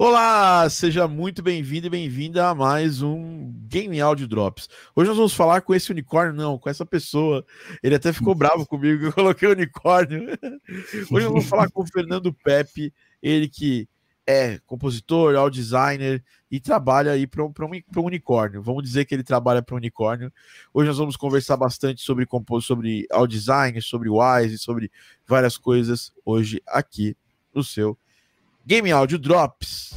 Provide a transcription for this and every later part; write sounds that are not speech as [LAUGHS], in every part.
Olá, seja muito bem-vindo e bem-vinda a mais um Game Audio Drops. Hoje nós vamos falar com esse unicórnio, não, com essa pessoa. Ele até ficou bravo comigo que eu coloquei unicórnio. [LAUGHS] Hoje nós vamos falar com o Fernando Pepe, ele que é compositor, audio designer e trabalha aí para um, um, unicórnio. Vamos dizer que ele trabalha para um unicórnio. Hoje nós vamos conversar bastante sobre sobre audio design, sobre Wise, sobre várias coisas hoje aqui no seu Game Audio Drops.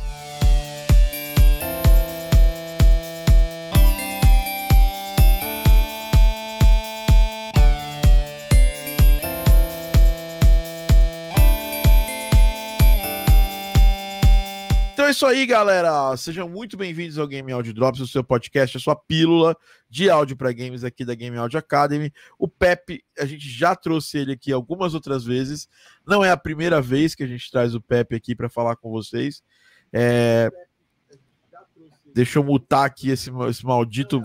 É isso aí, galera. Sejam muito bem-vindos ao Game Audio Drops, o seu podcast, a sua pílula de áudio para games aqui da Game Audio Academy. O Pepe, a gente já trouxe ele aqui algumas outras vezes. Não é a primeira vez que a gente traz o Pepe aqui para falar com vocês. É... Deixa eu mutar aqui esse, esse maldito.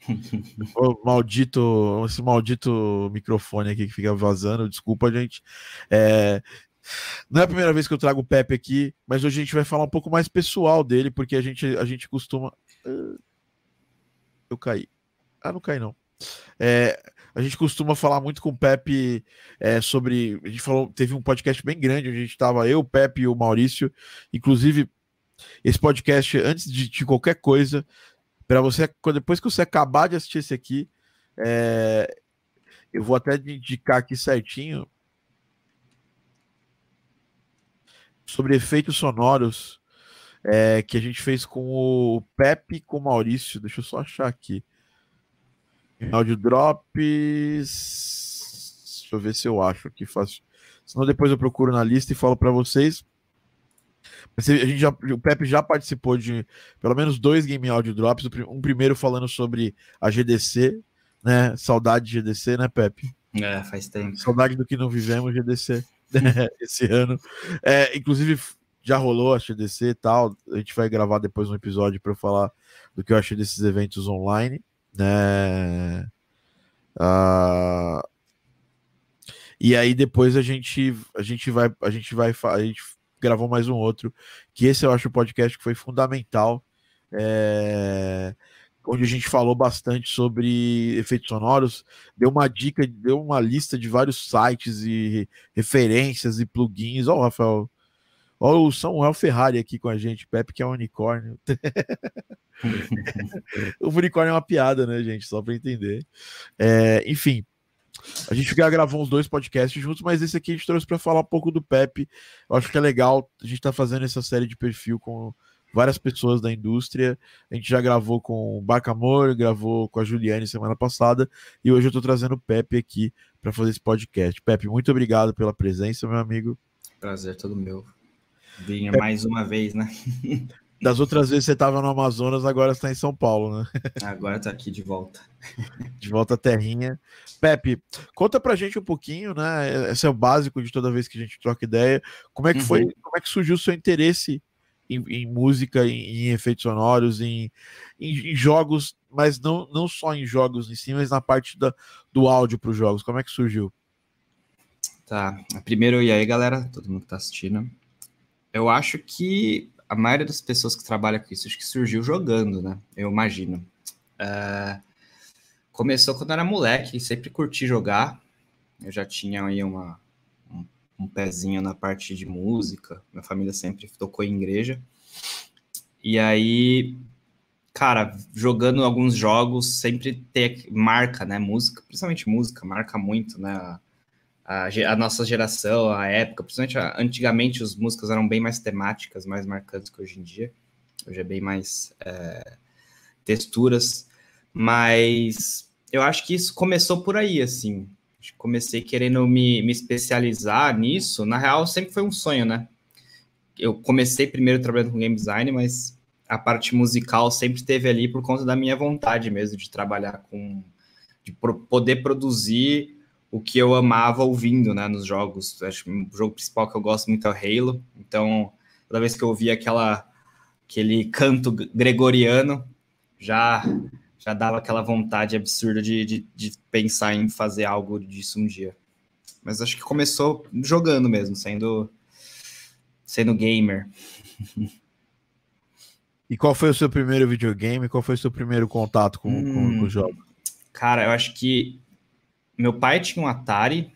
[LAUGHS] o maldito, esse maldito microfone aqui que fica vazando, desculpa, gente. É, não é a primeira vez que eu trago o Pepe aqui, mas hoje a gente vai falar um pouco mais pessoal dele, porque a gente, a gente costuma. Eu caí. Ah, não caí, não. É, a gente costuma falar muito com o Pepe é, sobre. A gente falou, teve um podcast bem grande, onde a gente estava eu, o Pepe e o Maurício. Inclusive, esse podcast, antes de, de qualquer coisa, para você, depois que você acabar de assistir esse aqui, é, eu vou até indicar aqui certinho sobre efeitos sonoros é, que a gente fez com o Pepe e com o Maurício. Deixa eu só achar aqui. Áudio Drops. Deixa eu ver se eu acho aqui fácil. Senão depois eu procuro na lista e falo para vocês. A gente já, o Pepe já participou de pelo menos dois Game Audio Drops. Um primeiro falando sobre a GDC, né? Saudade de GDC, né, Pepe? É, faz tempo. Saudade do que não vivemos, GDC. [LAUGHS] esse ano. É, inclusive, já rolou a CDC e tal. A gente vai gravar depois um episódio para falar do que eu achei desses eventos online, né? Ah, e aí depois a gente a gente vai a gente vai a gente gravou mais um outro que esse eu acho o podcast que foi fundamental é, onde a gente falou bastante sobre efeitos sonoros, deu uma dica, deu uma lista de vários sites e referências e plugins. Ó, oh, Rafael, ó, o Samuel Ferrari aqui com a gente, Pepe que é um unicórnio. [LAUGHS] o unicórnio é uma piada, né, gente? Só para entender. É, enfim, a gente já gravou uns dois podcasts juntos, mas esse aqui a gente trouxe para falar um pouco do Pepe. Eu acho que é legal a gente tá fazendo essa série de perfil com várias pessoas da indústria. A gente já gravou com o Bacamor, gravou com a Juliane semana passada, e hoje eu estou trazendo o Pepe aqui para fazer esse podcast. Pepe, muito obrigado pela presença, meu amigo. Prazer todo meu. Vinha Pepe, mais uma vez, né? [LAUGHS] Das outras vezes você estava no Amazonas, agora está em São Paulo, né? Agora está aqui de volta. De volta à terrinha. Pepe, conta pra gente um pouquinho, né? Esse é o básico de toda vez que a gente troca ideia. Como é que foi, uhum. como é que surgiu o seu interesse em, em música, em, em, efeitos sonoros, em, em, jogos, mas não, não só em jogos em si, mas na parte da, do áudio para os jogos. Como é que surgiu? Tá, primeiro, e aí galera, todo mundo que tá assistindo. Eu acho que a maioria das pessoas que trabalham com isso, acho que surgiu jogando, né? Eu imagino. Uh, começou quando eu era moleque, sempre curti jogar. Eu já tinha aí uma, um pezinho na parte de música. Minha família sempre tocou em igreja. E aí, cara, jogando alguns jogos, sempre tem marca, né? Música, principalmente música, marca muito, né? A, a, nossa geração, a época, principalmente antigamente as músicas eram bem mais temáticas, mais marcantes que hoje em dia. Hoje é bem mais é, texturas, mas eu acho que isso começou por aí, assim comecei querendo me, me especializar nisso. Na real, sempre foi um sonho, né? Eu comecei primeiro trabalhando com game design, mas a parte musical sempre esteve ali por conta da minha vontade mesmo de trabalhar com. de pro, poder produzir o que eu amava ouvindo, né, nos jogos. Acho que o jogo principal que eu gosto muito é o Halo. Então, toda vez que eu ouvia aquela aquele canto gregoriano, já já dava aquela vontade absurda de, de, de, pensar em fazer algo disso um dia. Mas acho que começou jogando mesmo, sendo sendo gamer. [LAUGHS] E qual foi o seu primeiro videogame? Qual foi o seu primeiro contato com, hum, com, com o jogo? Cara, eu acho que meu pai tinha um Atari.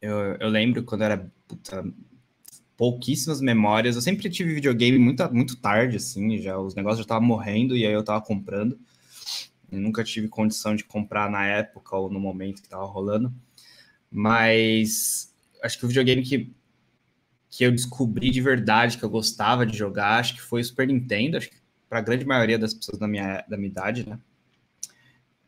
Eu, eu lembro quando era puta, pouquíssimas memórias. Eu sempre tive videogame muito, muito tarde, assim, já os negócios já estavam morrendo e aí eu tava comprando. Eu nunca tive condição de comprar na época ou no momento que tava rolando. Mas acho que o videogame que, que eu descobri de verdade que eu gostava de jogar, acho que foi o Super Nintendo, acho que para a grande maioria das pessoas da minha, da minha idade, né?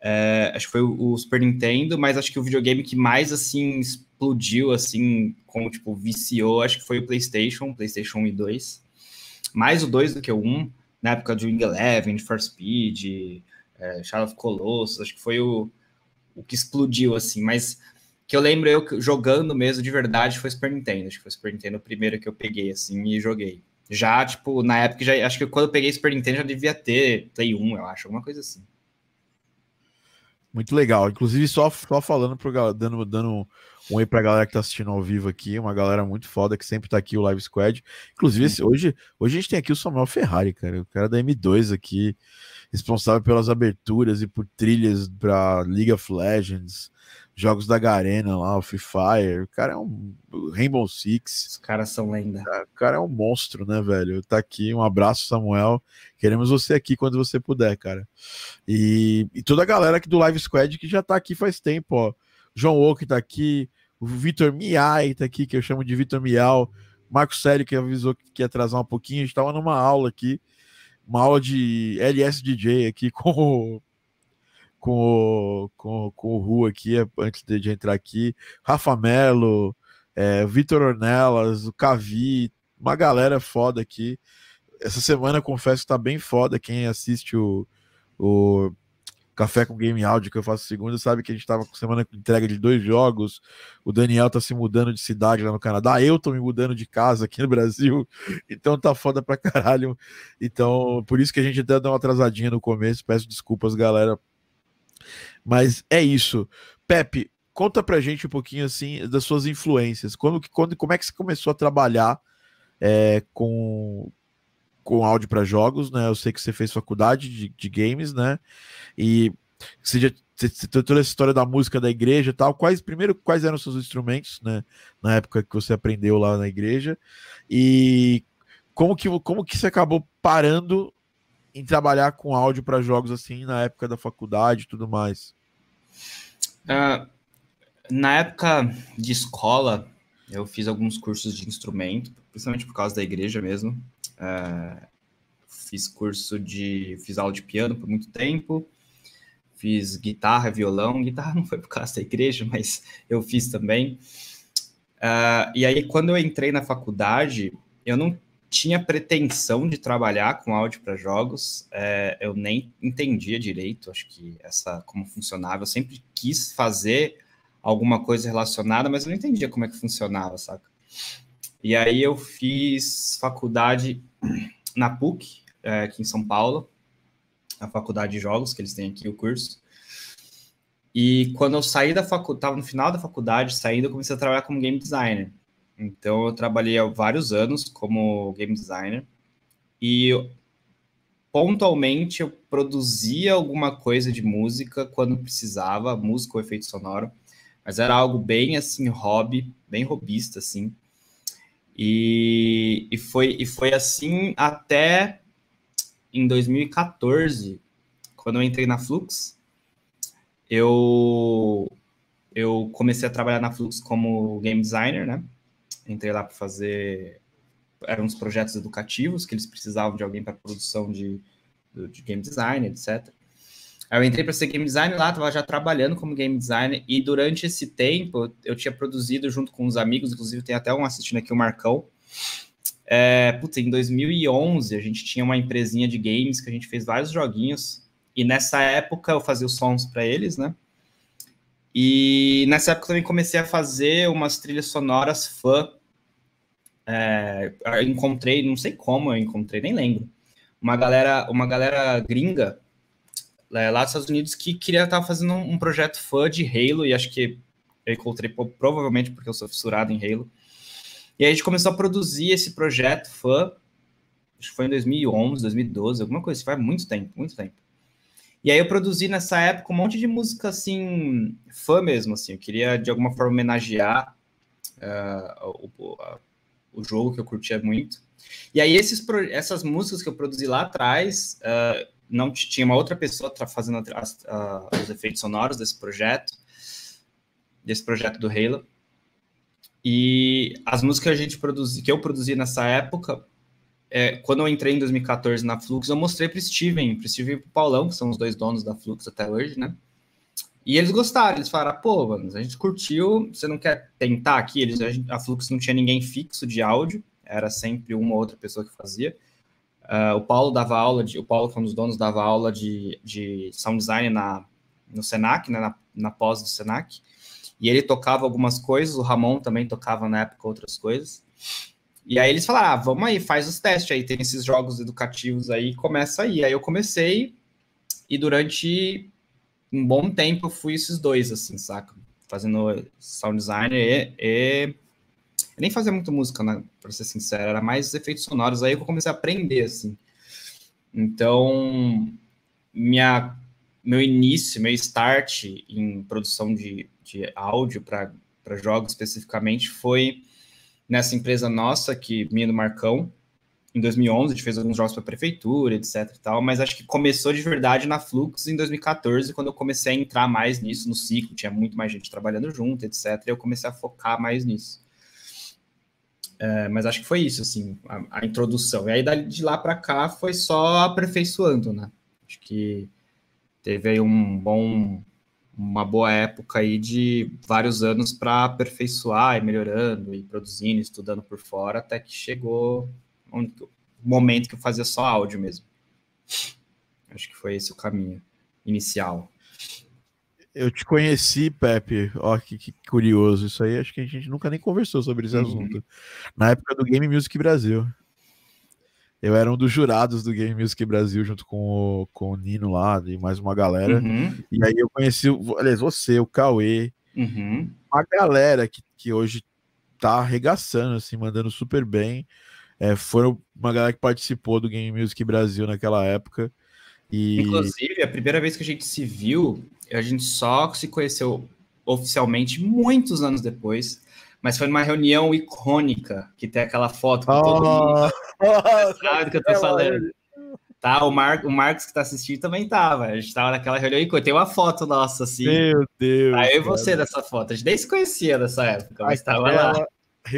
É, acho que foi o, o, Super Nintendo, mas acho que o videogame que mais assim explodiu, assim, como tipo, viciou, acho que foi o PlayStation, PlayStation 1 e 2. Mais o 2 do que o 1, na época de Wing Eleven, For Speed, é, Shadow of Colossus, acho que foi o, o que explodiu, assim, mas que eu lembro eu jogando mesmo de verdade foi Super Nintendo. Acho que foi Super Nintendo o primeiro que eu peguei, assim, e joguei. Já, tipo, na época, já, acho que quando eu peguei Super Nintendo já devia ter Play 1, eu acho, alguma coisa assim. Muito legal. Inclusive, só, só falando pro dando, dando um oi pra galera que tá assistindo ao vivo aqui, uma galera muito foda que sempre tá aqui, o Live Squad. Inclusive, esse, hoje, hoje a gente tem aqui o Samuel Ferrari, cara, o cara da M2 aqui, responsável pelas aberturas e por trilhas pra League of Legends, jogos da Garena lá, o Free Fire. O cara é um Rainbow Six. Os caras são lenda. O cara é um monstro, né, velho? Tá aqui, um abraço, Samuel. Queremos você aqui quando você puder, cara. E, e toda a galera aqui do Live Squad que já tá aqui faz tempo, ó. João Oak tá aqui, o Vitor Miai tá aqui, que eu chamo de Vitor Miau. Marco Célio, que avisou que ia atrasar um pouquinho. A gente tava numa aula aqui, uma aula de LSDJ aqui [LAUGHS] com o com o, com, com o Ru aqui, antes de, de entrar aqui. Rafa Melo, é, Vitor Ornelas, o Cavi, uma galera foda aqui. Essa semana, confesso, tá bem foda. Quem assiste o, o Café com Game Audio que eu faço segunda sabe que a gente tava com semana com entrega de dois jogos. O Daniel tá se mudando de cidade lá no Canadá. Eu tô me mudando de casa aqui no Brasil. [LAUGHS] Então tá foda pra caralho. Então, por isso que a gente até deu uma atrasadinha no começo. Peço desculpas, galera, mas é isso. Pepe, conta pra gente um pouquinho assim das suas influências. Quando, quando, como é que você começou a trabalhar é, com, com áudio para jogos, né? Eu sei que você fez faculdade de, de games, né? E você já tem toda essa história da música da igreja e tal. Quais, primeiro, quais eram os seus instrumentos, né? Na época que você aprendeu lá na igreja. E como que, como que você acabou parando em trabalhar com áudio para jogos assim na época da faculdade e tudo mais? Uh, na época de escola, eu fiz alguns cursos de instrumento, principalmente por causa da igreja mesmo. Uh, fiz curso de. fiz aula de piano por muito tempo. Fiz guitarra, violão. Guitarra [LAUGHS] não foi por causa da igreja, mas eu fiz também. Uh, e aí, quando eu entrei na faculdade, eu não tinha pretensão de trabalhar com áudio para jogos, é, eu nem entendia direito, acho que essa como funcionava. Eu sempre quis fazer alguma coisa relacionada, mas eu não entendia como é que funcionava, saca? E aí eu fiz faculdade na PUC, é, aqui em São Paulo, a faculdade de jogos, que eles têm aqui o curso. E quando eu saí da faculdade, estava no final da faculdade, saindo, eu comecei a trabalhar como game designer. Então, eu trabalhei há vários anos como game designer e pontualmente eu produzia alguma coisa de música quando precisava, música ou efeito sonoro, mas era algo bem assim, hobby, bem robista, assim. E, e, foi, e foi assim até em 2014, quando eu entrei na Flux, eu, eu comecei a trabalhar na Flux como game designer, né? entrei lá para fazer. Eram uns projetos educativos que eles precisavam de alguém para produção de, de game design, etc. Eu entrei para ser game designer lá, estava já trabalhando como game designer, e durante esse tempo eu tinha produzido junto com uns amigos, inclusive tem até um assistindo aqui, o Marcão. É, putz, em 2011 a gente tinha uma empresinha de games que a gente fez vários joguinhos, e nessa época eu fazia os sons para eles, né? E nessa época eu também comecei a fazer umas trilhas sonoras fã. É, encontrei, não sei como eu encontrei, nem lembro. Uma galera, uma galera gringa lá dos Estados Unidos que queria estar fazendo um, um, projeto fã de Halo, e acho que eu encontrei provavelmente porque eu sou fissurado em Halo. E aí a gente começou a produzir esse projeto fã, acho que foi em 2011, 2012, alguma coisa, faz muito tempo, muito tempo. E aí eu produzi nessa época um monte de música assim, fã mesmo, assim. Eu queria de alguma forma homenagear uh, o, o, jogo que eu curtia muito. E aí esses, essas músicas que eu produzi lá atrás, uh, não tinha uma outra pessoa fazendo os efeitos sonoros desse projeto, desse projeto do Halo. E as músicas que a gente produzi, que eu produzi nessa época, é, quando eu entrei em 2014 na Flux, eu mostrei para Steven, para Steven e para Paulão, que são os dois donos da Flux até hoje, né? E eles gostaram, eles falaram, pô, mano, a gente curtiu, você não quer tentar aqui? Eles, a, Flux não tinha ninguém fixo de áudio, era sempre uma ou outra pessoa que fazia. Uh, o Paulo dava aula, de, o Paulo, que é um dos donos, dava aula de, de sound design na, no Senac, né, na, na pós do Senac, e ele tocava algumas coisas, o Ramon também tocava na época outras coisas. E aí eles falaram, ah, vamos aí, faz os testes aí, tem esses jogos educativos aí, começa aí. Aí eu comecei e durante um bom tempo eu fui esses dois, assim, saca? Fazendo sound design e, e... Eu nem fazia muito música, né, pra ser sincero, era mais efeitos sonoros, aí eu comecei a aprender, assim. Então, minha, meu início, meu start em produção de, de áudio para jogos especificamente foi nessa empresa nossa, que minha do Marcão, em 2011, a gente fez alguns jogos para a prefeitura, etc e tal, mas acho que começou de verdade na Flux em 2014, quando eu comecei a entrar mais nisso no ciclo, tinha muito mais gente trabalhando junto, etc, e eu comecei a focar mais nisso. É, mas acho que foi isso, assim, a, a introdução. E aí, de lá para cá, foi só aperfeiçoando, né? Acho que teve aí um bom uma boa época aí de vários anos para aperfeiçoar e melhorando e produzindo, estudando por fora, até que chegou o momento que eu fazia só áudio mesmo. Acho que foi esse o caminho inicial. Eu te conheci, Pepe. Ó, que, que, curioso isso aí. Acho que a gente nunca nem conversou sobre esse uhum. assunto. Na época do Game Music Brasil. Eu era um dos jurados do Game Music Brasil, junto com o, com o Nino lá, e mais uma galera. Uhum. E aí eu conheci, aliás, você, o Cauê, uhum. uma galera que, que hoje tá arregaçando, assim, mandando super bem. É, foram uma galera que participou do Game Music Brasil naquela época. E... Inclusive, a primeira vez que a gente se viu, a gente só se conheceu oficialmente muitos anos depois mas foi numa reunião icônica, que tem aquela foto com oh, todo mundo. Oh, sabe do [LAUGHS] que eu tô falando. Tá, o, Mar o Marcos que tá assistindo também tava. A gente tava naquela reunião icônica. Tem uma foto nossa, assim. Meu Deus. Aí eu e você nessa foto. A gente nem se conhecia nessa época, mas tava lá.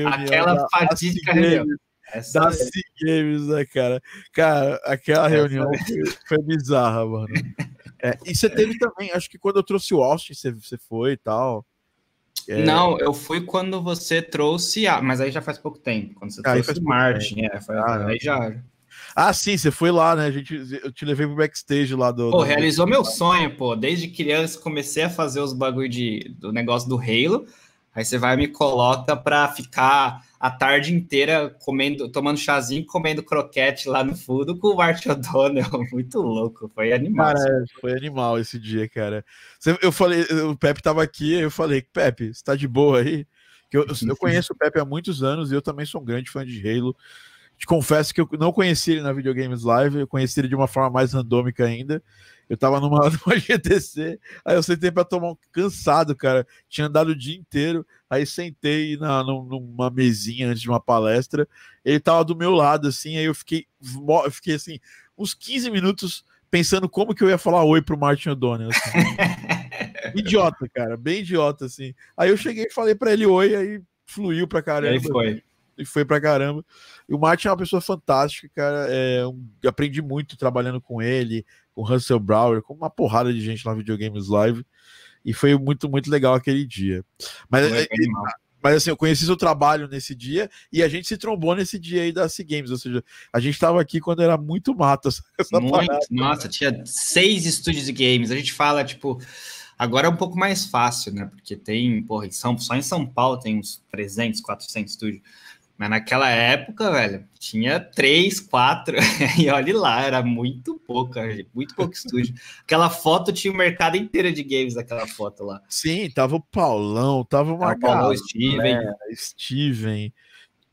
Aquela fatídica reunião. Essa da C Games, né, cara? Cara, aquela reunião foi, foi bizarra, mano. [LAUGHS] É, e você teve também, acho que quando eu trouxe o Austin, você, você foi e tal. É... Não, eu fui quando você trouxe, a... mas aí já faz pouco tempo. Quando você ah, trouxe o Martin, é, foi... ah, aí já. Ah, sim, você foi lá, né? A gente, eu te levei pro backstage lá do. Pô, do... realizou meu sonho, pô. Desde criança comecei a fazer os bagulho de, do negócio do Halo. Aí você vai e me coloca pra ficar a tarde inteira comendo, tomando chazinho, comendo croquete lá no fundo com o Martin O'Donnell. [LAUGHS] Muito louco, foi animal. Cara, foi animal esse dia, cara. Eu falei, o Pepe tava aqui, eu falei, Pepe, você tá de boa aí? Que eu, eu [LAUGHS] conheço o Pepe há muitos anos e eu também sou um grande fã de Halo. Te confesso que eu não conheci ele na Videogames Live, eu conheci ele de uma forma mais randômica ainda. Eu tava numa, [LAUGHS] numa GTC, aí eu sentei para tomar um cansado, cara. Tinha andado o dia inteiro, aí sentei na, numa mesinha antes de uma palestra. Ele tava do meu lado, assim, aí eu fiquei, eu fiquei assim, uns 15 minutos pensando como que eu ia falar oi pro Martin O'Donnell. Assim. [LAUGHS] idiota, cara, bem idiota, assim. Aí eu cheguei e falei para ele oi, aí fluiu pra caramba. E aí foi. E foi pra caramba. E o Martin é uma pessoa fantástica, cara. É, um, aprendi muito trabalhando com ele, com Russell Brower, com uma porrada de gente lá no Videogames Live. E foi muito, muito legal aquele dia. Mas, é, mas assim, eu conheci seu trabalho nesse dia e a gente se trombou nesse dia aí da C Games, ou seja, a gente estava aqui quando era muito mato essa, [LAUGHS] essa muito, parada. Nossa, tinha seis estúdios de games. A gente fala, tipo, agora é um pouco mais fácil, né? Porque tem, porra, em São, só em São Paulo tem uns 300, 400 estúdios. Mas naquela época, velho, tinha três, quatro, [LAUGHS] e olhe lá, era muito pouco, muito pouco estúdio. Aquela foto tinha o mercado inteiro de games naquela foto lá. Sim, tava o Paulão, tava uma Paulão, Steven. Steven.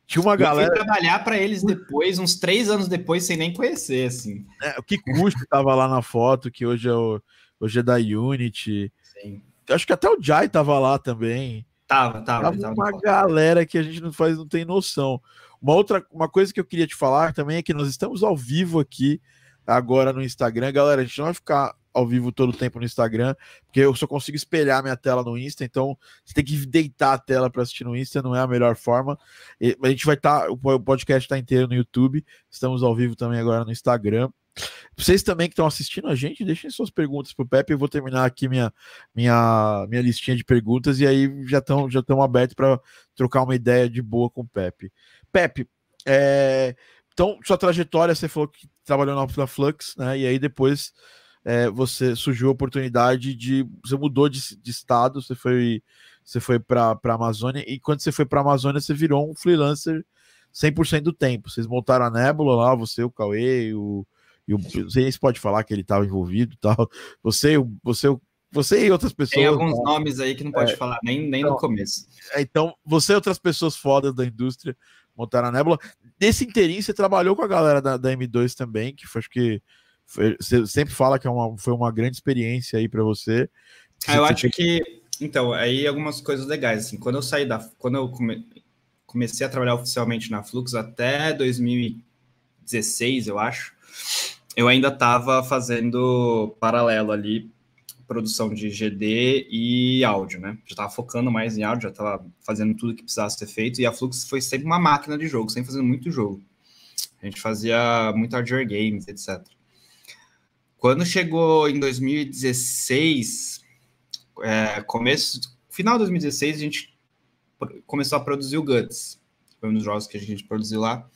Tinha uma galera. Eu fui trabalhar para eles depois, uns três anos depois, sem nem conhecer, assim. É, o Kikuchi tava lá na foto, que hoje é, o, hoje é da Unity. Sim. Acho que até o Jai tava lá também. Tava, tava. Tava, tava uma galera que a gente não faz, não tem noção. Uma outra, uma coisa que eu queria te falar também é que nós estamos ao vivo aqui agora no Instagram. Galera, a gente não vai ficar ao vivo todo o tempo no Instagram, porque eu só consigo espelhar minha tela no Insta, então você tem que deitar a tela para assistir no Insta, não é a melhor forma. A gente vai estar, tá, o podcast está inteiro no YouTube, estamos ao vivo também agora no Instagram. Vocês também que estão assistindo a gente, deixem suas perguntas para o Pepe. Eu vou terminar aqui minha, minha, minha listinha de perguntas e aí já estão já abertos para trocar uma ideia de boa com o Pepe. Pepe, é, então sua trajetória, você falou que trabalhou na Flux, né? E aí depois é, você surgiu a oportunidade de. Você mudou de, de estado, você foi, você foi para a Amazônia, e quando você foi para a Amazônia, você virou um freelancer 100% do tempo. Vocês montaram a Nebula lá, você, o Cauê, o. E o se pode falar que ele estava envolvido tal. Você, você, você e outras pessoas. Tem alguns tá? nomes aí que não pode é, falar, nem, nem então, no começo. É, então, você e outras pessoas fodas da indústria montaram a Nebula. Nesse inteirinho, você trabalhou com a galera da, da M2 também, que foi, acho que foi, você sempre fala que é uma, foi uma grande experiência aí para você. Ah, eu acho que então aí algumas coisas legais assim. Quando eu saí da, quando eu come, comecei a trabalhar oficialmente na Flux até 2016, eu acho, eu ainda estava fazendo paralelo ali produção de GD e áudio, né? Já estava focando mais em áudio, já estava fazendo tudo que precisasse ser feito, e a Flux foi sempre uma máquina de jogo, sempre fazendo muito jogo. A gente fazia muito hardware games, etc. Quando chegou em 2016, é, começo, final de 2016, a gente começou a produzir o Guts. Foi um dos jogos que a gente produziu lá.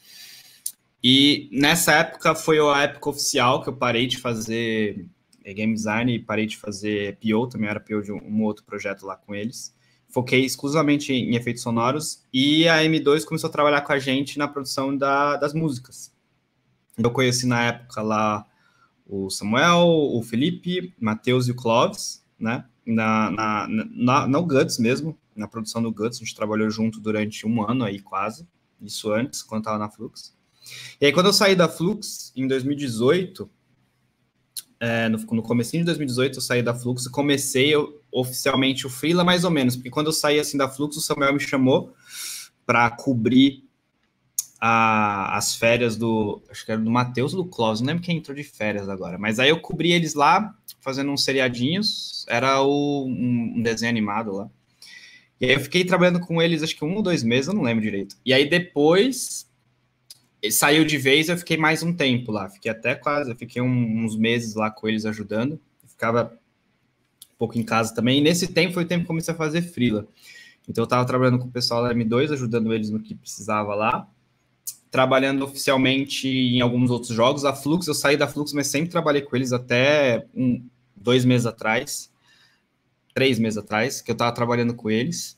E nessa época foi a época oficial que eu parei de fazer é, game design e parei de fazer PO, também era PO de um, outro projeto lá com eles. Foquei exclusivamente em, em, efeitos sonoros e a M2 começou a trabalhar com a gente na produção da, das músicas. Eu conheci na época lá o Samuel, o Felipe, Matheus e o Clóvis, né? Na, na, na, no Guts mesmo, na produção do Guts, a gente trabalhou junto durante um ano aí quase, isso antes, quando estava na Flux. E aí, quando eu saí da Flux, em 2018, é, no, no começo de 2018, eu saí da Flux e comecei eu, oficialmente o Freela, mais ou menos, porque quando eu saí assim da Flux, o Samuel me chamou para cobrir a, as férias do. Acho que era do Matheus do Close, não lembro quem entrou de férias agora. Mas aí eu cobri eles lá, fazendo uns seriadinhos. Era o, um, um, desenho animado lá. E aí eu fiquei trabalhando com eles, acho que um ou dois meses, eu não lembro direito. E aí depois saiu de vez, eu fiquei mais um tempo lá. Fiquei até quase, eu fiquei um, uns meses lá com eles ajudando. ficava um pouco em casa também. E nesse tempo foi o tempo que comecei a fazer freela. Então eu estava trabalhando com o pessoal da M2, ajudando eles no que precisava lá trabalhando oficialmente em alguns outros jogos. A Flux, eu saí da Flux, mas sempre trabalhei com eles até um, dois meses atrás, três meses atrás, que eu estava trabalhando com eles,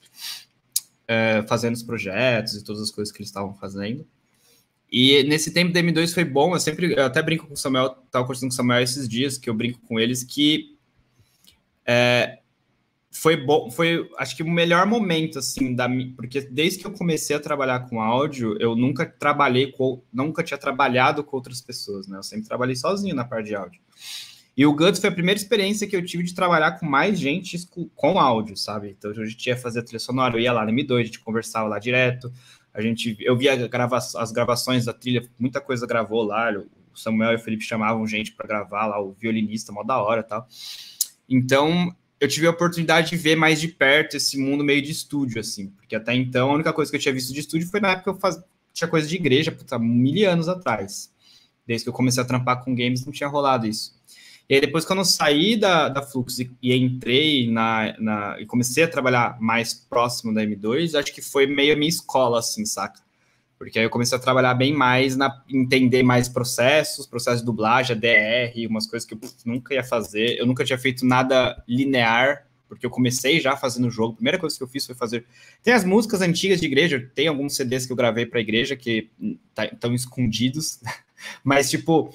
é, fazendo os projetos e todas as coisas que eles estavam fazendo. E nesse tempo da M2 foi bom, eu sempre, eu até brinco com o Samuel, estava conversando com o Samuel esses dias, que eu brinco com eles, que é, foi bom, foi acho que o melhor momento assim da porque desde que eu comecei a trabalhar com áudio, eu nunca trabalhei com nunca tinha trabalhado com outras pessoas, né? Eu sempre trabalhei sozinho na parte de áudio. E o Guts foi a primeira experiência que eu tive de trabalhar com mais gente com áudio, sabe? Então a gente ia fazer a trilha sonora, eu ia lá no M2, a gente conversava lá direto. A gente, eu via grava, as gravações da trilha, muita coisa gravou lá. O Samuel e o Felipe chamavam gente para gravar lá, o violinista, mó da hora, tal. Então eu tive a oportunidade de ver mais de perto esse mundo meio de estúdio, assim, porque até então a única coisa que eu tinha visto de estúdio foi na época que eu faz... tinha coisa de igreja, puta, mil anos atrás. Desde que eu comecei a trampar com games, não tinha rolado isso. E aí, depois, quando eu saí da, da Flux e, e entrei na, na, e comecei a trabalhar mais próximo da M2, acho que foi meio a minha escola, assim, saca? Porque aí eu comecei a trabalhar bem mais na entender mais processos, processos de dublagem, DR, umas coisas que eu nunca ia fazer. Eu nunca tinha feito nada linear, porque eu comecei já fazendo jogo. A primeira coisa que eu fiz foi fazer. Tem as músicas antigas de igreja, tem alguns CDs que eu gravei para igreja que estão tá, escondidos, [LAUGHS] mas tipo.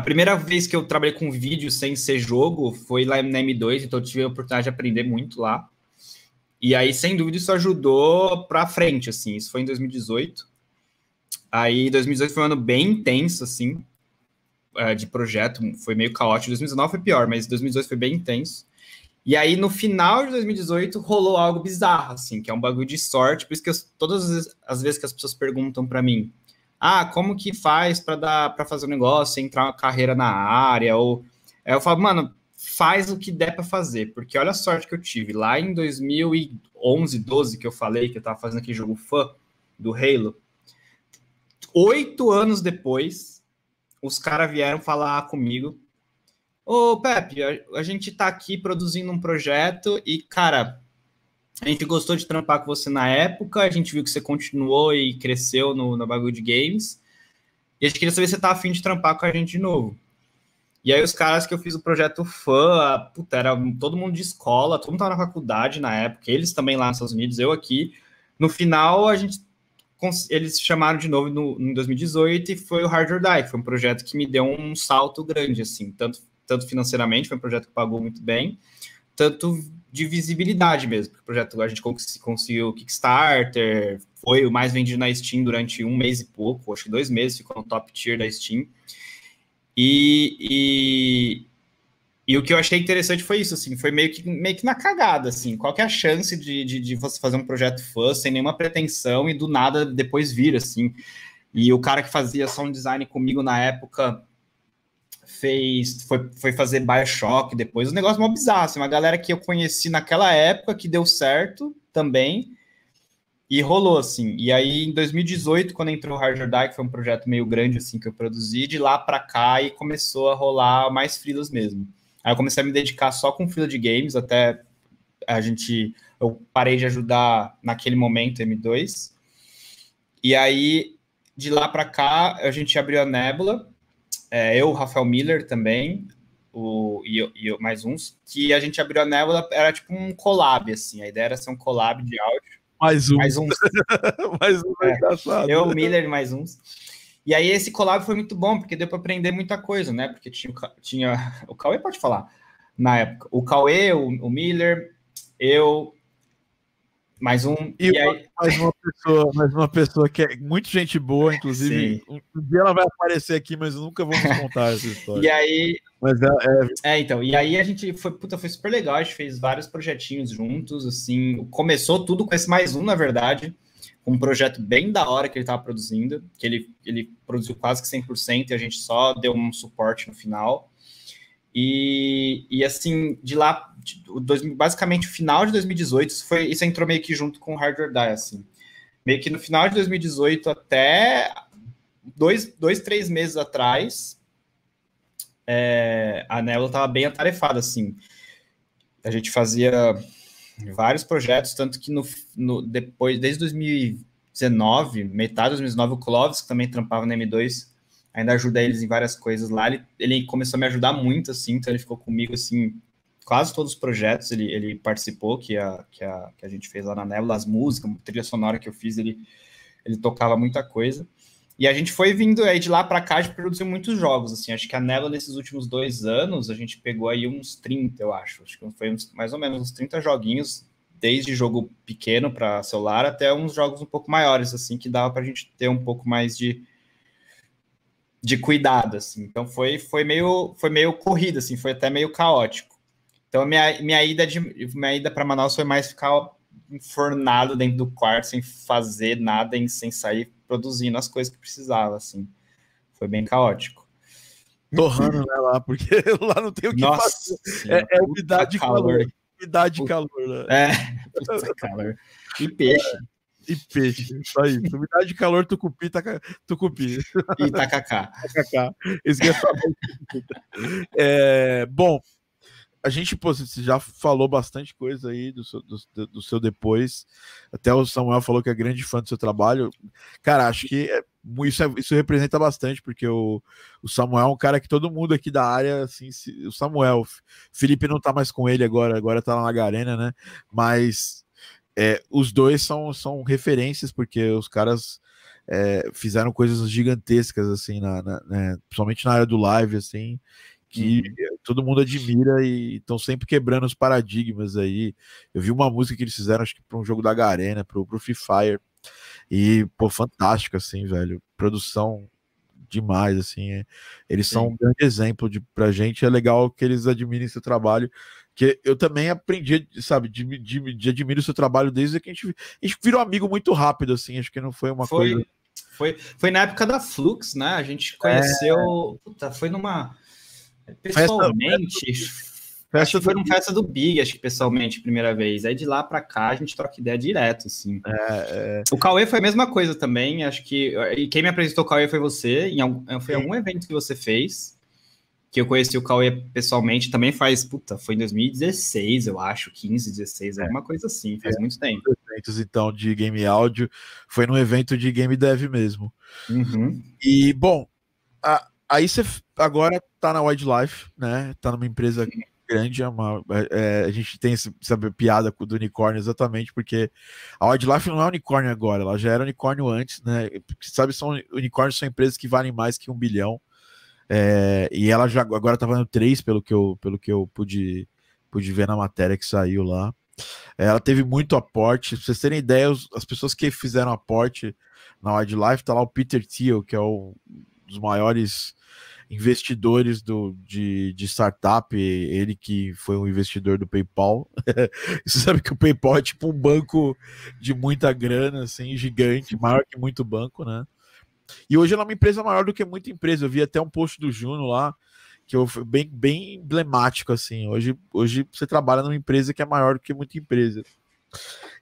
A primeira vez que eu trabalhei com vídeo sem ser jogo foi lá na M2, então eu tive a oportunidade de aprender muito lá. E aí, sem dúvida, isso ajudou para frente, assim. Isso foi em 2018. Aí, 2018 foi um ano bem intenso, assim, é, de projeto. Foi meio caótico. 2019 foi pior, mas 2018 foi bem intenso. E aí, no final de 2018, rolou algo bizarro, assim, que é um bagulho de sorte. Por isso que eu, todas as vezes que as pessoas perguntam para mim, ah, como que faz para dar para fazer um negócio, entrar uma carreira na área, ou eu falo, mano, faz o que der para fazer, porque olha a sorte que eu tive. Lá em 2011, 12, que eu falei que eu tava fazendo aquele jogo fã do Halo, oito anos depois, os caras vieram falar comigo. Ô, Pepe, a, a, gente tá aqui produzindo um projeto e, cara, a gente gostou de trampar com você na época, a gente viu que você continuou e cresceu no, no bagulho de games, e a gente queria saber se você tá afim de trampar com a gente de novo. E aí os caras que eu fiz o projeto fã, puta, era todo mundo de escola, todo mundo tava na faculdade na época, eles também lá nos Estados Unidos, eu aqui. No final, a gente eles chamaram de novo no, em 2018 e foi o Hard or Die, foi um projeto que me deu um salto grande, assim, tanto, tanto financeiramente, foi um projeto que pagou muito bem, tanto de visibilidade mesmo, porque o projeto a gente conseguiu Kickstarter, foi o mais vendido na Steam durante um mês e pouco, acho que dois meses, ficou no top tier da Steam. E, e, e, o que eu achei interessante foi isso, assim, foi meio que, meio que na cagada, assim, qual é a chance de, de, de você fazer um projeto fã sem nenhuma pretensão e do nada depois vir, assim, e o cara que fazia sound design comigo na época fez, foi, foi fazer Bioshock depois, um negócio mó bizarro, assim, uma galera que eu conheci naquela época que deu certo também, e rolou, assim. E aí, em 2018, quando entrou o Hard Die, que foi um projeto meio grande, assim, que eu produzi, de lá para cá e começou a rolar mais frilas mesmo. Aí eu comecei a me dedicar só com fila de games, até a gente... Eu parei de ajudar naquele momento M2. E aí, de lá para cá, a gente abriu a Nebula. É, eu, o Rafael Miller também, o, e, e mais uns, que a gente abriu a Nebula, era tipo um collab, assim. A ideia era ser um collab de áudio mais um. Mais uns. [LAUGHS] mais um é. engraçado. Eu, Miller, mais uns. E aí esse collab foi muito bom, porque deu para aprender muita coisa, né? Porque tinha, tinha [LAUGHS] o Cauê pode falar na época. O Cauê, o, o Miller, eu, mais um. E, e aí... mais, uma pessoa, mais uma pessoa que é muito gente boa, inclusive. Um, um dia ela vai aparecer aqui, mas nunca vamos contar essa história. [LAUGHS] e aí. Mas é, é... é, então. E aí a gente foi, puta, foi super legal. A gente fez vários projetinhos juntos. Assim, começou tudo com esse mais um, na verdade. Um projeto bem da hora que ele estava produzindo, que ele, ele produziu quase que 100% e a gente só deu um suporte no final. E, e assim, de lá, dois, basicamente o final de 2018, isso, foi, isso entrou meio que junto com o Hard or Die, assim. Meio que no final de 2018 até dois, dois três meses atrás, é, a Nebula estava bem atarefada, assim. A gente fazia vários projetos, tanto que no, no, depois, desde 2019, metade de 2019, o Clovis, que também trampava na M2, ainda ajuda eles em várias coisas lá. Ele, ele começou a me ajudar muito, assim, então ele ficou comigo, assim, quase todos os projetos ele, ele participou, que a, que, a, que a gente fez lá na Nebula, as músicas, trilha sonora que eu fiz, ele, ele tocava muita coisa. E a gente foi vindo aí de lá para cá, a gente produziu muitos jogos, assim, acho que a Nebula nesses últimos dois anos, a gente pegou aí uns 30, eu acho, acho que foi uns, mais ou menos uns 30 joguinhos, desde jogo pequeno para celular até uns jogos um pouco maiores, assim, que dava para a gente ter um pouco mais de, de cuidado, assim. Então foi, foi meio foi meio corrida, assim, foi até meio caótico. Então minha, minha ida de minha ida para Manaus foi mais ficar enfornado dentro do quarto sem fazer nada, sem sair produzindo as coisas que precisava, assim. Foi bem caótico. Torrando né, lá, porque [LAUGHS] lá não tem o que Nossa, fazer. É, é umidade e calor. calor. Umidade e calor. Né? É, puta calor. E peixe. E peixe. Só isso. Umidade de calor, tucupi, taca, tucupi. E tacacá. tacacá. É, é Bom, a gente, pô, você já falou bastante coisa aí do seu, do, do, seu depois. Até o Samuel falou que é grande fã do seu trabalho. Cara, acho que é, isso, é, isso representa bastante, porque o, o Samuel é um cara que todo mundo aqui da área, assim, se, o Samuel, Felipe não tá mais com ele agora, agora tá lá na Garena, né? Mas é, os dois são, são referências, porque os caras é, fizeram coisas gigantescas, assim, na, na né, principalmente na área do live, assim, que uhum. todo mundo admira e estão sempre quebrando os paradigmas aí. Eu vi uma música que eles fizeram, acho que para um jogo da Garena, pro, pro Free Fire. E, pô, fantástico, assim, velho. Produção demais, assim. É. Eles Sim. são um grande exemplo de, pra gente. É legal que eles admirem seu trabalho. Que eu também aprendi, sabe, de, de, de admirar o seu trabalho desde que a gente, a gente virou amigo muito rápido, assim. Acho que não foi uma foi, coisa. Foi, foi na época da Flux, né? A gente conheceu. É... Puta, foi numa Pessoalmente, festa, acho que foi numa festa do Big, acho que pessoalmente, primeira vez. Aí de lá para cá a gente troca ideia direto, assim. É, é... O Cauê foi a mesma coisa também, acho que. E quem me apresentou o Cauê foi você, em algum, foi algum evento que você fez. Que eu conheci o Cauê pessoalmente, também faz, puta, foi em 2016, eu acho, 15, 16, é uma coisa assim, faz é, muito tempo. Eventos, então, de game áudio, foi num evento de game dev mesmo. Uhum. E, bom, a, Aí você agora tá na Wildlife, né? Tá numa empresa grande, é uma, é, a gente tem essa, piada do unicórnio exatamente porque a Wildlife não é unicórnio agora, ela já era unicórnio antes, né? Sabe, são unicórnios são empresas que valem mais que um bilhão. É, e ela já agora tá valendo três, pelo que eu, pelo que eu pude, pude ver na matéria que saiu lá. Ela teve muito aporte. Pra vocês terem ideia, as pessoas que fizeram aporte na Wildlife, tá lá o Peter Thiel, que é um dos maiores investidores do, de, de startup, ele que foi um investidor do PayPal. [LAUGHS] Você sabe que o PayPal é tipo um banco de muita grana, assim, gigante, maior que muito banco, né? E hoje ela é uma empresa maior do que muita empresa. Eu vi até um post do Juno lá, que eu bem, bem emblemático, assim. Hoje, hoje você trabalha numa empresa que é maior do que muita empresa.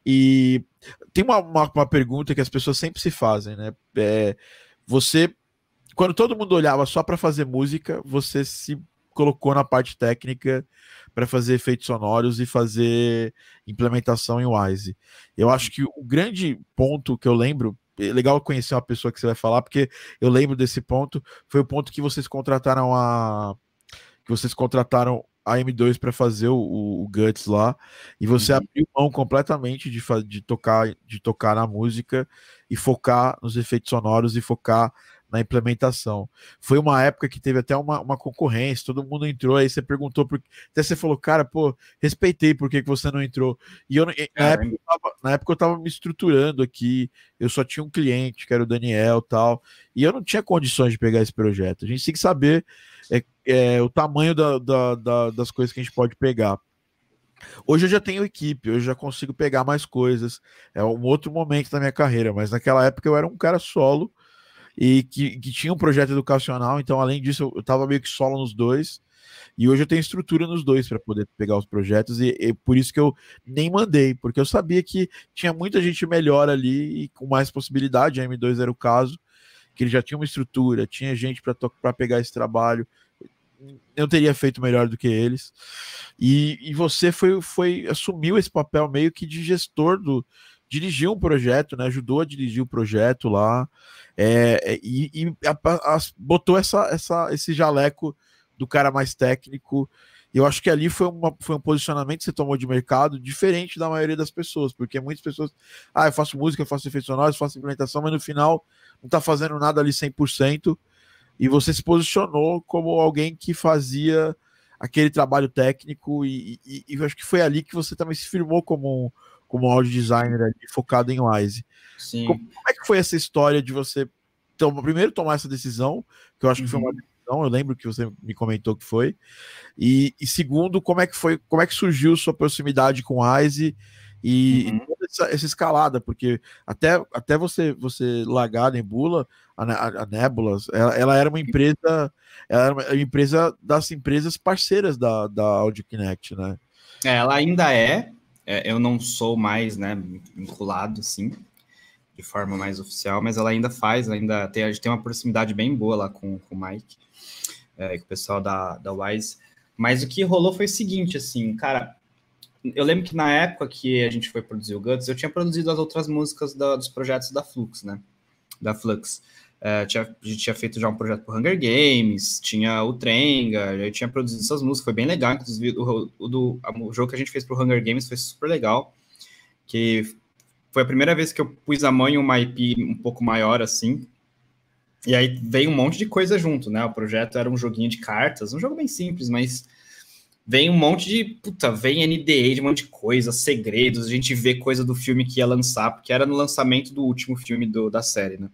E tem uma, uma, uma pergunta que as pessoas sempre se fazem, né? É, você quando todo mundo olhava só para fazer música, você se colocou na parte técnica para fazer efeitos sonoros e fazer implementação em Wise. Eu acho que o grande ponto que eu lembro, é legal conhecer uma pessoa que você vai falar, porque eu lembro desse ponto, foi o ponto que vocês contrataram a que vocês contrataram a M2 para fazer o, o, Guts lá, e você uhum. abriu mão completamente de, de tocar de tocar na música e focar nos efeitos sonoros e focar na implementação. Foi uma época que teve até uma, uma concorrência, todo mundo entrou, aí você perguntou, por... até você falou, cara, pô, respeitei por que, que você não entrou. E eu, na, época, eu tava, na época eu tava me estruturando aqui, eu só tinha um cliente, que era o Daniel tal, e eu não tinha condições de pegar esse projeto. A gente tem que saber é, é, o tamanho da, da, da, das coisas que a gente pode pegar. Hoje eu já tenho equipe, hoje eu já consigo pegar mais coisas. É um outro momento da minha carreira, mas naquela época eu era um cara solo e que, que tinha um projeto educacional. Então, além disso, eu estava meio que solo nos dois. E hoje eu tenho estrutura nos dois para poder pegar os projetos, e, e, por isso que eu nem mandei, porque eu sabia que tinha muita gente melhor ali e com mais possibilidade. A M2 era o caso, que ele já tinha uma estrutura, tinha gente para pegar esse trabalho. Eu teria feito melhor do que eles. E, e você foi, foi assumiu esse papel meio que de gestor do, dirigiu um projeto, né? Ajudou a dirigir o projeto lá. É, é, e, e a, a, botou essa, essa, esse jaleco do cara mais técnico. Eu acho que ali foi, uma, foi um posicionamento que você tomou de mercado diferente da maioria das pessoas, porque muitas pessoas, ah, eu faço música, eu faço efeitos sonoros, faço implementação, mas no final não tá fazendo nada ali 100%. E você se posicionou como alguém que fazia aquele trabalho técnico, e, e, e eu acho que foi ali que você também se firmou como um, como audio designer ali, focado em Wise. Sim. Como, como, é que foi essa história de você então, primeiro tomar essa decisão, que eu acho que foi uma uhum. decisão, eu lembro que você me comentou que foi. E, e, segundo, como é que foi, como é que surgiu sua proximidade com Wise e, uhum. e essa, essa, escalada, porque até, até você você largar a Nebula, a, a, a Nebulas, ela, ela, era uma empresa, ela era uma empresa das empresas parceiras da, da Audio Kinect, né? É, ela ainda é, é, eu não sou mais, né, vinculado, assim, de forma mais oficial, mas ela ainda faz, ainda tem, a gente tem uma proximidade bem boa lá com, com o Mike é, com o pessoal da, da Wise. Mas o que rolou foi o seguinte, assim, cara, eu lembro que na época que a gente foi produzir o Guts, eu tinha produzido as outras músicas da, dos projetos da Flux, né, da Flux. É, tinha, a gente tinha feito já um projeto para Hunger Games, tinha o Trenga, eu tinha produzido essas músicas, foi bem legal. Inclusive, o, o, do, o jogo que a gente fez para o Hunger Games foi super legal. Que foi a primeira vez que eu pus a mão em uma IP um pouco maior assim. E aí veio um monte de coisa junto, né? O projeto era um joguinho de cartas, um jogo bem simples, mas vem um monte de. Puta, vem NDA de um monte de coisa, segredos, a gente vê coisa do filme que ia lançar, porque era no lançamento do último filme do, da série, né?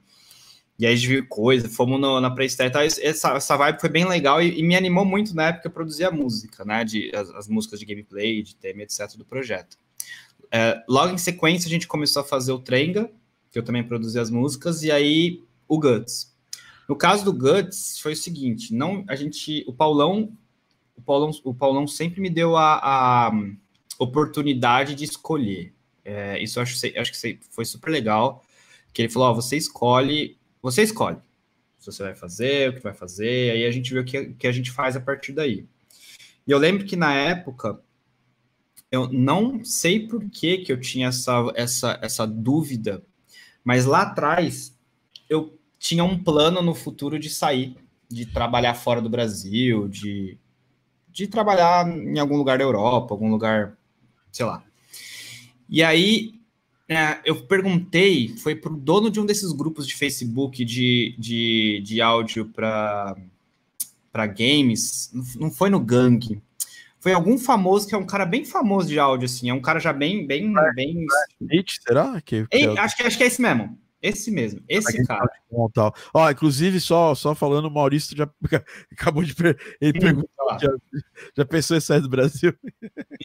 E aí a gente viu coisa, fomos no, na pré-estreia essa, essa vibe foi bem legal e, e, me animou muito na época produzir a música, né? De, as, as músicas de gameplay, de tema, etc. do projeto. É, logo em sequência, a gente começou a fazer o Trenga, que eu também produzi as músicas, e aí o Guts. No caso do Guts, foi o seguinte: não, a gente, o Paulão o Paulão, o Paulão sempre me deu a, a oportunidade de escolher. É, isso eu acho, acho que foi super legal. Que ele falou: você escolhe, você escolhe se você vai fazer, o que vai fazer, aí a gente vê o que, que a gente faz a partir daí. E eu lembro que na época, eu não sei por que, que eu tinha essa, essa, essa dúvida, mas lá atrás eu tinha um plano no futuro de sair, de trabalhar fora do Brasil, de de trabalhar em algum lugar da Europa, algum lugar, sei lá. E aí é, eu perguntei, foi para o dono de um desses grupos de Facebook de, de, de áudio para games, não foi no Gang, foi algum famoso que é um cara bem famoso de áudio, assim, é um cara já bem, bem, bem. será? Que, que é... acho, que, acho que é esse mesmo. Esse mesmo, esse cara. Tal. Ó, inclusive, só, só falando, o Maurício já [LAUGHS] acabou de ele perguntar, já, já, pensou em sair do Brasil?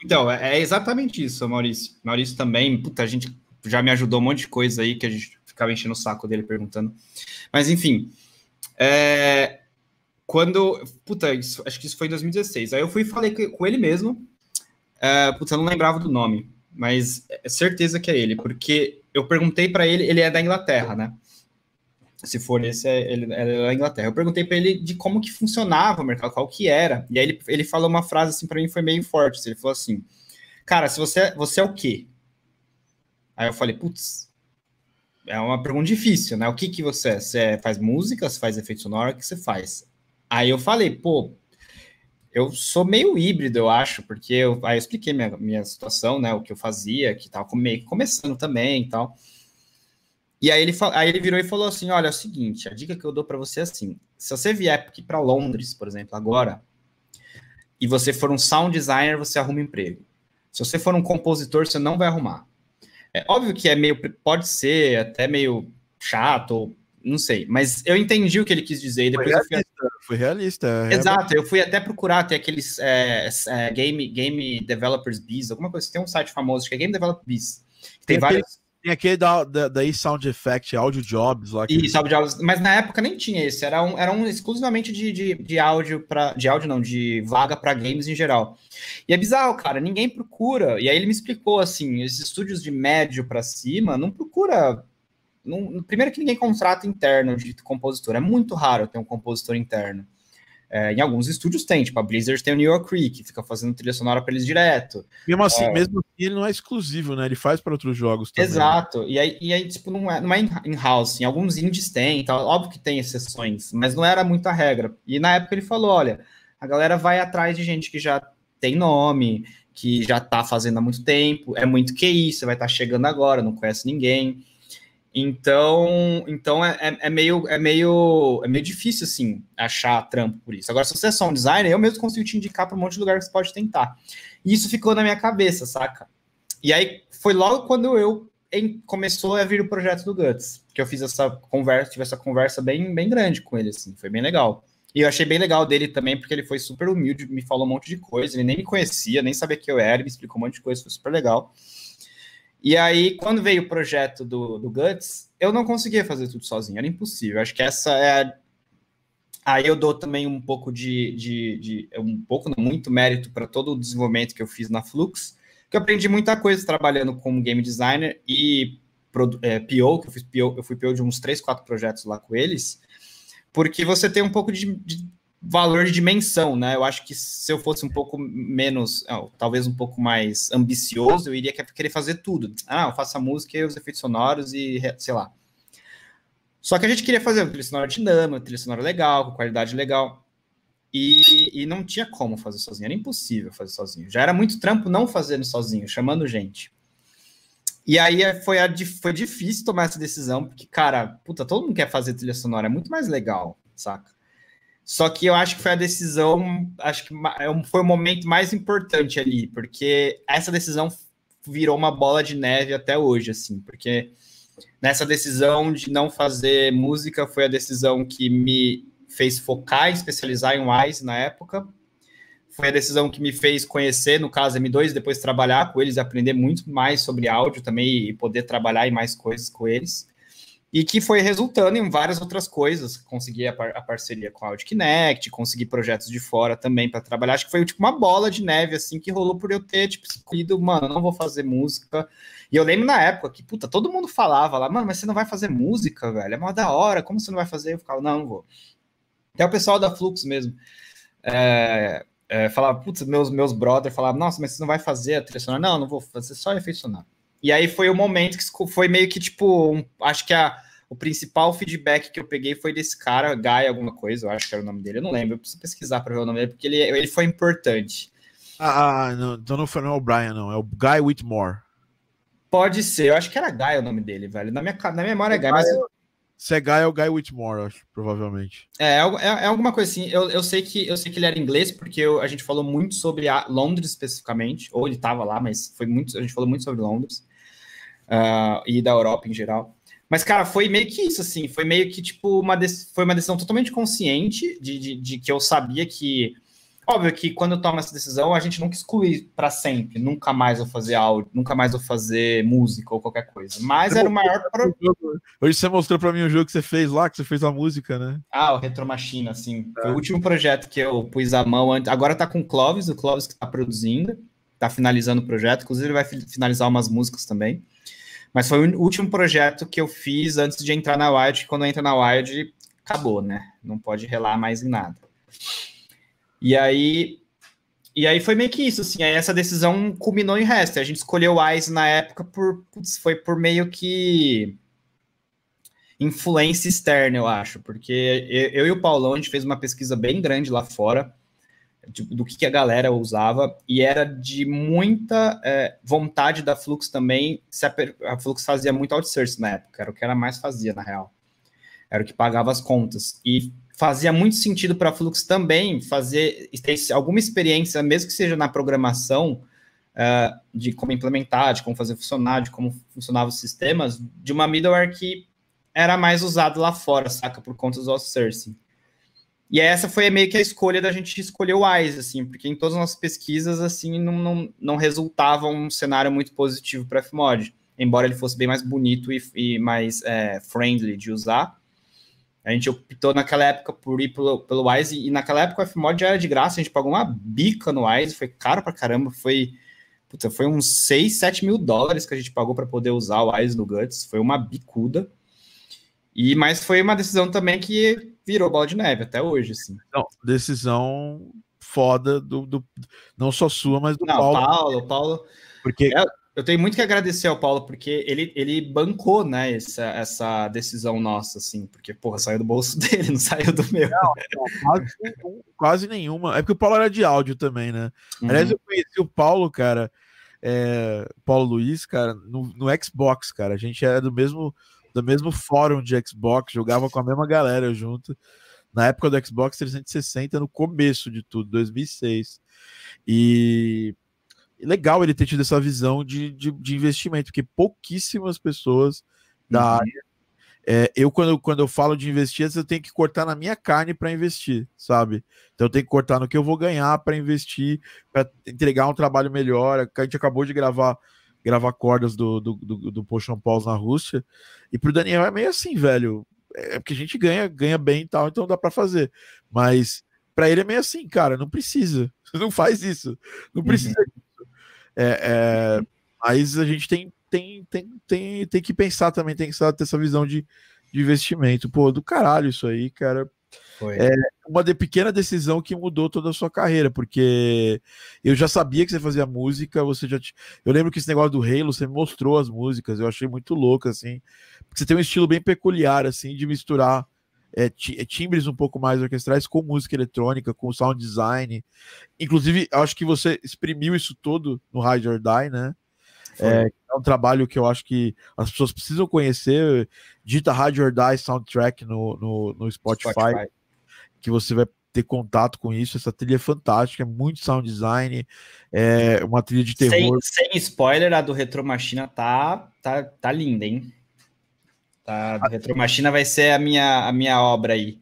Então, é, é exatamente isso, Maurício. Maurício também, puta, a gente já me ajudou um monte de coisa aí que a gente ficava enchendo o saco dele perguntando. Mas, enfim, é, quando, puta, isso, acho que isso foi em 2016. Aí eu fui e falei com ele mesmo, é, puta, eu não lembrava do nome, mas é certeza que é ele, porque eu perguntei para ele, ele é da Inglaterra, né? Se for esse, é, ele é da Inglaterra. Eu perguntei para ele de como que funcionava o mercado, qual que era. E aí ele, ele falou uma frase assim para mim foi meio forte. Ele falou assim: "Cara, se você você é o quê?" Aí eu falei: "Putz, é uma pergunta difícil, né? O que que você é? Você faz música, você faz efeito sonoro, o que você faz?" Aí eu falei: "Pô, eu sou meio híbrido, eu acho, porque eu, aí eu expliquei minha, minha situação, né, o que eu fazia, que tava come, começando também e tal. E aí ele, aí ele virou e falou assim: olha, é o seguinte, a dica que eu dou para você é assim: se você vier aqui para Londres, por exemplo, agora, e você for um sound designer, você arruma emprego. Se você for um compositor, você não vai arrumar. É óbvio que é meio, pode ser até meio chato, não sei, mas eu entendi o que ele quis dizer. E depois foi realista. Fui... Foi realista é Exato, eu fui até procurar, tem aqueles é, é, game, game Developers Biz, alguma coisa, tem um site famoso que é Game Developers Biz. Tem, tem vários. Tem aquele da, da, da Sound Effect, Audio Jobs lá. Isso, Audio Jobs, mas na época nem tinha esse, era um, era um exclusivamente de, de, de áudio para de áudio não, de vaga para games em geral. E é bizarro, cara, ninguém procura. E aí ele me explicou assim, esses estúdios de médio para cima não procura não, primeiro que ninguém contrata interno de compositor, é muito raro ter um compositor interno. É, em alguns estúdios tem, tipo a Blizzard tem o New York Creek, fica fazendo trilha sonora para eles direto. Mesmo assim, é... mesmo assim, ele não é exclusivo, né? Ele faz para outros jogos também. Exato. E aí, e aí tipo, não é, não é in-house. Em alguns indies tem, tá? óbvio que tem exceções, mas não era muita regra. E na época ele falou: olha, a galera vai atrás de gente que já tem nome, que já tá fazendo há muito tempo, é muito QI, você vai estar tá chegando agora, não conhece ninguém. Então, então é, é, é, meio, é, meio, é meio difícil, assim, achar trampo por isso. Agora, se você é só um designer, eu mesmo consigo te indicar para um monte de lugar que você pode tentar. E isso ficou na minha cabeça, saca? E aí, foi logo quando eu em, começou a vir o projeto do Guts, que eu fiz essa conversa, tive essa conversa bem, bem grande com ele, assim, foi bem legal. E eu achei bem legal dele também, porque ele foi super humilde, me falou um monte de coisa, ele nem me conhecia, nem sabia que eu era, me explicou um monte de coisa, foi super legal. E aí, quando veio o projeto do, do Guts, eu não conseguia fazer tudo sozinho, era impossível. Acho que essa é a... Aí eu dou também um pouco de, de, de um pouco, não, muito mérito para todo o desenvolvimento que eu fiz na Flux, que eu aprendi muita coisa trabalhando como game designer e é, PO, que eu, fiz PO, eu fui PO de uns três, quatro projetos lá com eles, porque você tem um pouco de, de valor de dimensão, né? Eu acho que se eu fosse um pouco menos, talvez um pouco mais ambicioso, eu iria querer fazer tudo. Ah, eu faço a música e os efeitos sonoros e sei lá. Só que a gente queria fazer trilha sonora dinâmica, trilha sonora legal, com qualidade legal. E, e não tinha como fazer sozinho, era impossível fazer sozinho. Já era muito trampo não fazendo sozinho, chamando gente. E aí é, foi, a, foi difícil tomar essa decisão, porque, cara, puta, todo mundo quer fazer trilha sonora, é muito mais legal, saca? Só que eu acho que foi a decisão, acho que é foi o momento mais importante ali, porque essa decisão virou uma bola de neve até hoje, assim, porque nessa decisão de não fazer música foi a decisão que me fez focar em especializar em Wise na época, foi a decisão que me fez conhecer, no caso, M2, depois trabalhar com eles e aprender muito mais sobre áudio também e poder trabalhar em mais coisas com eles. E que foi resultando em várias outras coisas. Consegui a, par a parceria com a Audio Kinect, consegui projetos de fora também para trabalhar. Acho que foi tipo uma bola de neve, assim, que rolou por eu ter, tipo, escolhido, mano, não vou fazer música. E eu lembro na época que, puta, todo mundo falava lá, mano, mas você não vai fazer música, velho? É uma da hora, como você não vai fazer? Eu ficava, não, não vou. Até o pessoal da Flux mesmo. É, é, falava, putz, meus, meus brothers falavam, nossa, mas você não vai fazer a trilha sonora? Não, não vou fazer só efeito sonoro. E aí foi o momento que foi meio que, tipo, um, acho que a, o principal feedback que eu peguei foi desse cara, Guy alguma coisa, eu acho que era o nome dele, eu não lembro, eu preciso pesquisar para ver o nome dele, porque ele, ele foi importante. Ah, ah não, então não foi, não é o Brian, não, é o Guy Whitmore. Pode ser, eu acho que era Guy o nome dele, velho. Na minha, na minha memória é Guy, mas... Se é Guy, é o Guy Whitmore, acho, provavelmente. É, é, é, é, alguma coisa assim. Eu, eu, sei que, eu sei que ele era inglês, porque eu, a gente falou muito sobre a Londres especificamente, ou ele estava lá, mas foi muito, a gente falou muito sobre Londres uh, e da Europa em geral. Mas, cara, foi meio que isso, assim, foi meio que, tipo, uma, foi uma decisão totalmente consciente de, de, de que eu sabia que Óbvio que quando eu tomo essa decisão, a gente nunca exclui para sempre, nunca mais vou fazer áudio, nunca mais vou fazer música ou qualquer coisa. Mas era o maior problema. Hoje você mostrou para mim o jogo que você fez lá, que você fez a música, né? Ah, o Retro Machine, assim. É. Foi o último projeto que eu pus a mão. Agora tá com o Clóvis, o Clóvis que tá produzindo, tá finalizando o projeto. Inclusive, ele vai finalizar umas músicas também. Mas foi o último projeto que eu fiz antes de entrar na Wild, que quando entra na Wild, acabou, né? Não pode relar mais em nada. E aí, e aí foi meio que isso, assim, aí essa decisão culminou em resto. A gente escolheu o Ice na época por putz, foi por meio que influência externa, eu acho, porque eu, e o Paulão a gente fez uma pesquisa bem grande lá fora do que, a galera usava e era de muita é, vontade da Flux também. A, a Flux fazia muito outsourcing na época, era o que ela mais fazia na real, era o que pagava as contas e fazia muito sentido para a Flux também fazer ter alguma experiência, mesmo que seja na programação, uh, de como implementar, de como fazer funcionar, de como funcionavam os sistemas, de uma middleware que era mais usado lá fora, saca, por conta do outsourcing. E essa foi meio que a escolha da gente escolher o WISE, assim, porque em todas as nossas pesquisas, assim, não, não, não resultava um cenário muito positivo para Fmod, embora ele fosse bem mais bonito e, e mais é, friendly de usar, a gente optou naquela época por ir pelo, pelo Wise, e naquela época o Fmod já era de graça, a gente pagou uma bica no Wise, foi caro pra caramba, foi, puta, foi uns 6, 7 mil dólares que a gente pagou para poder usar o Wise no Guts, foi uma bicuda. E, mas foi uma decisão também que virou bola de neve até hoje, assim. Não, decisão foda do, do não só sua, mas do não, Paulo. Paulo, Paulo. Porque é, eu tenho muito que agradecer ao Paulo, porque ele, ele bancou, né, essa, essa decisão nossa, assim, porque, porra, saiu do bolso [LAUGHS] dele, não saiu do meu. Não, não, quase, quase, nenhuma. É porque o Paulo era de áudio também, né? Uhum. Aliás, eu conheci o Paulo, cara, é, Paulo Luiz, cara, no, no Xbox, cara. A gente era do mesmo, do mesmo fórum de Xbox, jogava com a mesma galera junto. Na época do Xbox 360, no começo de tudo, 2006. E legal ele ter tido essa visão de, de, de investimento, porque pouquíssimas pessoas da uhum. área. É, eu, quando, quando eu falo de investir, eu tenho que cortar na minha carne para investir, sabe? Então eu tenho que cortar no que eu vou ganhar para investir, para entregar um trabalho melhor. A gente acabou de gravar gravar cordas do, do, do, do Potion Pauls na Rússia. E pro Daniel é meio assim, velho. É porque a gente ganha, ganha bem e tal, então dá para fazer. Mas para ele é meio assim, cara, não precisa. [LAUGHS] Não faz isso. Não precisa uhum. É, é, mas a gente tem, tem, tem, tem, tem que pensar também, tem que ter essa visão de, de investimento. Pô, do caralho isso aí, cara. Foi. É uma de pequena decisão que mudou toda a sua carreira, porque eu já sabia que você fazia música, você já eu lembro que esse negócio do Halo, você me mostrou as músicas, eu achei muito louco assim, porque você tem um estilo bem peculiar assim de misturar é, é, timbres um pouco mais orquestrais com música eletrônica, com sound design. Inclusive, acho que você exprimiu isso todo no Ride or Die, né? É, é, um trabalho que eu acho que as pessoas precisam conhecer. Dita Rádio or Die Soundtrack no, no, no Spotify, Spotify, que você vai ter contato com isso. Essa trilha é fantástica, é muito sound design, é uma trilha de terror. Sem, sem spoiler, a do Retro Machina tá, tá, tá linda, hein? Tá, a do Retro Machina vai ser a minha, a minha obra aí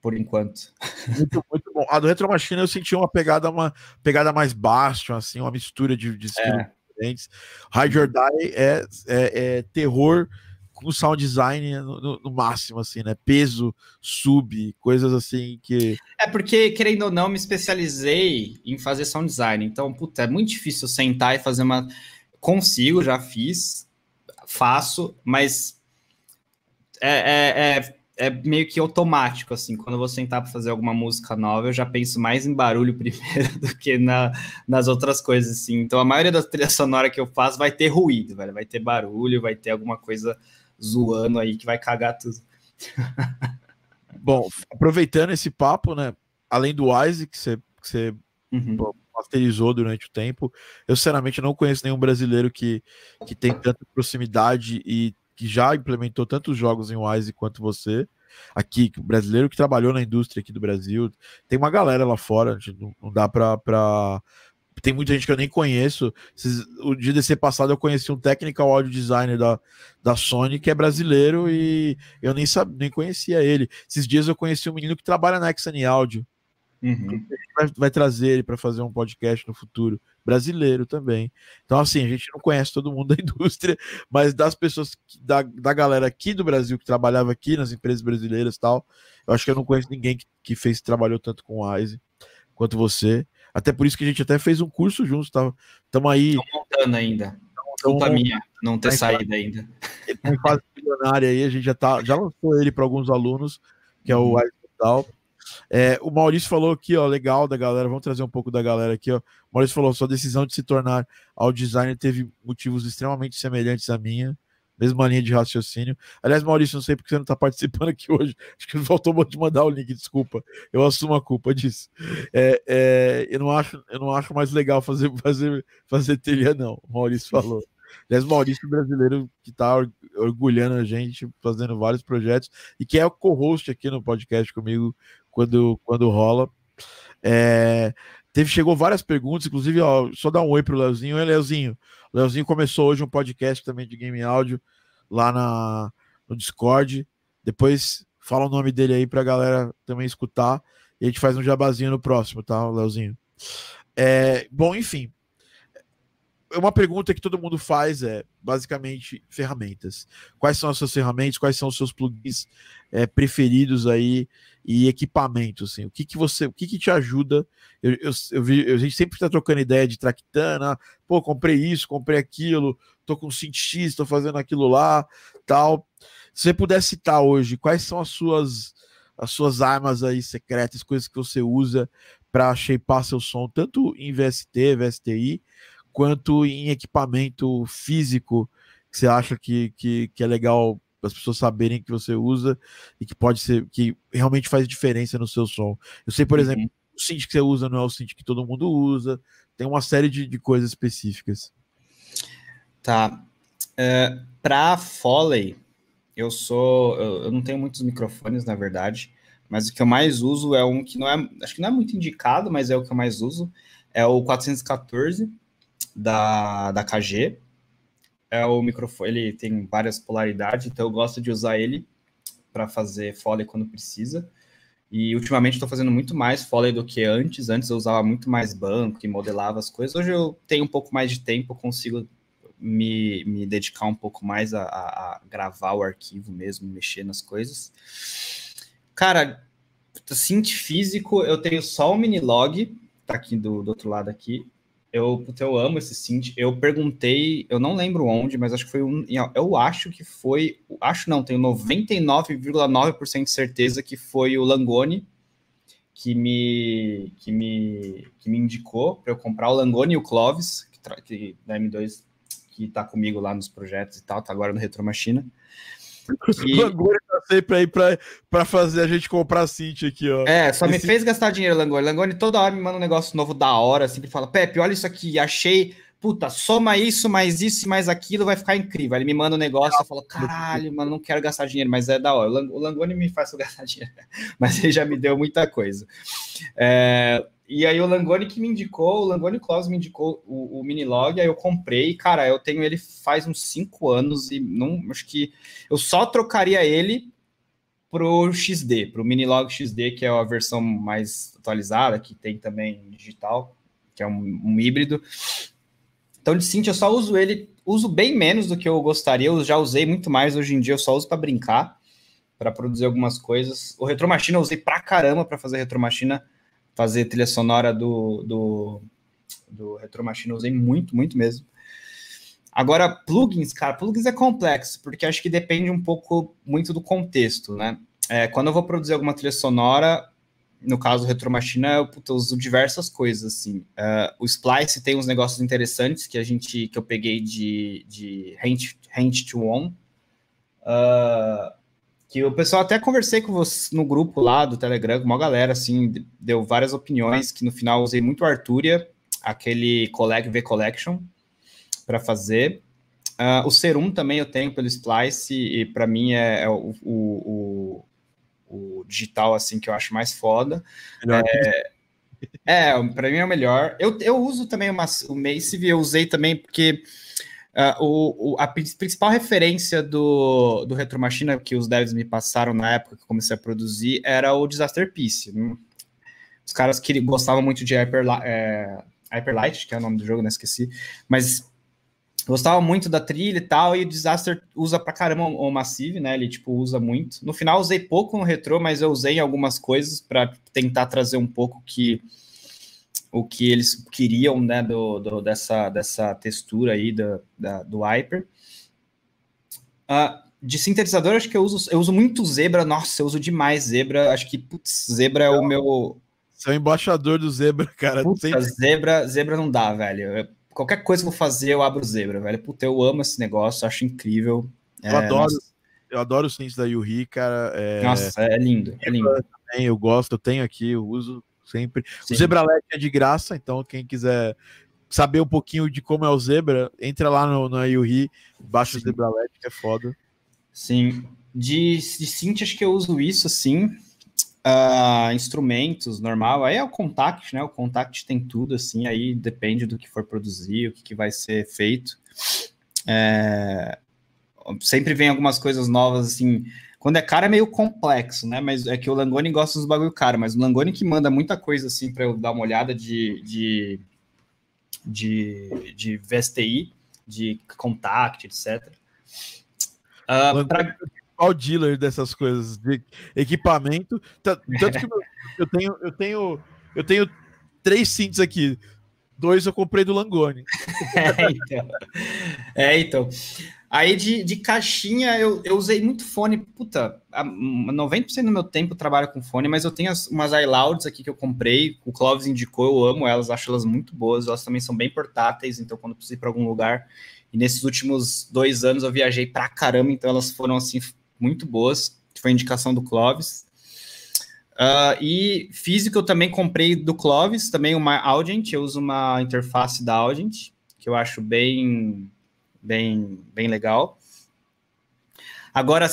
por enquanto. Muito, muito bom. A do Retro Machine eu senti uma pegada, uma pegada mais baixa, assim, uma mistura de, de estilos é. diferentes. Hide or Die é, é, é, terror com sound design no, no, no, máximo, assim, né? Peso, sub, coisas assim que. É porque, querendo ou não, me especializei em fazer sound design. Então, puta, é muito difícil sentar e fazer uma. Consigo, já fiz, faço, mas é, é, é é meio que automático, assim. Quando eu vou sentar para fazer alguma música nova, eu já penso mais em barulho [LAUGHS] primeiro do que na, nas outras coisas, assim. Então, a maioria das trilhas sonoras que eu faço vai ter ruído, velho. Vai ter barulho, vai ter alguma coisa zoando aí que vai cagar tudo. [LAUGHS] Bom, aproveitando esse papo, né? Além do Wise, que você, que você uhum. masterizou durante o tempo, eu sinceramente não conheço nenhum brasileiro que, que tem tanta proximidade e que já implementou tantos jogos em Wise quanto você, aqui, brasileiro que trabalhou na indústria aqui do Brasil. Tem uma galera lá fora, não, não dá pra. Tem muita gente que eu nem conheço. O dia desse passado eu conheci um technical audio designer da, da Sony que é brasileiro e eu nem, sabia, nem conhecia ele. Esses dias eu conheci um menino que trabalha na Exani Audio. Uhum. Vai, vai, trazer ele para fazer um podcast no futuro brasileiro também. Então, assim, a gente não conhece todo mundo da indústria, [LAUGHS] mas das pessoas, da, da galera aqui do Brasil que trabalhava aqui nas empresas brasileiras e tal, eu acho que eu não conheço ninguém que, que fez, trabalhou tanto com o Wise quanto você. Até por isso que a gente até fez um curso juntos, tá? Estamos aí. Estou montando ainda. Então, Culpa minha não ter tá saído ainda. Ele tá em fase milionária aí, a gente já, tá, já lançou ele para alguns alunos, que é o uhum. Total. É, o Maurício falou aqui, ó, legal da galera, vamos trazer um pouco da galera aqui, ó. O Maurício falou: sua decisão de se tornar ao designer teve motivos extremamente semelhantes à minha, mesma linha de raciocínio. Aliás, Maurício, não sei porque você não está participando aqui hoje, acho que faltou de mandar o link, desculpa, eu assumo a culpa disso. É, é, eu, não acho, eu não acho mais legal fazer, fazer, fazer trilha, não, Maurício falou. Aliás, Maurício brasileiro que está orgulhando a gente, fazendo vários projetos, e que é o co-host aqui no podcast comigo quando, quando rola. É, teve, chegou várias perguntas, inclusive, ó, só dar um oi pro Leozinho. Oi, Leozinho. O Leozinho começou hoje um podcast também de game áudio lá na, no Discord. Depois fala o nome dele aí pra galera também escutar. E a gente faz um jabazinho no próximo, tá, Leozinho? É, bom, enfim, uma pergunta que todo mundo faz é basicamente ferramentas. Quais são as suas ferramentas? Quais são os seus plugins é, preferidos aí e equipamentos? Assim, o que, que você, o que, que te ajuda? Eu, eu, eu vi, a gente sempre está trocando ideia de tractana. Pô, comprei isso, comprei aquilo, tô com Synth X, tô fazendo aquilo lá, tal. Se você puder citar hoje, quais são as suas as suas armas aí secretas, coisas que você usa para shapear seu som, tanto em VST, VSTI, quanto em equipamento físico que você acha que, que, que é legal as pessoas saberem que você usa e que pode ser que realmente faz diferença no seu som. Eu sei, por uhum. exemplo, o synth que você usa não é o synth que todo mundo usa, tem uma série de, de coisas específicas. Tá. Uh, Para Foley, eu sou. Eu, eu, não tenho muitos microfones, na verdade, mas o que eu mais uso é um que não é. Acho que não é muito indicado, mas é o que eu mais uso. É o 414 da, da KG. É o microfone, ele tem várias polaridades, então eu gosto de usar ele para fazer foley quando precisa. E ultimamente estou fazendo muito mais foley do que antes. Antes eu usava muito mais banco e modelava as coisas. Hoje eu tenho um pouco mais de tempo, consigo me, me dedicar um pouco mais a, a, gravar o arquivo mesmo, mexer nas coisas. Cara, synth físico, eu tenho só o Minilog, tá aqui do, do outro lado aqui. Eu, eu amo esse synth. Eu perguntei, eu não lembro onde, mas acho que foi um. Eu acho que foi. Acho não, tenho 99,9% de certeza que foi o Langoni que me, que me, que me indicou para eu comprar o Langoni e o Clovis, que, que da M2, que está comigo lá nos projetos e tal, tá agora no Retro Machina. Que... [LAUGHS] Langoni tá sempre aí para fazer a gente comprar Cinti aqui, ó. É, só Esse... me fez gastar dinheiro, Langoni. Langoni toda hora me manda um negócio novo da hora, assim, fala, Pepe, olha isso aqui, achei puta, soma isso, mais isso, mais aquilo, vai ficar incrível. Aí ele me manda um negócio, eu falo, caralho, [LAUGHS] mano, não quero gastar dinheiro, mas é da hora. O Langoni me faz [LAUGHS] gastar dinheiro, mas ele já me deu muita coisa. É, e aí o Langoni que me indicou, o Langoni Claus me indicou o, o Minilog, aí eu comprei, cara, eu tenho ele faz uns cinco anos e não, acho que eu só trocaria ele pro XD, pro Minilog XD, que é a versão mais atualizada, que tem também digital, que é um, um híbrido. Então, de Cinti, eu só uso ele, uso bem menos do que eu gostaria, eu já usei muito mais, hoje em dia eu só uso para brincar, para produzir algumas coisas. O Retromachina eu usei pra caramba para fazer Retromachina, fazer trilha sonora do, do, do Retromachina, eu usei muito, muito mesmo. Agora, plugins, cara, plugins é complexo, porque acho que depende um pouco muito do contexto, né? É, quando eu vou produzir alguma trilha sonora, no caso do Retromachina, eu, puta, eu uso diversas coisas, assim. Uh, o Splice tem uns negócios interessantes que a gente, que eu peguei de, de Hand, hand to On, uh, que o pessoal até conversei com você no grupo lá do Telegram, com uma galera, assim, deu várias opiniões, que no final usei muito Arturia, aquele collect, V Collection, para fazer. Uh, o Serum também eu tenho pelo Splice, e para mim é, é o, o, o digital assim que eu acho mais foda. É, é para mim é o melhor. Eu, eu uso também uma, o Massive, eu usei também porque uh, o, o, a principal referência do, do Retro Machina que os devs me passaram na época que comecei a produzir era o Disaster Piece. Né? Os caras que gostavam muito de Hyper, é, Hyperlight, que é o nome do jogo, não esqueci, mas Gostava muito da trilha e tal, e o Disaster usa pra caramba o Massive, né? Ele, tipo, usa muito. No final, usei pouco no retrô, mas eu usei algumas coisas para tentar trazer um pouco que o que eles queriam, né, do, do dessa, dessa textura aí do, da, do Hyper. Uh, de sintetizador, acho que eu uso, eu uso muito Zebra. Nossa, eu uso demais Zebra. Acho que, putz, Zebra é o meu... Você é o embaixador do Zebra, cara. Puta, Zebra, Zebra não dá, velho qualquer coisa que eu vou fazer, eu abro Zebra, velho. Puta, eu amo esse negócio, acho incrível. Eu é, adoro. Nossa. Eu adoro os synths da Yuhi, cara. É... Nossa, é lindo, é lindo. Eu, também, eu gosto, eu tenho aqui, eu uso sempre. Sim. O Zebra LED é de graça, então quem quiser saber um pouquinho de como é o Zebra, entra lá no, Yuhi, baixa o Zebra LED, que é foda. Sim. De, de synth, acho que eu uso isso, assim uh, instrumentos normal, aí é o Contact, né? O Contact tem tudo, assim, aí depende do que for produzir, o que, que vai ser feito. É, sempre vem algumas coisas novas, assim. Quando é caro é meio complexo, né? Mas é que o Langoni gosta dos bagulho caro, mas o Langoni que manda muita coisa, assim, para eu dar uma olhada de, de, de, de VSTI, de Contact, etc. Uh, pra principal dealer dessas coisas de equipamento. Tanto que eu tenho, eu tenho, eu tenho três cintos aqui. Dois eu comprei do Langoni. [LAUGHS] É, então. É, então. Aí de, de caixinha eu, eu usei muito fone. Puta, 90% do meu tempo eu trabalho com fone, mas eu tenho as, umas iLouds aqui que eu comprei. O Clóvis indicou, eu amo elas, acho elas muito boas. Elas também são bem portáteis, então quando preciso ir para algum lugar. E nesses últimos dois anos eu viajei pra caramba, então elas foram assim muito boas, foi indicação do Clovis. Uh, e físico eu também comprei do Clovis, também uma Audient, eu uso uma interface da Audient, que eu acho bem, bem, bem legal. Agora,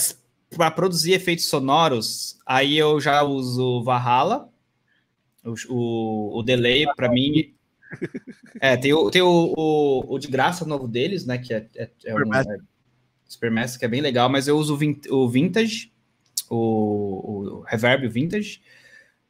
para produzir efeitos sonoros, aí eu já uso Valhalla, o, o, o delay para mim... É, tem, o, tem o, o, o, de graça novo deles, né, que é, é, é um... É, que é bem legal, mas eu uso o Vintage, o, o Reverb Vintage.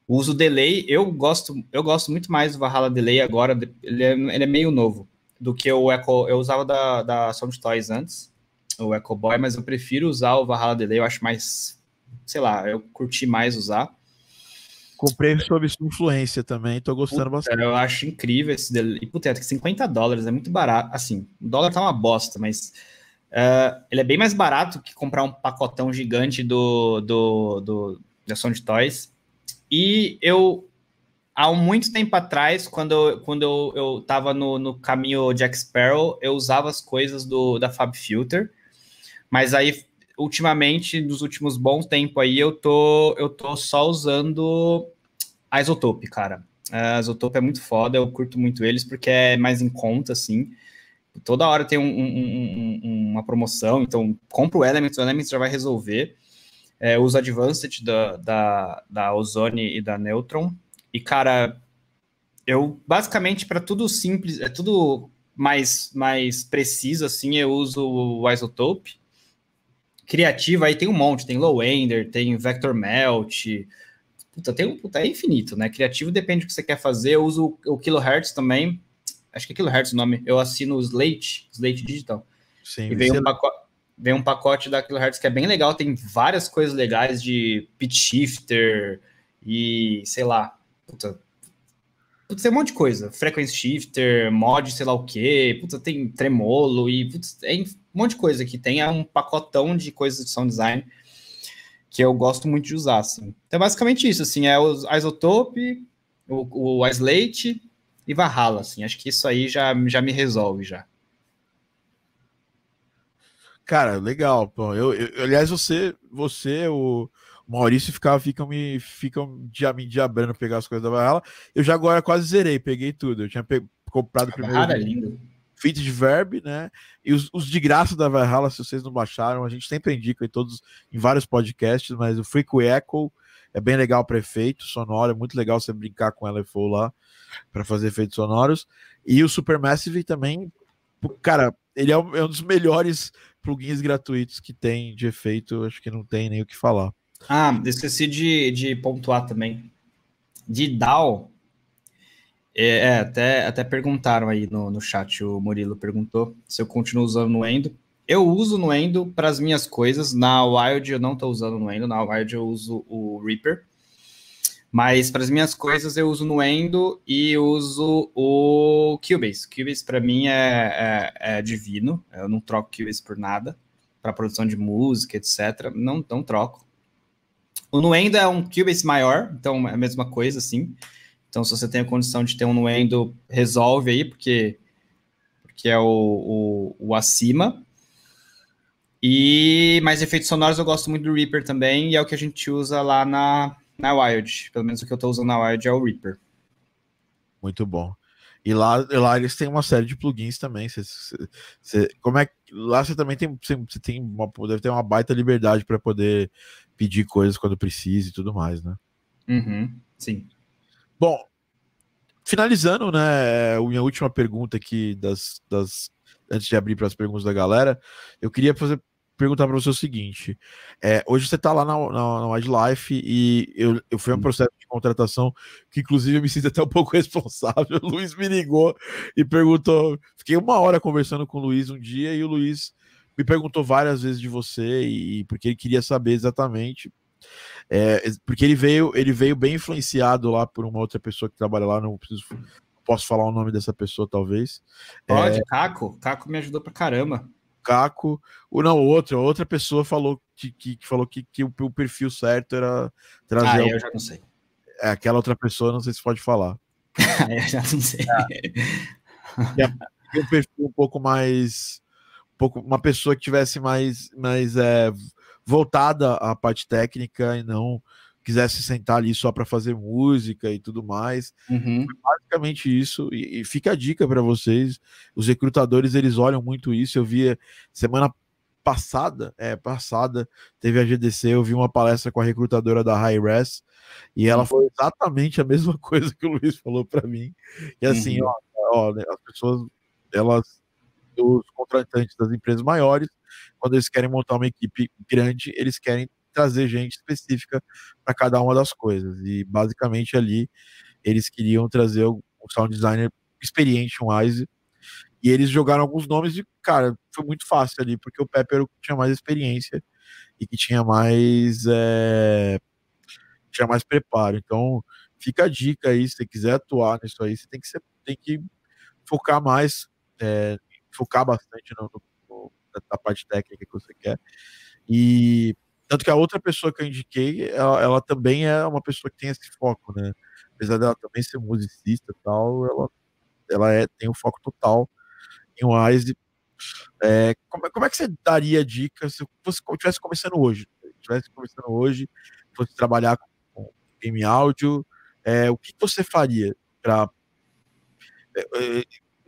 Uso o Delay, eu gosto, eu gosto muito mais do Valhalla Delay agora, ele é, ele é meio novo do que o Echo, eu usava da, da Sound Toys antes, o Echo Boy, mas eu prefiro usar o Valhalla Delay, eu acho mais, sei lá, eu curti mais usar. Comprei sob sua influência também, tô gostando puta, bastante. Eu acho incrível esse delay. E, puta, 50 é dólares, é muito barato. Assim, o dólar tá uma bosta, mas Uh, ele é bem mais barato que comprar um pacotão gigante do, do, do da Sound Toys. E eu, há muito tempo atrás, quando eu, quando eu, eu tava no, no caminho Jack Sparrow, eu usava as coisas do, da Fab Filter. Mas aí, ultimamente, nos últimos bons tempos aí, eu tô, eu tô só usando a Isotope, cara. A Zotope é muito foda, eu curto muito eles porque é mais em conta, assim. Toda hora tem um, um, um, uma promoção, então compra o Elements, o Elements já vai resolver. É, uso Advanced da, da, da Ozone e da Neutron. E, cara, eu basicamente para tudo simples, é tudo mais, mais preciso, assim, eu uso o Isotope. Criativo, aí tem um monte, tem Low Ender, tem Vector Melt, puta, tem um, puta, é infinito, né? Criativo depende do que você quer fazer, eu uso o Kilohertz também, acho que é Kilohertz o nome, eu assino o Slate, Slate Digital, Sim, e vem um, pacote, vem um pacote da Kilohertz que é bem legal, tem várias coisas legais de pitch shifter e, sei lá, puta, Putz, tem um monte de coisa. Frequency shifter, mod, sei lá o quê. Putz, tem tremolo e putz, tem um monte de coisa que tem. É um pacotão de coisas de sound design que eu gosto muito de usar, assim. Então, é basicamente isso, assim. É o Isotope, o, o Islate e Valhalla, assim. Acho que isso aí já, já me resolve, já. Cara, legal. Pô, eu, eu, aliás, você, você, o Maurício ficava, fica me, ficam dia, me diabrando pegar as coisas da Valhalla. Eu já agora quase zerei, peguei tudo. Eu tinha pe... comprado o primeiro. Cara, é lindo. Feat de Verb, né? E os, os, de graça da Valhalla, se vocês não baixaram, a gente sempre indica em todos, em vários podcasts, mas o Freak Echo é bem legal para efeito sonoro, é muito legal você brincar com LFO lá para fazer efeitos sonoros. E o Supermassive também, cara, ele é um, é um dos melhores plugins gratuitos que tem de efeito, acho que não tem nem o que falar. Ah, esqueci de, de pontuar também. De DAO, é, é, até, até perguntaram aí no, no chat, o Murilo perguntou se eu continuo usando no Endo. Eu uso no Endo para as minhas coisas. Na Wild eu não estou usando no Endo, na Wild eu uso o Reaper. Mas para as minhas coisas eu uso no Endo e uso o Cubase. Cubase para mim é, é, é, divino. Eu não troco Cubase por nada. Para produção de música, etc. Não, não troco. O Nuendo é um Cubase maior, então é a mesma coisa, assim. Então, se você tem a condição de ter um Nuendo, resolve aí, porque, porque é o, o, o acima. E mais efeitos sonoros eu gosto muito do Reaper também, e é o que a gente usa lá na, na Wild. Pelo menos o que eu estou usando na Wild é o Reaper. Muito bom. E lá, lá eles têm uma série de plugins também. Cê, cê, como é lá você também tem você tem uma, deve ter uma baita liberdade para poder pedir coisas quando precisa e tudo mais, né? Uhum, sim. Bom, finalizando, né? Minha última pergunta aqui das, das antes de abrir para as perguntas da galera, eu queria fazer perguntar para você o seguinte: é, hoje você está lá na, na, na Wildlife e eu, eu fui um processo de contratação que, inclusive, eu me sinto até um [LAUGHS] pouco responsável. O Luiz me ligou e perguntou. Fiquei uma hora conversando com o Luiz um dia e o Luiz me perguntou várias vezes de você e porque ele queria saber exatamente. É, porque ele veio, ele veio bem influenciado lá por uma outra pessoa que trabalha lá, não preciso, posso falar o nome dessa pessoa, talvez. Pode, é, Caco. Caco me ajudou pra caramba. Caco, ou não, outra, outra pessoa falou que, que, que falou que, que o, o, perfil certo era trazer. Ah, eu já não sei. É, aquela outra pessoa, não sei se pode falar. [LAUGHS] eu já não sei. É, é um perfil um pouco mais. Pouco, uma pessoa que tivesse mais, mais é, voltada à parte técnica e não quisesse sentar ali só para fazer música e tudo mais. Uhum. Basicamente isso. E, e fica a dica para vocês. Os recrutadores eles olham muito isso. Eu via semana passada, é passada, teve a GDC. Eu vi uma palestra com a recrutadora da High Res e ela falou exatamente a mesma [LAUGHS] coisa que o Luiz falou para mim. E assim, uhum. ó, ó, as pessoas, elas, os contratantes das empresas maiores, quando eles querem montar uma equipe grande, eles querem trazer gente específica para cada uma das coisas. E basicamente ali eles queriam trazer um sound designer experiente, um Wise, e eles jogaram alguns nomes e, cara, foi muito fácil ali, porque o Pepper tinha mais experiência e que tinha mais é, tinha mais preparo. Então, fica a dica aí, se você quiser atuar nisso aí, você tem que, ser, tem que focar mais, é, focar bastante no, no, na parte técnica que você quer. E tanto que a outra pessoa que eu indiquei, ela, ela, também é uma pessoa que tem esse foco, né? Apesar dela também ser musicista e tal, ela, ela é, tem um foco total em Wise. É, como, como, é que você daria dica se você estivesse começando hoje? Estivesse começando hoje, fosse trabalhar com, com game áudio, é, o que você faria para.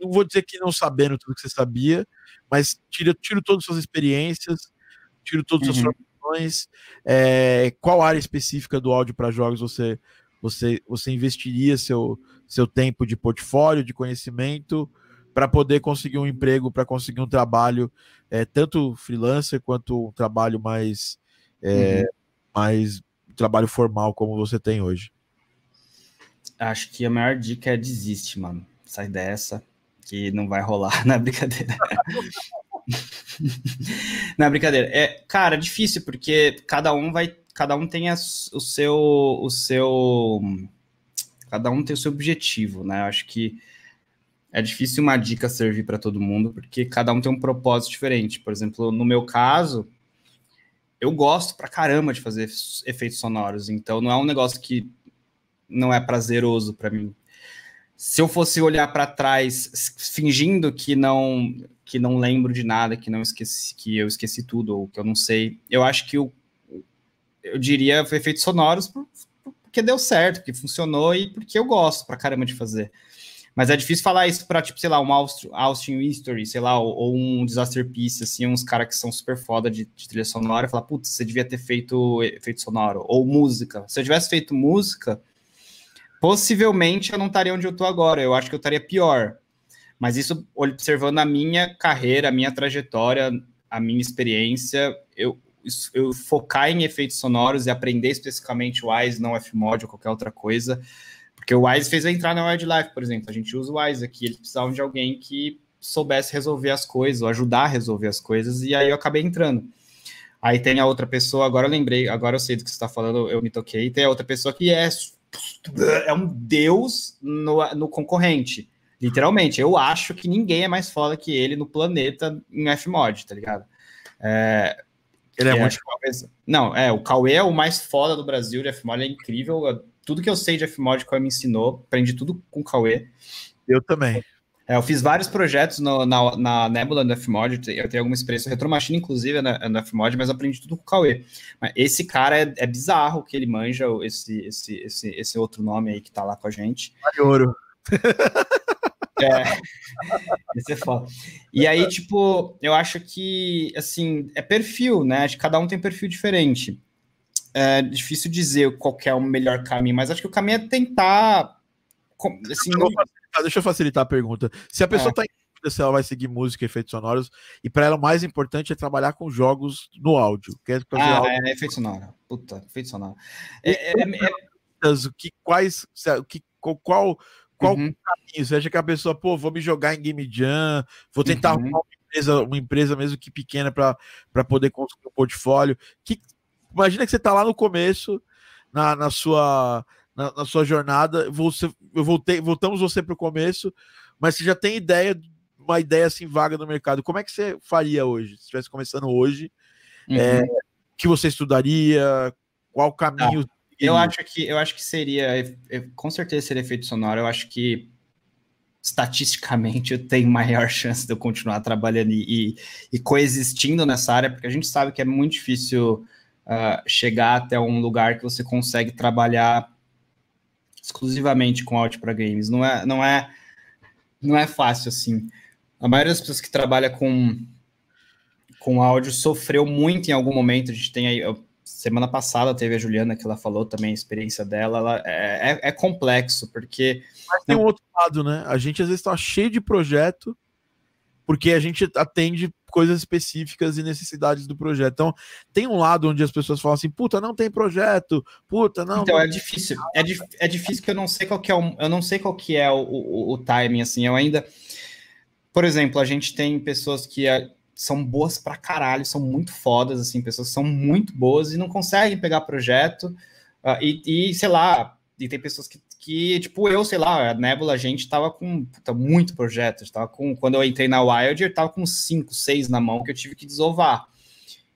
Não vou dizer que não sabendo tudo que você sabia, mas tira, tiro todas as suas experiências, tiro todas as uhum. suas formações. É, qual área específica do áudio para jogos você, você, você investiria seu, seu tempo de portfólio, de conhecimento, para poder conseguir um emprego, para conseguir um trabalho, é, tanto freelancer quanto um trabalho mais, é, uhum. mais trabalho formal como você tem hoje? Acho que a maior dica é desiste, mano. Sai dessa, que não vai rolar [LAUGHS] na brincadeira. na brincadeira. É, cara, difícil porque cada um vai, cada um tem a, o seu, o seu, cada um tem o seu objetivo, né? Acho que é difícil uma dica servir para todo mundo porque cada um tem um propósito diferente. Por exemplo, no meu caso, eu gosto pra caramba de fazer efeitos sonoros, então não é um negócio que não é prazeroso para mim. Se eu fosse olhar para trás fingindo que não que não lembro de nada, que não esqueci, que eu esqueci tudo ou que eu não sei, eu acho que eu, eu diria efeitos sonoros porque deu certo, porque funcionou e porque eu gosto pra caramba de fazer. Mas é difícil falar isso para, tipo, sei lá, um Austin History, sei lá, ou, ou um Disaster Piece, assim, uns caras que são super foda de, de trilha sonora, falar, putz, você devia ter feito efeito sonoro, ou música. Se eu tivesse feito música, possivelmente eu não estaria onde eu tô agora, eu acho que eu estaria pior. Mas isso, observando a minha carreira, a minha trajetória, a minha experiência, eu, eu focar em efeitos sonoros e aprender especificamente o Wise, não Fmod ou qualquer outra coisa, porque o Wise fez eu entrar na Wildlife, por exemplo. A gente usa o Wise aqui, eles precisavam de alguém que soubesse resolver as coisas, ou ajudar a resolver as coisas, e aí eu acabei entrando. Aí tem a outra pessoa, agora eu lembrei, agora eu sei do que você está falando, eu me toquei, tem a outra pessoa que é, é um deus no, no concorrente. Literalmente, eu acho que ninguém é mais foda que ele no planeta em Fmod, tá ligado? É, ele é, é muito. Não, é, o Cauê é o mais foda do Brasil de Fmod, é incrível tudo que eu sei de Fmod, que o me ensinou, aprendi tudo com o Cauê. Eu também. É, eu fiz vários projetos no, na, na Nebula no Fmod, eu tenho alguma experiência Retromachine, inclusive, na, no Fmod, mas aprendi tudo com o Cauê. Mas esse cara é, é bizarro que ele manja esse, esse, esse, esse outro nome aí que tá lá com a gente. Ouro. [LAUGHS] É, esse é foda. E aí, tipo, eu acho que, assim, é perfil, né? Cada um tem perfil diferente é difícil dizer qual é o melhor caminho, mas acho que o caminho é tentar. Assim, não... Deixa eu facilitar a pergunta. Se a pessoa está é. em dúvida se ela vai seguir música e efeitos sonoros, e para ela o mais importante é trabalhar com jogos no áudio. Quer fazer ah, áudio... é, efeito sonoro. Puta, efeito sonoro. É, é, é, o que, quais, o que, qual, qual uhum. caminho? Você acha que a pessoa, pô, vou me jogar em Game Jam, vou tentar uhum. arrumar uma empresa, uma empresa mesmo que pequena para poder construir um portfólio. Que, Imagina que você está lá no começo, na, na sua, na, na, sua jornada, você, eu voltei, voltamos você para o começo, mas você já tem ideia, uma ideia assim vaga no mercado. Como é que você faria hoje? Se estivesse começando hoje, uhum. é, que você estudaria? Qual caminho? Eu acho que eu acho que seria, com certeza seria efeito sonoro. Eu acho que estatisticamente [LAUGHS] eu tenho maior chance de eu continuar trabalhando e, e, coexistindo nessa área, porque a gente sabe que é muito difícil uh, chegar até um lugar que você consegue trabalhar exclusivamente com áudio para games. Não é, não é, não é fácil assim. A maioria das pessoas que trabalha com com áudio sofreu muito em algum momento. A gente tem aí semana passada teve a Juliana que ela falou também a experiência dela. Ela é, é, é complexo porque mas tem um outro lado, né? A gente às vezes está cheio de projeto porque a gente atende coisas específicas e necessidades do projeto. Então, tem um lado onde as pessoas falam assim, puta, não tem projeto, puta, não. Então, não é difícil. É, di é difícil que eu não sei qual que é o, eu não sei qual que é o, o, o timing, assim, eu ainda. Por exemplo, a gente tem pessoas que é, são boas pra caralho, são muito fodas, assim, pessoas que são muito boas e não conseguem pegar projeto. Uh, e, e, sei lá, e tem pessoas que que, tipo, eu, sei lá, a Nebula, a gente tava com puta, muito projeto. Tava com, quando eu entrei na Wild, eu tava com cinco, seis na mão que eu tive que desovar.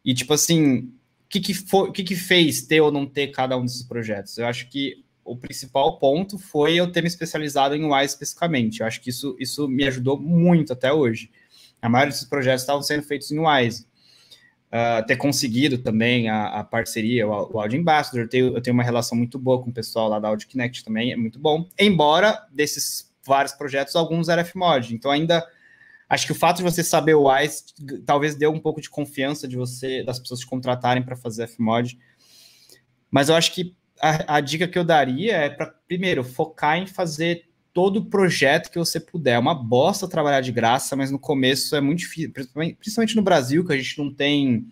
E, tipo assim, o que que, foi, que que fez ter ou não ter cada um desses projetos? Eu acho que o principal ponto foi eu ter me especializado em UI especificamente. Eu acho que isso, isso me ajudou muito até hoje. A maioria desses projetos estavam sendo feitos em Wise. Uh, ter conseguido também a, a parceria, o, o Audio Ambassador. Eu tenho, eu tenho uma relação muito boa com o pessoal lá da Audio Connect também, é muito bom. Embora desses vários projetos, alguns eram Fmod. Então ainda acho que o fato de você saber o WISE talvez deu um pouco de confiança de você, das pessoas te contratarem para fazer Fmod. Mas eu acho que a, a dica que eu daria é para, primeiro, focar em fazer todo projeto que você puder. É uma bosta trabalhar de graça, mas no começo é muito difícil, principalmente no Brasil, que a gente não tem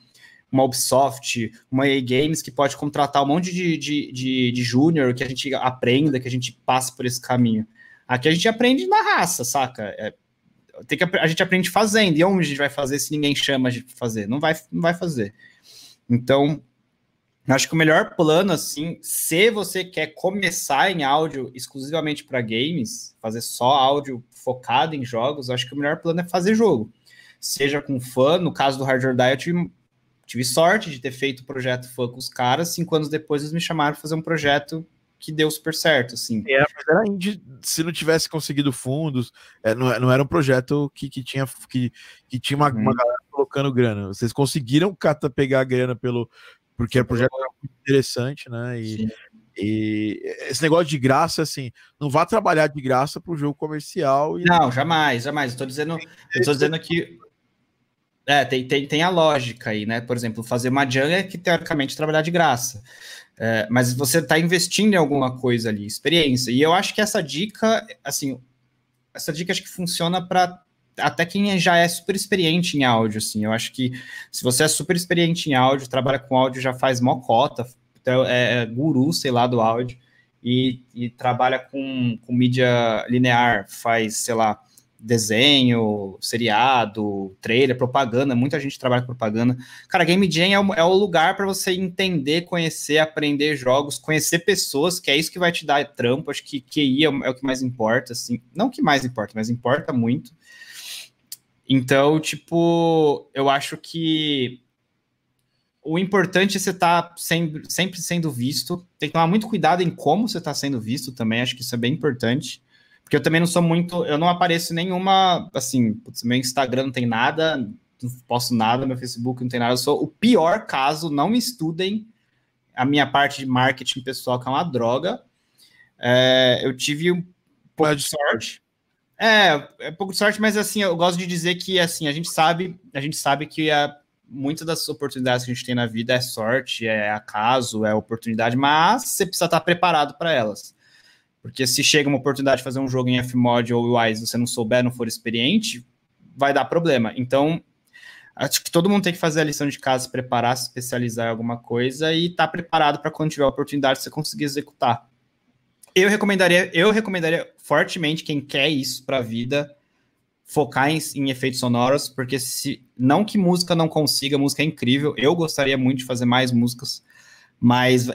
uma Ubisoft, uma EA Games que pode contratar um monte de, de, de, de júnior que a gente aprenda, que a gente passe por esse caminho. Aqui a gente aprende na raça, saca? É, tem que, a gente aprende fazendo. E onde a gente vai fazer se ninguém chama a gente fazer? Não vai, não vai fazer. Então, acho que o melhor plano, assim, se você quer começar em áudio exclusivamente para games, fazer só áudio focado em jogos, acho que o melhor plano é fazer jogo. Seja com fã, no caso do Hard Die, eu tive, tive sorte de ter feito o projeto fã com os caras, cinco anos depois eles me chamaram para fazer um projeto que deu super certo, assim. É, era indie, se não tivesse conseguido fundos, é, não, não, era um projeto que, que tinha que, que tinha uma, uma uhum. galera colocando grana. Vocês conseguiram cata, pegar a grana pelo porque o projeto era muito interessante, né? E, e, esse negócio de graça, assim, não vá trabalhar de graça para o jogo comercial. E... Não, jamais, jamais. Estou dizendo, estou dizendo que é, tem, tem, tem a lógica aí, né? Por exemplo, fazer uma jungle é que teoricamente trabalhar de graça. É, mas você está investindo em alguma coisa ali, experiência. E eu acho que essa dica, assim, essa dica acho que funciona para até quem já é super experiente em áudio, assim. Eu acho que se você é super experiente em áudio, trabalha com áudio já faz mocota, então é, é guru, sei lá, do áudio, e, e trabalha com, com mídia linear, faz, sei lá, desenho, seriado, trailer, propaganda, muita gente trabalha com propaganda. Cara, Game Jam é o, é o lugar para você entender, conhecer, aprender jogos, conhecer pessoas, que é isso que vai te dar trampo. Acho que QI é, é o que mais importa, assim. Não que mais importa, mas importa muito. Então, tipo, eu acho que o importante é você estar tá sempre, sempre sendo visto. Tem que tomar muito cuidado em como você está sendo visto também. Acho que isso é bem importante. Porque eu também não sou muito, eu não apareço nenhuma, assim, putz, meu Instagram não tem nada, não posto nada, meu Facebook não tem nada, eu sou o pior caso, não me estudem a minha parte de marketing pessoal, que é uma droga. É, eu tive um pouco de sorte. É, é pouco de sorte, mas assim, eu gosto de dizer que assim, a gente sabe, a gente sabe que a, muitas das oportunidades que a gente tem na vida é sorte, é acaso, é oportunidade, mas você precisa estar preparado para elas. Porque se chega uma oportunidade de fazer um jogo em Fmod ou Wise, você não souber, não for experiente, vai dar problema. Então, acho que todo mundo tem que fazer a lição de casa, se preparar, se especializar em alguma coisa e estar tá preparado para quando tiver a oportunidade você conseguir executar. Eu recomendaria, eu recomendaria fortemente quem quer isso para a vida focar em, em, efeitos sonoros, porque se não que música não consiga, música é incrível. Eu gostaria muito de fazer mais músicas, mas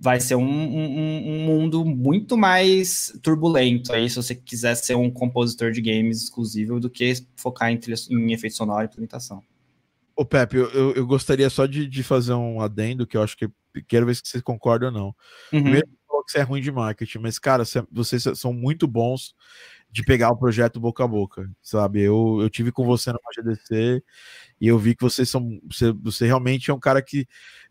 vai ser um, um, um, mundo muito mais turbulento aí, se você quiser ser um compositor de games exclusivo, do que focar em, em efeito sonoro e implementação. Ô Pepe, eu, eu, eu gostaria só de, de, fazer um adendo, que eu acho que quero ver se você concorda ou não. Uhum. Primeiro, que você é ruim de marketing, mas, cara, vocês são muito bons de pegar o projeto boca a boca, sabe? Eu, eu tive com você no GDC e eu vi que vocês são. Você, você realmente é um cara que.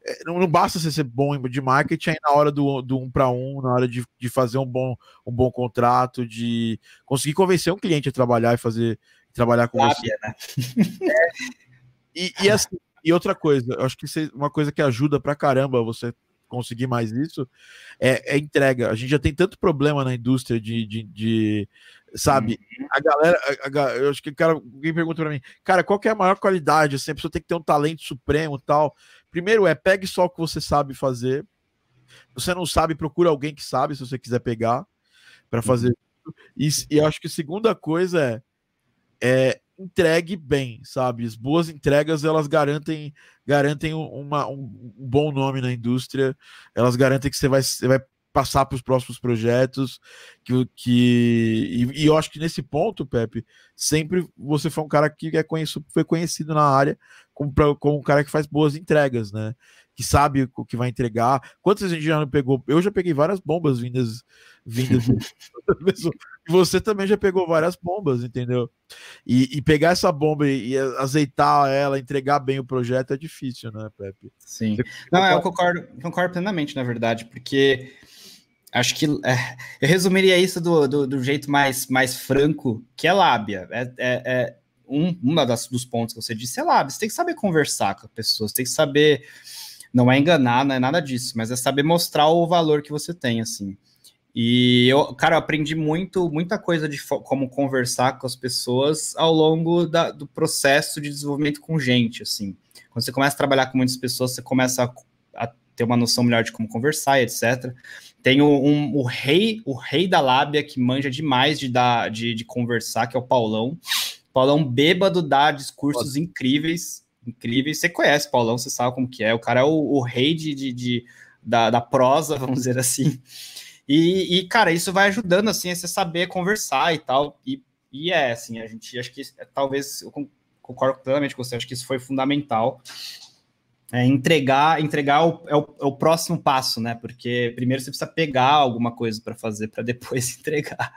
É, não, não basta você ser bom de marketing aí na hora do, do um para um, na hora de, de fazer um bom, um bom contrato, de conseguir convencer um cliente a trabalhar e fazer trabalhar com Lábia, você. Né? É, e, e, assim, e outra coisa, eu acho que uma coisa que ajuda pra caramba você conseguir mais isso é, é entrega. A gente já tem tanto problema na indústria de, de, de sabe? Uhum. A galera, a, a, eu acho que cara, alguém pergunta para mim, cara, qual é a maior qualidade? Assim, a pessoa tem que ter um talento supremo tal. Primeiro é pegue só o que você sabe fazer. Você não sabe, procura alguém que sabe, se você quiser pegar para fazer. Uhum. E, e acho que a segunda coisa é, é entregue bem, sabe? As boas entregas elas garantem garantem uma, um, um bom nome na indústria, elas garantem que você vai, você vai passar para os próximos projetos. Que, que e, e, eu acho que nesse ponto, Pepe, sempre você foi um cara que é conhecido, foi conhecido na área como, pra, como um cara que faz boas entregas, né? Que sabe o que vai entregar. Quantas a gente já não pegou? Eu já peguei várias bombas vindas, vindas [LAUGHS] e você também já pegou várias bombas, entendeu? E, e pegar essa bomba e, azeitar ela, entregar bem o projeto é difícil, né, Pepe? Sim. Você, não, eu concordo, concordo plenamente, na verdade, porque acho que é, eu resumiria isso do, do, do, jeito mais, mais franco, que é lábia. É, é, é um uma das, dos pontos que você disse é lábia. Você tem que saber conversar com as pessoas, tem que saber. Não é enganar, não é nada disso, mas é saber mostrar o valor que você tem, assim. E eu, cara, eu aprendi muito, muita coisa de como conversar com as pessoas ao longo da, do processo de desenvolvimento com gente, assim. Quando você começa a trabalhar com muitas pessoas, você começa a, a ter uma noção melhor de como conversar, etc. Tem o, um, o rei, o rei da lábia que manja demais de, dar, de, de conversar, que é o Paulão. Paulão bêbado dá discursos Pode. incríveis, incríveis. Você conhece Paulão, você sabe como que é. O cara é o, o rei de, de, de da, da, prosa, [LAUGHS] vamos dizer assim. E, e, cara, isso vai ajudando, assim, a você saber conversar e tal. E, e é, assim, a gente, acho que talvez, eu concordo plenamente com você, acho que isso foi fundamental é, entregar entregar o, é, o, é, o, próximo passo, né? Porque primeiro você precisa pegar alguma coisa para fazer para depois [LAUGHS] entregar.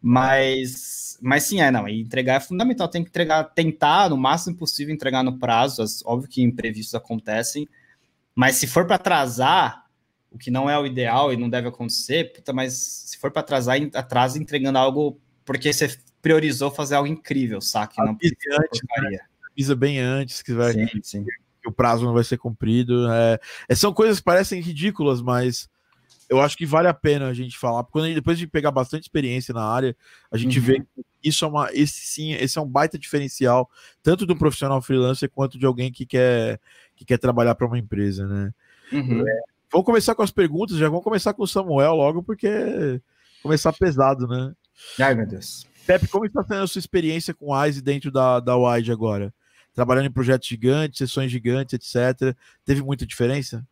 Mas, mas sim, é não. Entregar é fundamental. Tem que entregar, tentar no máximo possível entregar no prazo. As, óbvio que imprevistos acontecem, mas se for para atrasar, o que não é o ideal e não deve acontecer, puta, mas se for para atrasar, atrasa entregando algo porque você priorizou fazer algo incrível, saca? Não avisa antes, né? avisa bem antes que vai sim, sim que o prazo não vai ser cumprido. É, é, são coisas que parecem ridículas, mas eu acho que vale a pena a gente falar. Porque quando, depois de pegar bastante experiência na área, a gente uhum. vê que isso é uma. Esse sim, esse é um baita diferencial, tanto do profissional freelancer quanto de alguém que quer, que quer trabalhar para uma empresa, né? Uhum. É, vamos começar com as perguntas, já vamos começar com o Samuel logo, porque começar pesado, né? Ai, meu Deus. Pepe, como está sendo a sua experiência com o Wise dentro da, da Wide agora? trabalhando em projetos gigantes, sessões gigantes, etc. Teve muita diferença?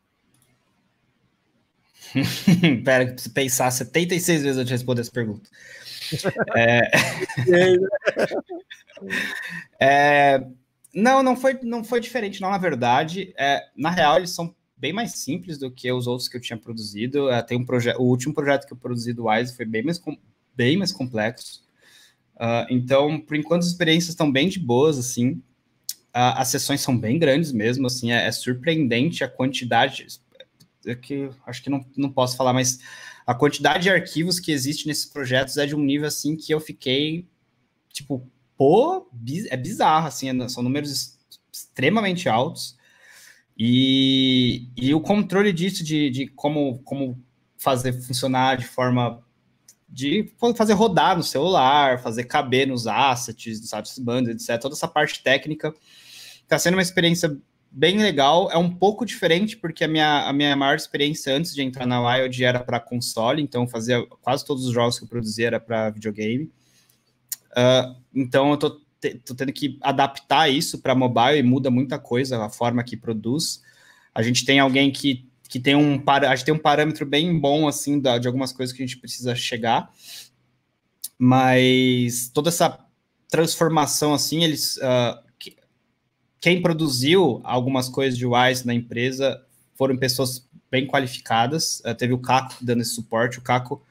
[LAUGHS] Pera, que preciso pensar 76 vezes antes de responder essa pergunta. é... [LAUGHS] é... Não, não foi, não foi diferente, não, na verdade. É, na real, eles são bem mais simples do que os outros que eu tinha produzido. É, tem um projeto, o último projeto que eu produzi do Wise foi bem mais, bem mais complexo. Uh, então, por enquanto, as experiências estão bem de boas, assim as sessões são bem grandes mesmo, assim, é, é surpreendente a quantidade, é que acho que não, não posso falar, mas a quantidade de arquivos que existe nesses projetos é de um nível, assim, que eu fiquei, tipo, pô, é bizarro, assim, é, são números extremamente altos, e, e o controle disso, de, de como, como fazer funcionar de forma de fazer rodar no celular, fazer caber nos assets, nos assets bands, etc. Toda essa parte técnica está sendo uma experiência bem legal. É um pouco diferente, porque a minha, a minha maior experiência antes de entrar na Wild era para console, então fazia quase todos os jogos que eu produzia era para videogame. Uh, então eu tô, tô tendo que adaptar isso para mobile e muda muita coisa a forma que produz. A gente tem alguém que que tem um, a gente tem um parâmetro bem bom, assim, da, de algumas coisas que a gente precisa chegar, mas toda essa transformação, assim, eles, uh, que, quem produziu algumas coisas de Wise na empresa foram pessoas bem qualificadas, uh, teve o Caco dando esse suporte, o Caco,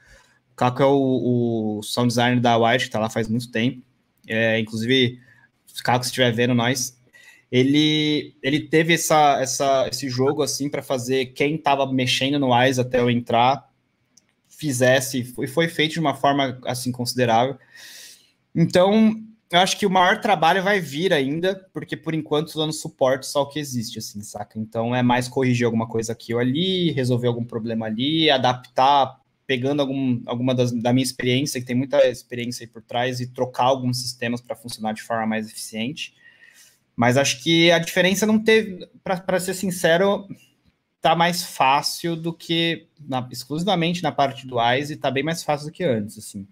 o Caco é o, o sound designer da Wise, que está lá faz muito tempo, é, inclusive, Caco, se estiver vendo nós, ele, ele teve essa, essa, esse jogo assim para fazer quem estava mexendo no Wise até eu entrar fizesse, foi, foi feito de uma forma assim considerável. Então, eu acho que o maior trabalho vai vir ainda, porque por enquanto dando suporte só o que existe, assim, saca? Então é mais corrigir alguma coisa aqui ou ali, resolver algum problema ali, adaptar, pegando algum, alguma das, da minha experiência, que tem muita experiência aí por trás, e trocar alguns sistemas para funcionar de forma mais eficiente. Mas acho que a diferença não teve, para ser sincero, tá mais fácil do que na, exclusivamente na parte do Wise, tá bem mais fácil do que antes, assim.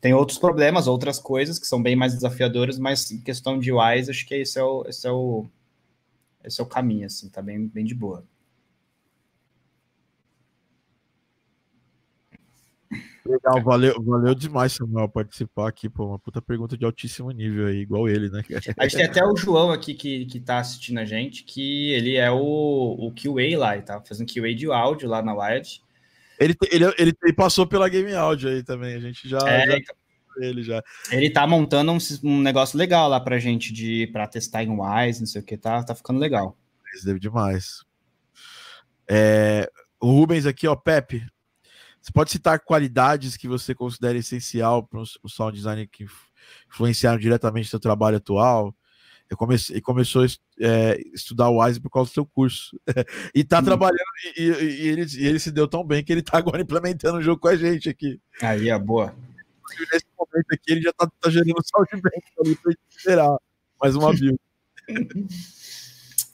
Tem outros problemas, outras coisas que são bem mais desafiadoras, mas em questão de Wise, acho que esse é o, esse é o, esse é o caminho, assim, tá bem, bem de boa. Legal, valeu, valeu demais, Samuel, participar aqui, pô, uma puta pergunta de altíssimo nível aí, igual ele, né? A gente tem até o João aqui que, que tá assistindo a gente, que ele é o, o QA lá, ele tá fazendo QA de áudio lá na Wired. Ele, ele, ele, ele passou pela Game Audio aí também, a gente já... É, já... então, Ele já. ele tá montando um, um negócio legal lá pra gente, de, pra testar em Wise, não sei o que, tá, tá ficando legal. Deve demais. É, o Rubens aqui, ó, Pepe. Você pode citar qualidades que você considera essencial para o sound design que influenciaram diretamente o seu trabalho atual? Eu comecei, e começou a é, estudar o Wise por causa do seu curso. [LAUGHS] e tá Sim. trabalhando, e, e- ele, e ele se deu tão bem que ele tá agora [LAUGHS] implementando o jogo com a gente aqui. Aí, é boa. Nesse momento aqui, ele já tá, tá gerando sound bank ali pra gente esperar mais uma build. [LAUGHS]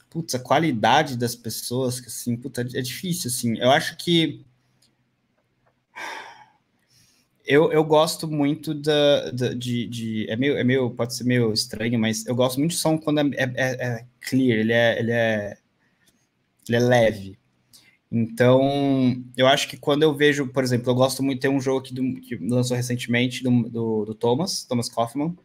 Putz, a qualidade das pessoas, que assim, puta, é difícil, assim. Eu acho que. Eu, eu gosto muito da, da- de, de- é, meio, é meio. Pode ser meio estranho, mas eu gosto muito de som quando é, é- é- é clear, ele é, ele, é, ele é leve. Então, eu acho que quando eu vejo, por exemplo, eu gosto muito, tem um jogo aqui do- que lançou recentemente do, do, do Thomas, Thomas Kaufman,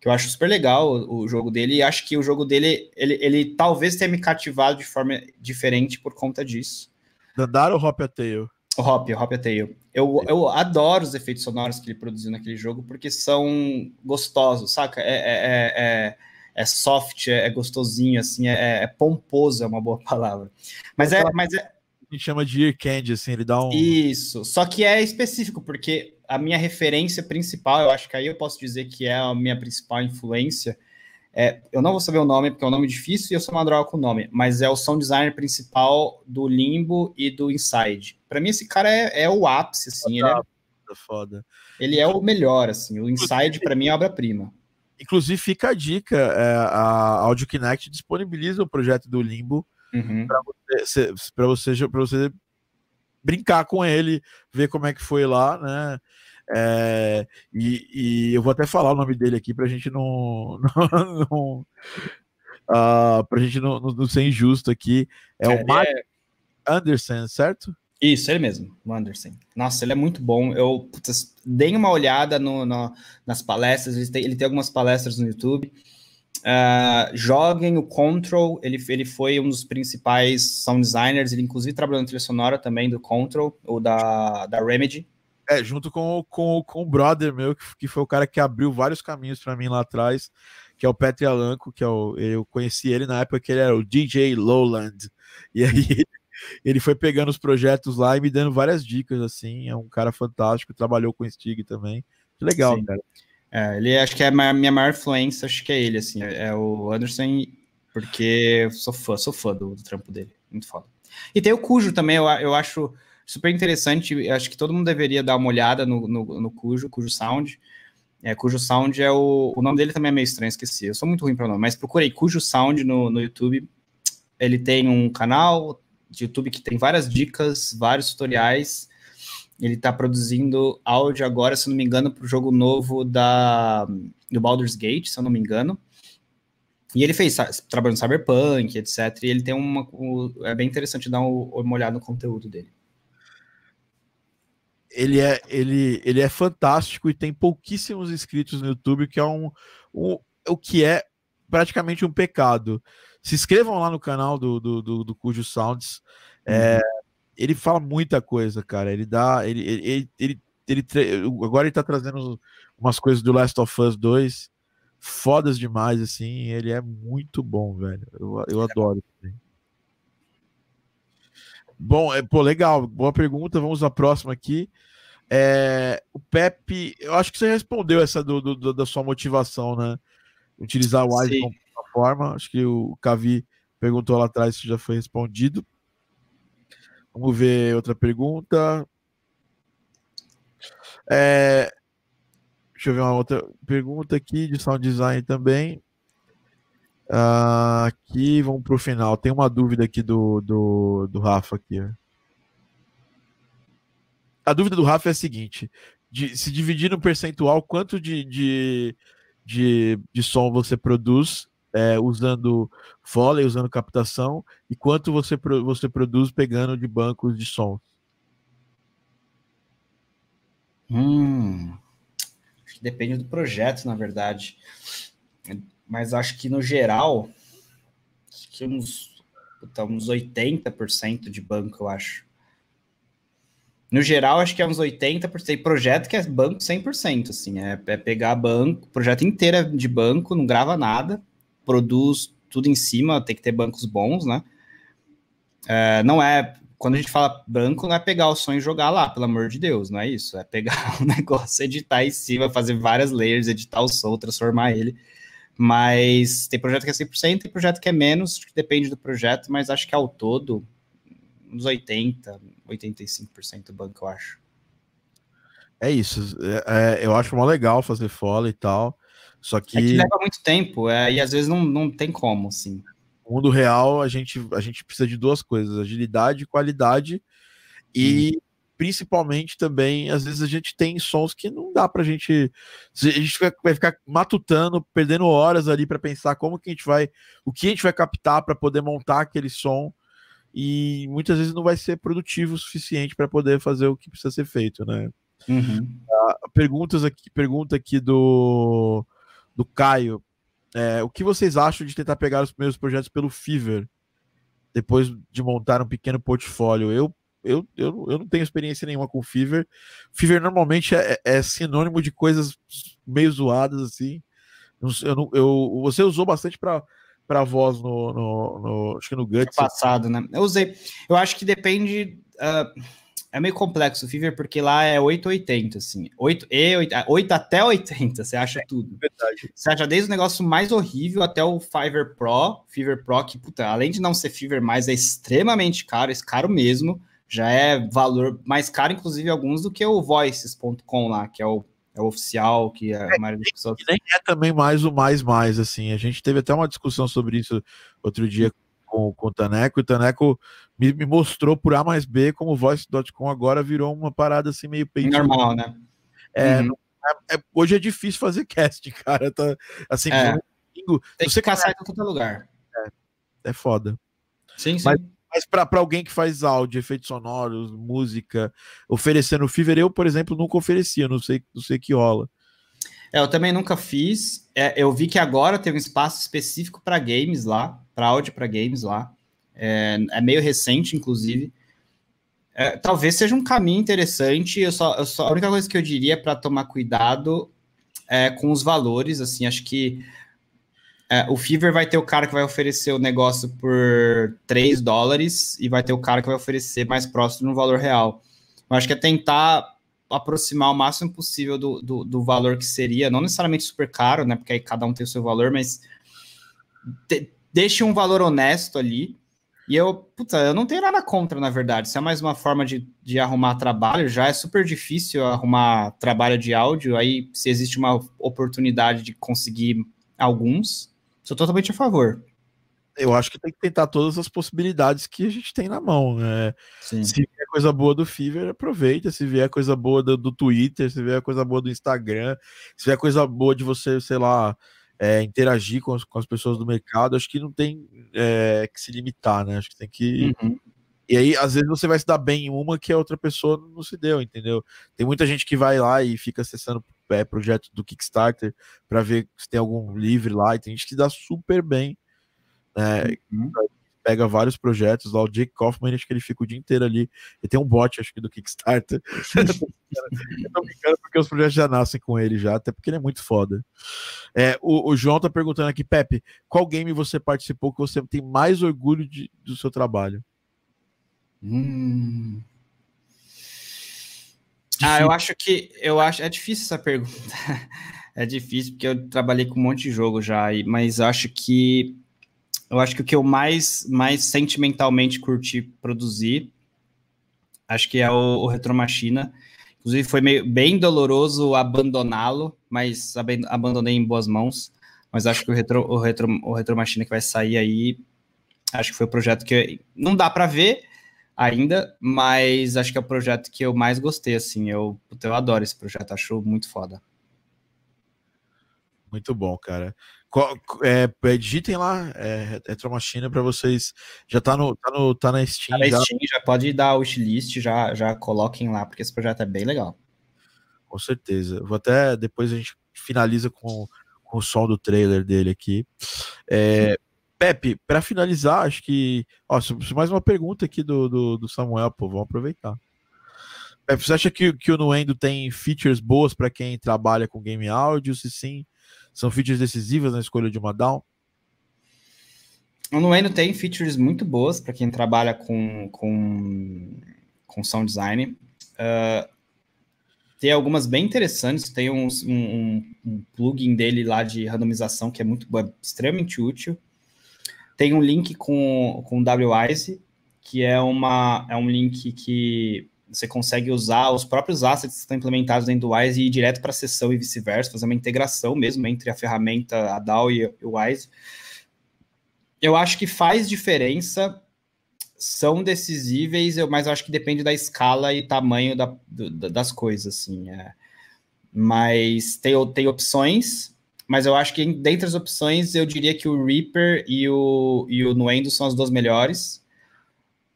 que eu acho super legal o, o jogo dele, e acho que o jogo dele, ele, ele talvez tenha me cativado de forma diferente por conta disso. Dandara ou Hop a Tail? O Hop, o Hop a Tail. Eu, eu adoro os efeitos sonoros que ele produziu naquele jogo, porque são gostosos, saca? É, é, é, é, é soft, é, é gostosinho, assim, é, é pomposo, é uma boa [LAUGHS] palavra. Mas é, mas é, A gente chama de ear candy, assim, ele dá um. isso, só que é específico, porque a minha referência principal, eu acho que aí eu posso dizer que é a minha principal influência. É, eu não vou saber o nome, porque é um nome difícil e eu sou uma droga com o nome, mas é o sound designer principal do Limbo e do Inside. Para mim, esse cara é, é o ápice, assim, ele é, Foda. ele é o melhor, assim. O Inside, para mim, é obra-prima. Inclusive, fica a dica: é, a Audio Kinect disponibiliza o projeto do Limbo Uhum. para você, pra você, pra você brincar com ele, ver como é que foi lá, né? É, e, e eu vou até falar o nome dele aqui pra gente não. [LAUGHS] não, não ah, pra gente não, não, ser injusto aqui. É, Ele o Mark Anderson, certo? Isso, ele mesmo, o Anderson. Nossa, ele é muito bom. Eu putz, dei uma olhada no, no- nas palestras, ele tem, ele tem algumas palestras no YouTube. Ah, joguem o Control, ele, ele foi um dos principais sound designers, ele inclusive trabalhou na trilha sonora também do Control, ou da, da Remedy. É, junto com, com, com o brother meu, que, que foi o cara que abriu vários caminhos para mim lá atrás, que é o Petri Alanco, que é o, eu conheci ele na época que ele era o DJ Lowland. E aí [LAUGHS] ele foi pegando os projetos lá e me dando várias dicas, assim. É um cara fantástico, trabalhou com o Stig também. Que legal, Sim. cara. É, ele acho que é a minha maior influência, acho que é ele, assim, é, é o Anderson, porque eu sou fã, sou fã do, do trampo dele, muito foda. E tem o Cujo também, eu, eu acho super interessante, acho que todo mundo deveria dar uma olhada no, no, no Cujo, Cujo Sound. É, Cujo Sound é o. O nome dele também é meio estranho, esqueci. Eu sou muito ruim para nome, mas procurei Cujo Sound no, no YouTube. Ele tem um canal de YouTube que tem várias dicas, vários tutoriais. Ele está produzindo áudio agora, se não me engano, para o jogo novo da, do Baldur's Gate, se eu não me engano. E ele fez, trabalhando no Cyberpunk, etc. E ele tem uma. é bem interessante dar um- uma olhada no conteúdo dele. Ele é, ele, ele é fantástico e tem pouquíssimos inscritos no YouTube, que é um, um o que é praticamente um pecado. Se inscrevam lá no canal do, do, do, do Cujo Sounds. É, ele fala muita coisa, cara. Ele dá. Ele, ele, ele, ele, agora ele tá trazendo umas coisas do Last of Us 2 fodas demais, assim. Ele é muito bom, velho. Eu, eu adoro. também. Bom, é, pô, legal. Boa pergunta. Vamos à próxima aqui. É, o Pepe, eu acho que você respondeu essa do, do- da sua motivação, né? Utilizar o Wise como plataforma. Acho que o Cavi perguntou lá atrás se já foi respondido. Vamos ver outra pergunta. É, deixa eu ver uma outra pergunta aqui de sound design também. Ah, aqui, vamos para o final. Tem uma dúvida aqui do, do, do Rafa aqui. A dúvida do Rafa é a seguinte: de, se dividir no percentual, quanto de, de, de, de som você produz é, usando Foley, usando captação, e quanto você, você produz pegando de bancos de som? Hum, depende do projeto, na verdade. Mas acho que no geral, acho que uns, puta, uns 80% de banco, eu acho. No geral, acho que é uns 80%. Tem projeto que é banco 100%, assim. É, é pegar banco, projeto inteiro de banco, não grava nada, produz tudo em cima, tem que ter bancos bons, né? É, não é. Quando a gente fala branco, não é pegar o som e jogar lá, pelo amor de Deus, não é isso. É pegar [LAUGHS] o negócio, editar em cima, fazer várias layers, editar o som, transformar ele. Mas tem projeto que é 100%, tem projeto que é menos, depende do projeto, mas acho que ao todo, uns 80%, 85% do banco, eu acho. É isso. É, é, eu acho mó legal fazer folha e tal. Só que. É que leva muito tempo, é, e às vezes não, não tem como, assim. No mundo real, a gente, a gente precisa de duas coisas: agilidade e qualidade. E hum. Principalmente também, às vezes a gente tem sons que não dá pra gente. A gente vai ficar matutando, perdendo horas ali para pensar como que a gente vai. O que a gente vai captar para poder montar aquele som. E muitas vezes não vai ser produtivo o suficiente para poder fazer o que precisa ser feito, né? Uhum. Uh, perguntas aqui, pergunta aqui do do Caio. É, o que vocês acham de tentar pegar os primeiros projetos pelo Fiverr, depois de montar um pequeno portfólio? Eu, eu, eu, eu não tenho experiência nenhuma com o Fiverr. Fiverr normalmente é, é sinônimo de coisas meio zoadas, assim. Eu, eu, você usou bastante para para voz no, no, no, acho que no Guts. Passado, né? Eu usei. Eu acho que depende. Uh, é meio complexo o Fever, porque lá é 880, assim. 8, e 8, 8 até 80, você acha tudo. Verdade. Você acha desde o negócio mais horrível até o Fiverr Pro, Fever Pro, que, puta, além de não ser Fever mais, é extremamente caro, é caro mesmo. Já é valor mais caro, inclusive, alguns do que o Voices.com lá, que é o, é o oficial, que a é, maioria das pessoas. Nem é também mais o mais mais, assim. A gente teve até uma discussão sobre isso outro dia com, com o Taneco, e o Taneco me, me mostrou por A mais B como o Voice.com agora virou uma parada assim meio normal, né? É, uhum. é, é, hoje é difícil fazer [LAUGHS] cast, cara. Tá, assim, é. domingo, Tem você caçar em todo lugar. É, é foda. Sim, sim. Mas, mas para alguém que faz áudio, efeitos sonoros, música, oferecendo Fiverr, eu, por exemplo, nunca oferecia, não sei, não sei que rola. É, eu também nunca fiz. É, eu vi que agora tem um espaço específico para games lá, para áudio para games lá. É, é, meio recente, inclusive. É, talvez seja um caminho interessante. Eu só, eu só, a única coisa que eu diria para tomar cuidado é com os valores. Assim, acho que é, o Fever vai ter o cara que vai oferecer o negócio por 3 dólares e vai ter o cara que vai oferecer mais próximo no valor real. Eu acho que é tentar aproximar o máximo possível do, do, do, valor que seria, não necessariamente super caro, né? Porque aí cada um tem o seu valor, mas de, deixe um valor honesto ali. E eu, puta, eu não tenho nada contra, na verdade. Se é mais uma forma de, de arrumar trabalho, já é super difícil arrumar trabalho de áudio. Aí, se existe uma oportunidade de conseguir alguns, sou totalmente a favor eu acho que tem que tentar todas as possibilidades que a gente tem na mão. Né? Se vier coisa boa do Fever, aproveita. Se vier coisa boa do, do, Twitter, se vier coisa boa do Instagram, se vier coisa boa de você, sei lá, é, interagir com as, com as, pessoas do mercado, acho que não tem é, que se limitar, né? Acho que tem que. Uhum. E aí, às vezes, você vai se dar bem em uma que a outra pessoa não se deu, entendeu? Tem muita gente que vai lá e fica acessando é, projeto do Kickstarter para ver se tem algum livre lá, e tem gente que dá super bem né? Uhum. Pega vários projetos lá, o Jake Kaufman, acho que ele fica o dia inteiro ali. Ele tem um bot, acho que do Kickstarter. [LAUGHS] [LAUGHS] eu tô brincando porque os projetos já nascem com ele já, até porque ele é muito foda. É, o, o, João tá perguntando aqui, Pepe, qual game você participou que você tem mais orgulho de, do seu trabalho? Hum. Ah, eu acho que eu acho é difícil essa pergunta. [LAUGHS] é difícil porque eu trabalhei com um monte de jogo já, mas acho que eu acho que o que eu mais, mais sentimentalmente curti produzir, acho que é o, o Retro Machina. Inclusive, foi meio, bem doloroso abandoná-lo, mas abandonei em boas mãos. Mas acho que o Retro, o Retro, o Retro Machina que vai sair aí, acho que foi o projeto que não dá para ver ainda, mas acho que é o projeto que eu mais gostei, assim. Eu, eu adoro esse projeto, acho muito foda. Muito bom, cara. É, é, digitem lá, é, Retromachina para vocês. Já tá no, tá no tá na Steam. Tá na já. Steam, já pode dar o wishlist, já, já coloquem lá, porque esse projeto é bem legal. Com certeza. Vou até depois a gente finaliza com, com o som do trailer dele aqui. É, Pepe, para finalizar, acho que. Ó, mais uma pergunta aqui do, do, do, Samuel, pô, vamos aproveitar. Pepe, você acha que, que o Nuendo tem features boas para quem trabalha com game áudio? Se sim, são features decisivas na escolha de uma DAW? O Nuendo tem features muito boas para quem trabalha com, com, com sound design. Uh, tem algumas bem interessantes. Tem um, um, um, plugin dele lá de randomização que é muito é extremamente útil. Tem um link com, com WISE, que é, uma, é um link que você consegue usar os próprios assets que estão implementados dentro do Wise e ir direto para a sessão e vice-versa, fazer uma integração mesmo entre a ferramenta, a DAO e o Wise. Eu acho que faz diferença, são decisíveis, mas eu acho que depende da escala e tamanho da, das coisas, assim. É. Mas tem, tem opções, mas eu acho que dentre as opções, eu diria que o Reaper e o, e o Nuendo são as duas melhores.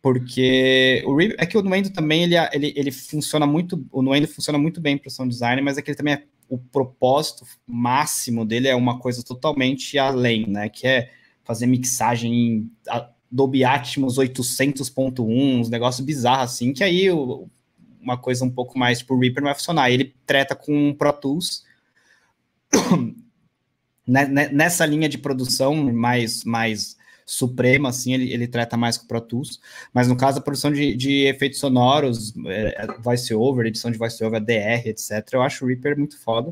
Porque o Reaper, é que o Nuendo também ele, ele, ele funciona muito. O Nuendo funciona muito bem para o sound design, mas é que ele também é, o propósito máximo dele é uma coisa totalmente além, né? Que é fazer mixagem em Dolby Atmos 800.1, uns negócios bizarros assim, que aí uma coisa um pouco mais pro Reaper não vai funcionar. Ele treta com Pro Tools nessa linha de produção mais, mais suprema, assim, ele, ele trata mais com Pro Tools, mas no caso da produção de, de efeitos sonoros, é, é voice-over, edição de voice-over, DR, etc., eu acho o Reaper muito foda.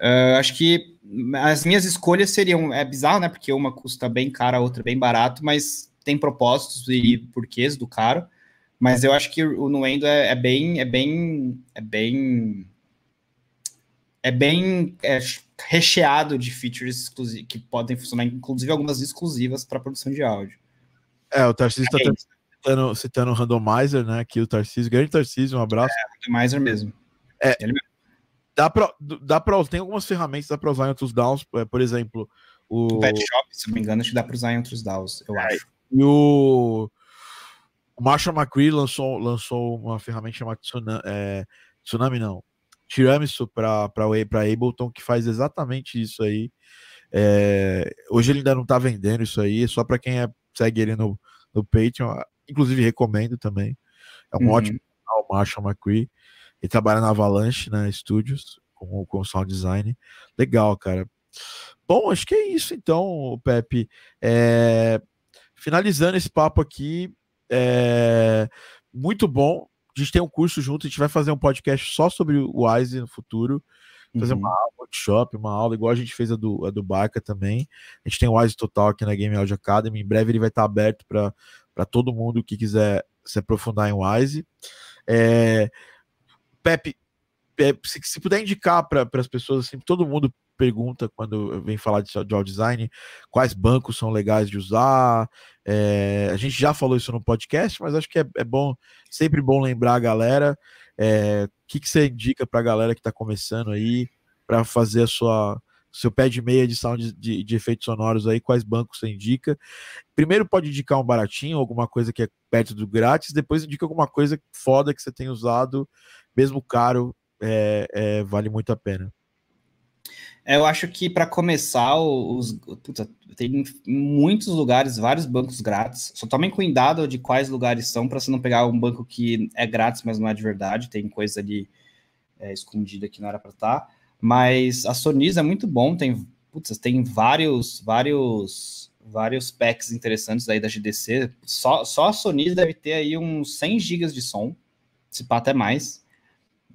Uh, acho que as minhas escolhas seriam, é bizarro, né, porque uma custa bem cara, a outra bem barato, mas tem propósitos e porquês do caro, mas eu acho que o Nuendo é, é bem, é bem, é bem é bem é, recheado de features que podem funcionar, inclusive algumas exclusivas para produção de áudio. É, o Tarcísio está é citando, citando o Randomizer, né? Aqui o Tarcísio, grande Tarcísio, um abraço. É, o Randomizer mesmo. É, Ele mesmo. Dá para dá pra, tem algumas ferramentas dá para usar em outros DAOs, é, por exemplo, o... o Pet Shop, se não me engano, acho que dá para usar em outros DAOs, eu é, acho. E o, o Marshall McCree lançou, lançou uma ferramenta chamada Tsunami, é, Tsunami não, Tiramisu para Ableton, que faz exatamente isso aí. É, hoje ele ainda não está vendendo isso aí, é só para quem é, segue ele no, no Patreon. Inclusive, recomendo também. É um uhum. ótimo canal, Marshall McCree. Ele trabalha na Avalanche, né, Studios, com, com sound design. Legal, cara. Bom, acho que é isso então, Pepe. É, finalizando esse papo aqui, é, muito bom a gente tem um curso junto, a gente vai fazer um podcast só sobre o Wise no futuro. Fazer uhum. uma aula, workshop, uma aula, igual a gente fez a do, a do Barca também. A gente tem o Wise Total aqui na Game Audio Academy. Em breve ele vai estar aberto para todo mundo que quiser se aprofundar em Wise. É, Pepe, é, se, se, puder indicar para as pessoas, assim, todo mundo pergunta quando vem falar de, de design quais bancos são legais de usar. É, a gente já falou isso no podcast, mas acho que é, é bom, sempre bom lembrar a galera. É, o que, que você indica para a galera que está começando aí para fazer a sua seu pé de meia de, de, de, efeitos sonoros aí, quais bancos você indica? Primeiro pode indicar um baratinho, alguma coisa que é perto do grátis, depois indica alguma coisa foda que você tem usado, mesmo caro, é, é, vale muito a pena. É, eu acho que para começar, os, puta, tem muitos lugares, vários bancos grátis. Só tomem cuidado de quais lugares são para você não pegar um banco que é grátis, mas não é de verdade. Tem coisa ali é, escondida que não era para estar. Tá. Mas a Sonis é muito bom. Tem, putz, tem vários, vários, vários packs interessantes aí da GDC. Só, só a Sonis deve ter aí uns 100 GB de som, se pá até mais,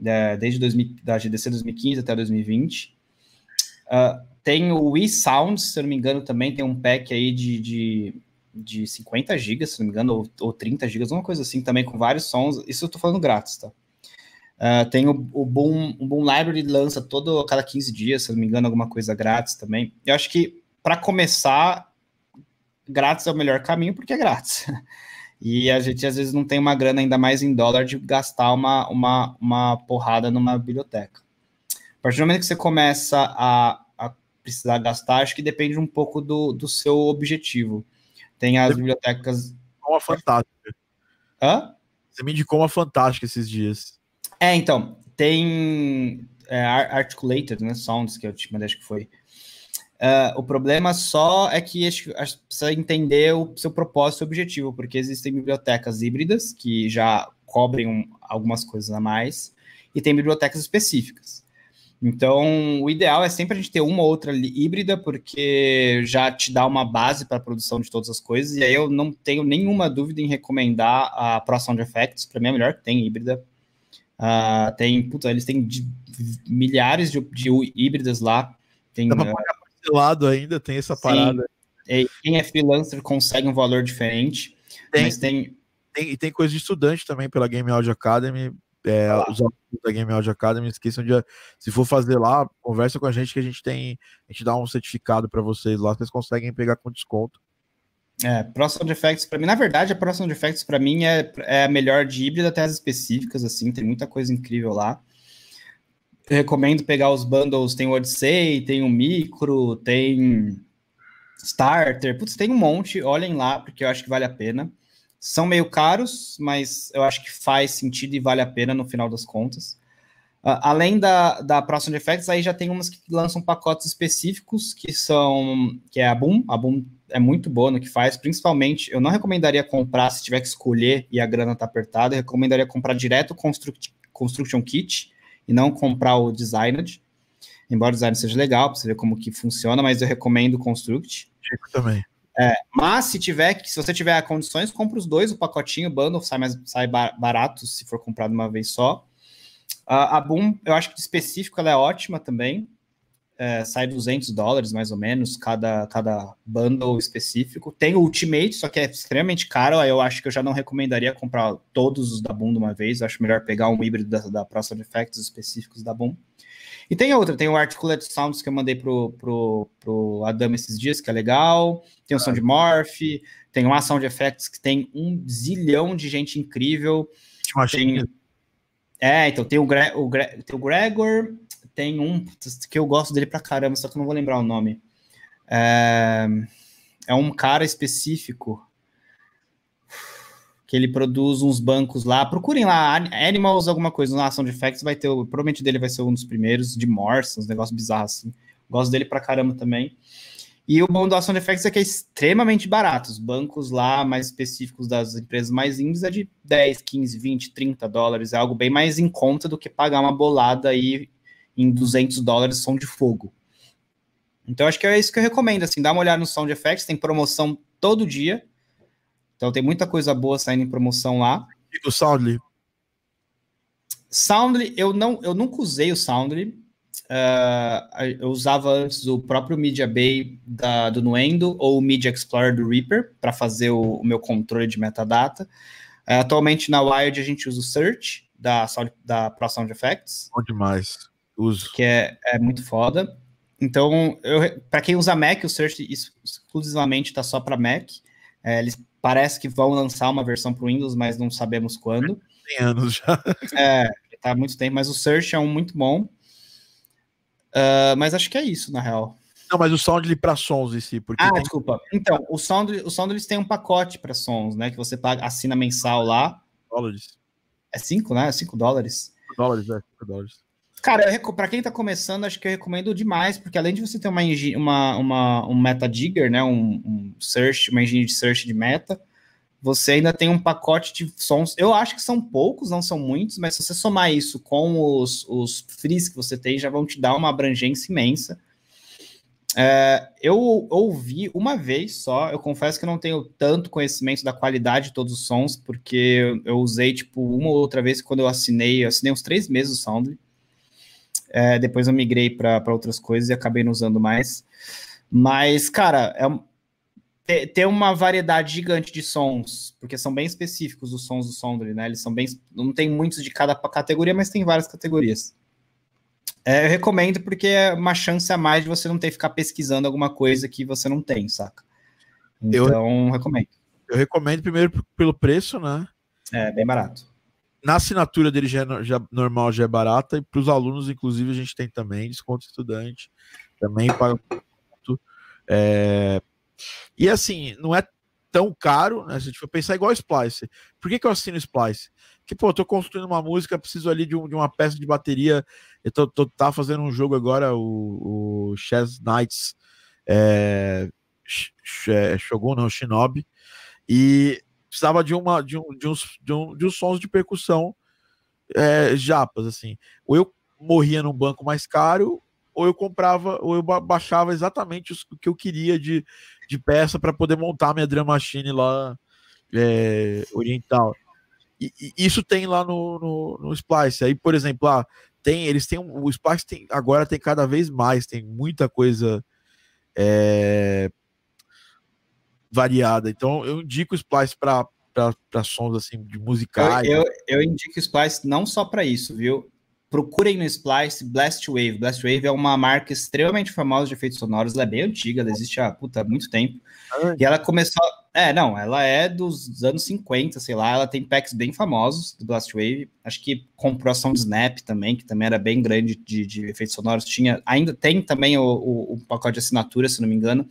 é, desde 2000, da GDC 2015 até 2020. Uh, tem o Wii Sound, se não me engano, também tem um pack aí de, de, de 50 GB, se não me engano, ou, ou 30 GB, uma coisa assim, também com vários sons. Isso eu tô falando grátis, tá? Uh, tem o, o, Boom, o Boom Library lança todo cada 15 dias, se não me engano, alguma coisa grátis também. Eu acho que para começar, grátis é o melhor caminho porque é grátis. [LAUGHS] E a gente às vezes não tem uma grana ainda mais em dólar de gastar uma, uma, uma porrada numa biblioteca partir do momento que você começa a, a precisar gastar, acho que depende um pouco do, do seu objetivo. Tem as bibliotecas. Uma fantástica. Hã? Você me indicou uma fantástica esses dias. É, então, tem é, articulated, né? Sounds, que eu te mandei, acho que foi. Uh, o problema só é que acho, acho, precisa entender o seu propósito e objetivo, porque existem bibliotecas híbridas que já cobrem um, algumas coisas a mais, e tem bibliotecas específicas. Então, o ideal é sempre a gente ter uma ou outra híbrida, porque já te dá uma base para a produção de todas as coisas. E aí eu não tenho nenhuma dúvida em recomendar a Pro Sound Effects, para mim é melhor que tem híbrida. Uh, tem, puta, eles têm de, milhares de, de, híbridas lá. Tem, Dá para pagar parcelado ainda, tem essa parada. Sim, quem é freelancer consegue um valor diferente, tem, mas tem... tem. E tem coisa de estudante também pela Game Audio Academy, é, ah. os alunos da Game Audio Academy esqueçam de, se for fazer lá, conversa com a gente que a gente tem, a gente dá um certificado para vocês lá, vocês conseguem pegar com desconto. É, Pro Sound Effects, para mim, na verdade, a Pro Sound Effects, para mim, é, é a melhor de híbrida até as específicas, assim, tem muita coisa incrível lá. Eu recomendo pegar os bundles, tem o Odyssey, tem o Micro, tem Starter, putz, tem um monte, olhem lá, porque eu acho que vale a pena. São meio caros, mas eu acho que faz sentido e vale a pena no final das contas. Uh, além da, da Pro Sound Effects, aí já tem umas que lançam pacotes específicos, que são, que é a Boom, a Boom é muito boa no que faz, principalmente, eu não recomendaria comprar se tiver que escolher e a grana tá apertada, eu recomendaria comprar direto o Construct, Construction Kit e não comprar o Designed, embora o design seja legal, para você ver como que funciona, mas eu recomendo o Construct. Chico também. É, mas se tiver, se você tiver condições, compra os dois, o pacotinho, o bundle, sai, mais, sai barato se for comprado uma vez só. A Boom, eu acho que de específico ela é ótima também. É, sai 200 dólares mais ou menos cada, cada bundle específico. Tem o Ultimate, só que é extremamente caro. Eu acho que eu já não recomendaria comprar todos os da Boom de uma vez. Eu acho melhor pegar um híbrido da, da ProSound Effects específicos da Boom. E tem outra, tem o Articulate Sounds que eu mandei pro, pro, pro Adam esses dias, que é legal. Tem o Sound Morph, tem o Sound Effects que tem um zilhão de gente incrível. Tem, é, então tem o, Gre o, Gre tem o Gregor, tem um que eu gosto dele pra caramba, só que eu não vou lembrar o nome. É, é um cara específico que ele produz uns bancos lá. Procurem lá, Animals, alguma coisa, na ação de Facts, vai ter, provavelmente dele vai ser um dos primeiros, de Morse, uns negócios bizarros assim. Gosto dele pra caramba também. E o bom do Ação de Effects é que é extremamente barato. Os bancos lá mais específicos das empresas mais índices é de 10, 15, 20, 30 dólares. É algo bem mais em conta do que pagar uma bolada aí em 200 dólares som de fogo. Então acho que é isso que eu recomendo, assim, dá uma olhada no Sound Effects, tem promoção todo dia. Então tem muita coisa boa saindo em promoção lá. E o Soundly? Soundly, eu não, eu nunca usei o Soundly. Uh, eu usava antes o próprio Media Bay da, do Nuendo ou o Media Explorer do Reaper para fazer o, o, meu controle de metadata. Uh, atualmente na Wired a gente usa o Search da, da Pro Sound Effects. Bom demais. Uso. Que é, é muito foda. Então, para quem usa Mac, o Search exclusivamente está só para Mac. É, eles Parece que vão lançar uma versão para o Windows, mas não sabemos quando. Tem anos já. [LAUGHS] É, tá há muito tempo, mas o Search é um muito bom. Uh, mas acho que é isso, na real. Não, mas o Soundly para sons em si. Porque ah, tem... desculpa. Então, o Soundly, o Soundly tem um pacote para sons, né? Que você paga, assina mensal lá. Dólares. É 5, né? 5 dólares. Dólares, é, 5 dólares. Cara, para quem está começando, acho que eu recomendo demais, porque além de você ter uma, uma, uma um meta digger, né, um, um, search, uma engine de search de meta, você ainda tem um pacote de sons. Eu acho que são poucos, não são muitos, mas se você somar isso com os, os frees que você tem, já vão te dar uma abrangência imensa. É, eu ouvi uma vez só, eu confesso que não tenho tanto conhecimento da qualidade de todos os sons, porque eu usei tipo uma ou outra vez quando eu assinei, eu assinei uns três meses o Soundly. É, depois eu migrei para outras coisas e acabei não usando mais. Mas, cara, é, ter uma variedade gigante de sons, porque são bem específicos os sons do Sondre, né? Eles são bem. Não tem muitos de cada categoria, mas tem várias categorias. É, eu recomendo porque é uma chance a mais de você não ter que ficar pesquisando alguma coisa que você não tem, saca? Então, eu, recomendo. Eu recomendo primeiro pelo preço, né? É, bem barato na assinatura dele já, é, já normal já é barata, e para os alunos, inclusive, a gente tem também desconto estudante, também paga é... E assim, não é tão caro, né? Se a gente for pensar igual Splice. Por que, que eu assino Splice? que, pô, eu tô construindo uma música, preciso ali de, um, de uma peça de bateria. Eu tô, tô tá fazendo um jogo agora, o, o Chess Knights, é, é, Shogun, não, Shinobi, e precisava de, uma, de, um, de, uns, de, um, de uns sons de percussão é, japas, assim. Ou eu morria num banco mais caro, ou eu comprava, ou eu baixava exatamente o que eu queria de, de peça para poder montar minha drum machine lá é, oriental. E, e, isso tem lá no, no, no, Splice. Aí, por exemplo, lá, tem, eles têm o Splice tem, agora tem cada vez mais, tem muita coisa é, variada. Então, eu indico o Splice para sons assim de musicais. Eu, eu, eu indico o Splice não só para isso, viu? procurem no Splice Blast Wave. Blast Wave é uma marca extremamente famosa de efeitos sonoros, ela é bem antiga, ela existe há puta, muito tempo. Ah, e ela começou. É, não, ela é dos anos 50, sei lá, ela tem packs bem famosos do Blast Wave. Acho que comprou ação de Snap também, que também era bem grande de, de efeitos sonoros. Tinha, ainda tem também o, o, o pacote de assinatura, se não me engano,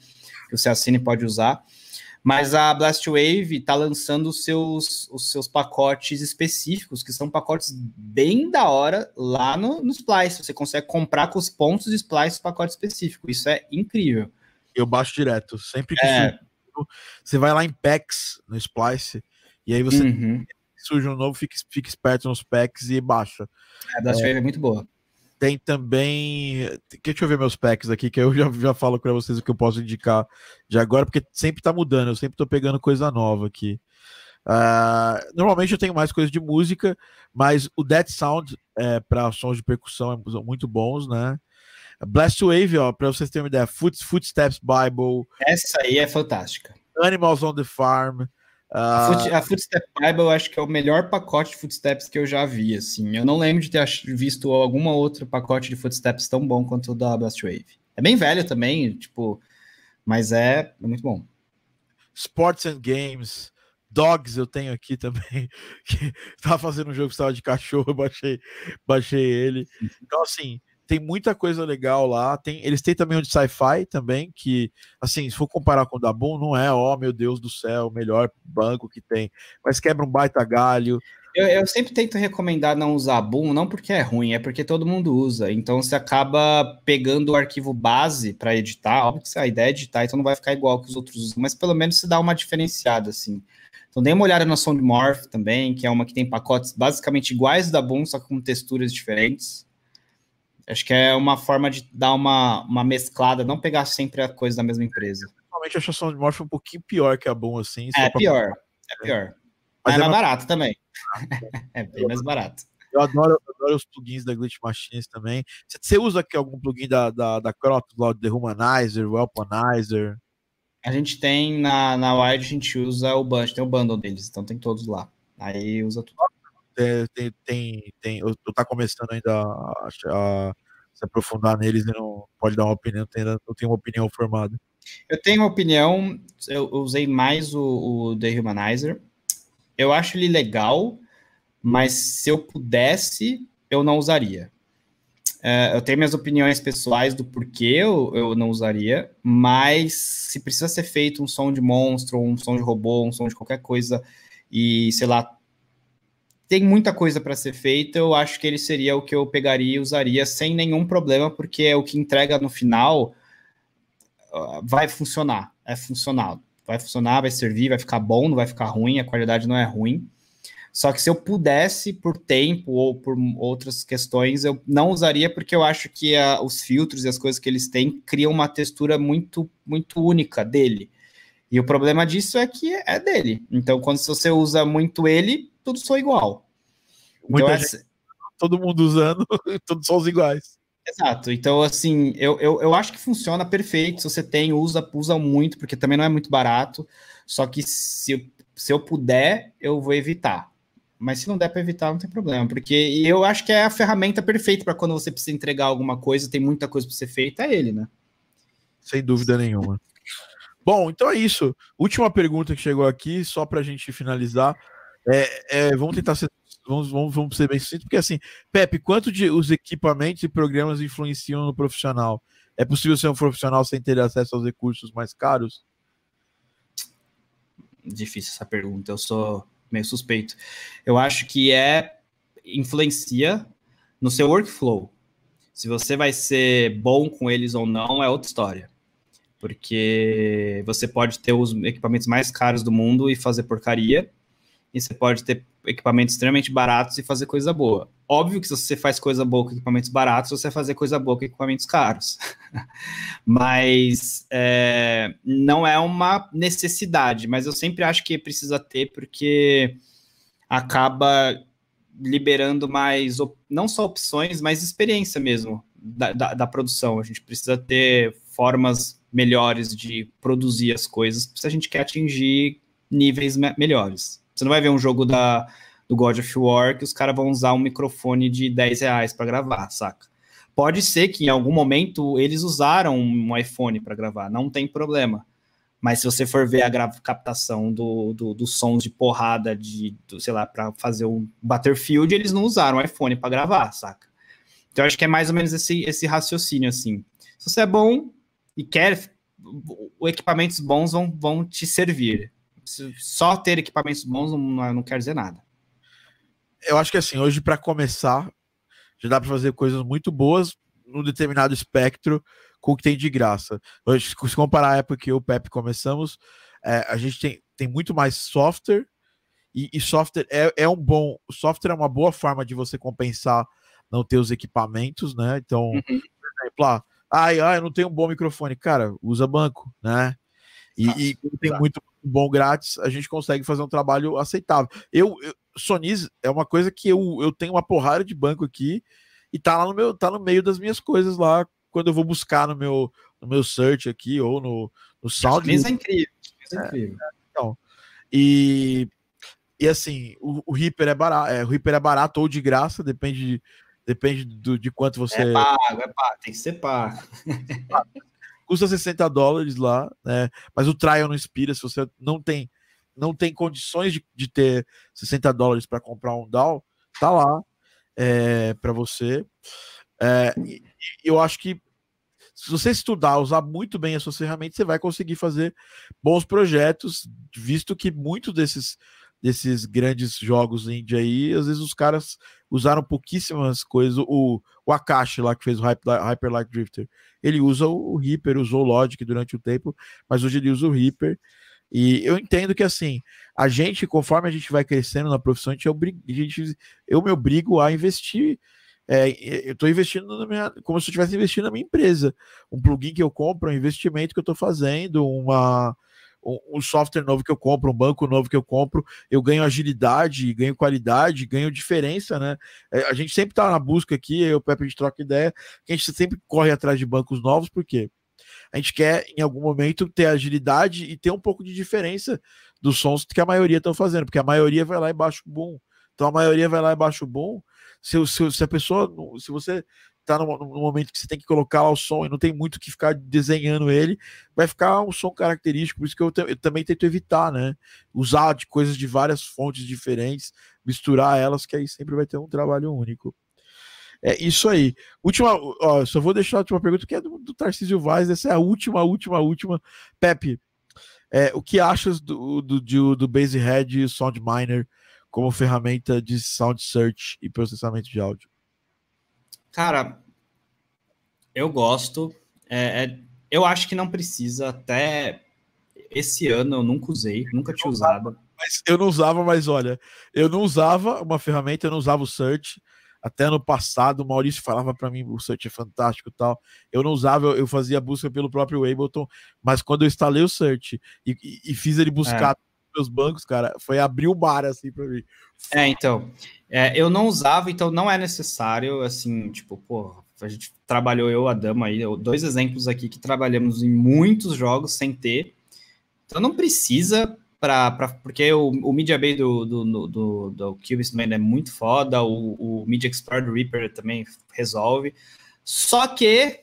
que você assina e pode usar. Mas a Blastwave está lançando os seus, os seus pacotes específicos, que são pacotes bem da hora lá no, no Splice. Você consegue comprar com os pontos de Splice o pacote específico. Isso é incrível. Eu baixo direto. Sempre que é. surge, você vai lá em packs no Splice, e aí você uhum. surge um novo, fica, fica esperto nos packs e baixa. A Blastwave é, é muito boa. Tem também. Deixa eu ver meus packs aqui, que eu [LAUGHS] já, já falo para vocês o que eu posso indicar de agora, porque sempre tá mudando, eu sempre tô pegando coisa nova aqui. Uh, normalmente eu tenho mais coisas de música, mas o Dead Sound é, para sons de percussão é muito bons, né? Blast Wave, ó, para vocês terem uma ideia, Foot, Footsteps Bible. Essa aí é fantástica. Animals on the Farm. A, Foot, a Footstep Bible eu acho que é o melhor pacote de Footsteps que eu já vi, assim. Eu não lembro de ter visto alguma outro pacote de Footsteps tão bom quanto o da Blastwave. É bem velho também, tipo, mas é, é muito bom. Sports and Games, Dogs eu tenho aqui também, [LAUGHS] que tava fazendo um jogo que estava de cachorro, eu baixei, baixei ele. Então, assim, tem muita coisa legal lá. Tem, eles têm também o de sci-fi também, que, assim, se for comparar com o da Boom, não é, ó, oh, meu Deus do céu, o melhor banco que tem, mas quebra um baita galho. Eu, eu sempre tento recomendar não usar Boom, não porque é ruim, é porque todo mundo usa. Então você acaba pegando o arquivo base para editar. Óbvio que a ideia é editar, então não vai ficar igual que os outros usam, mas pelo menos se dá uma diferenciada, assim. Então dê uma olhada na Soundmorph também, que é uma que tem pacotes basicamente iguais da Boom, só com texturas diferentes. Acho que é uma forma de dar uma, uma mesclada, não pegar sempre a coisa da mesma empresa. Normalmente a Sound de Morph é um pouquinho pior que a Boom, assim. É pior, é pior. Mas, é, é mais barato também. [LAUGHS] é bem mais barato. Eu adoro, eu adoro os plugins da Glitch Machines também. Você usa aqui algum plugin da, da, da Crotos, lá, The Humanizer, Weaponizer? A gente tem na, na Wide, a gente usa o bundle, tem o bundle deles, então tem todos lá. Aí usa tudo tem, tem, tem, eu, eu tá começando ainda a, a, se aprofundar neles e não pode dar uma opinião, não tenho uma opinião formada. Eu tenho uma opinião, eu usei mais o, o The Humanizer. Eu acho ele legal, mas se eu pudesse, eu não usaria. Uh, eu tenho minhas opiniões pessoais do porquê eu, eu não usaria, mas se precisa ser feito um som de monstro, um som de robô, um som de qualquer coisa, e sei lá, tem muita coisa para ser feita, eu acho que ele seria o que eu pegaria e usaria sem nenhum problema, porque é o que entrega no final vai funcionar, é funcional. Vai funcionar, vai servir, vai ficar bom, não vai ficar ruim, a qualidade não é ruim. Só que se eu pudesse, por tempo ou por outras questões, eu não usaria, porque eu acho que a, os filtros e as coisas que eles têm criam uma textura muito, muito única dele. E o problema disso é que é dele. Então, quando você usa muito ele, tudo soa igual. Muita então, gente, todo mundo usando, [LAUGHS] todos são iguais. Exato. Então, assim, eu, eu, eu acho que funciona perfeito. Se você tem, usa, usa muito, porque também não é muito barato. Só que se, se eu puder, eu vou evitar. Mas se não der para evitar, não tem problema. Porque eu acho que é a ferramenta perfeita para quando você precisa entregar alguma coisa, tem muita coisa para ser feita, é ele, né? Sem dúvida nenhuma. Bom, então é isso. Última pergunta que chegou aqui, só para a gente finalizar. É, é, vamos tentar ser, vamos, vamos, vamos ser bem sucintos, porque assim, Pepe, quanto de os equipamentos e programas influenciam no profissional? É possível ser um profissional sem ter acesso aos recursos mais caros? Difícil essa pergunta. Eu sou meio suspeito. Eu acho que é influencia no seu workflow. Se você vai ser bom com eles ou não é outra história. Porque você pode ter os equipamentos mais caros do mundo e fazer porcaria, e você pode ter equipamentos extremamente baratos e fazer coisa boa. Óbvio que se você faz coisa boa com equipamentos baratos, você vai fazer coisa boa com equipamentos caros. [LAUGHS] mas é, não é uma necessidade, mas eu sempre acho que precisa ter, porque acaba liberando mais, não só opções, mas experiência mesmo da, da, da produção. A gente precisa ter formas melhores de produzir as coisas se a gente quer atingir níveis me melhores. Você não vai ver um jogo da, do God of War que os caras vão usar um microfone de 10 reais para gravar, saca? Pode ser que em algum momento eles usaram um iPhone para gravar, não tem problema. Mas se você for ver a captação do, do, dos sons de porrada de, do, sei lá, para fazer um Battlefield, eles não usaram iPhone para gravar, saca? Então acho que é mais ou menos esse, esse raciocínio assim. Se você é bom e quer, equipamentos bons vão, vão te servir. Só ter equipamentos bons não, não quer dizer nada. Eu acho que assim, hoje para começar, já dá para fazer coisas muito boas num determinado espectro com o que tem de graça. Hoje, se comparar a época que eu e o Pepe começamos, é, a gente tem, tem muito mais software, e, e, software é, é um bom. Software é uma boa forma de você compensar não ter os equipamentos, né? Então, uhum. por exemplo, ah, ai, ai, eu não tenho um bom microfone. Cara, usa banco, né? E, e quando tem muito bom grátis, a gente consegue fazer um trabalho aceitável. Eu, eu Sonis é uma coisa que eu, eu tenho uma porrada de banco aqui e tá lá no meu, tá no meio das minhas coisas lá quando eu vou buscar no meu, no meu search aqui ou no, no Sound. Isso é incrível. É, é incrível. É, então, e, e assim, o, o Reaper é barato, é, o Reaper é barato ou de graça, depende, depende do, de quanto você. É pago, é pago, tem que ser pago. Custa 60 dólares lá, né? Mas o trial não inspira se você não tem não tem condições de, de ter 60 dólares para comprar um DAO, tá lá é, para você. É, eu acho que se você estudar, usar muito bem as suas ferramentas, você vai conseguir fazer bons projetos, visto que muitos desses, desses grandes jogos indie aí, às vezes os caras usaram pouquíssimas coisas. O, o Akashi lá, que fez o Hyper Light Drifter, ele usa o Reaper, usou o Logic durante o tempo, mas hoje ele usa o Reaper. E eu entendo que assim, a gente, conforme a gente vai crescendo na profissão, a gente, a gente eu me obrigo a investir é, eu estou investindo na minha, como se eu estivesse investindo na minha empresa. Um plugin que eu compro, um investimento que eu estou fazendo, uma, um, software novo que eu compro, um banco novo que eu compro, eu ganho agilidade, ganho qualidade, ganho diferença, né? É, a gente sempre está na busca aqui, eu e o Pepe a gente troca ideia, que a gente sempre corre atrás de bancos novos, porque a gente quer, em algum momento, ter agilidade e ter um pouco de diferença dos sons que a maioria estão fazendo, porque a maioria vai lá e baixa o boom. Então a maioria vai lá e baixa o boom se, se, se a pessoa, se você tá no, no, momento que você tem que colocar lá o som e não tem muito que ficar desenhando ele, vai ficar um som característico, por isso que eu, eu, também tento evitar, né? Usar de coisas de várias fontes diferentes, misturar elas, que aí sempre vai ter um trabalho único. É isso aí. Última, ó, só vou deixar a última pergunta, que é do, do Tarcísio Vaz, essa é a última, última, última. Pepe, é, o que achas do, do, do, do Basehead e Soundminer como ferramenta de sound search e processamento de áudio? Cara, eu gosto. É, é, eu acho que não precisa. Até esse ano eu nunca usei, nunca tinha usado. Mas eu não usava, mas olha, eu não usava uma ferramenta, eu não usava o search. Até ano passado, o Maurício falava para mim, o search é fantástico tal. Eu não usava, eu, eu fazia busca pelo próprio Ableton, mas quando eu instalei o search e, e, e fiz ele buscar é meus bancos, cara, foi abrir o bar, assim, pra mim. É, então, é, eu não usava, então não é necessário, assim, tipo, pô, a gente trabalhou, eu, a Dama aí, dois exemplos aqui que trabalhamos em muitos jogos sem ter, então não precisa para porque o, o Media Bay do, do, do, do, do Man é muito foda, o, o Media Explorer do Reaper também resolve, só que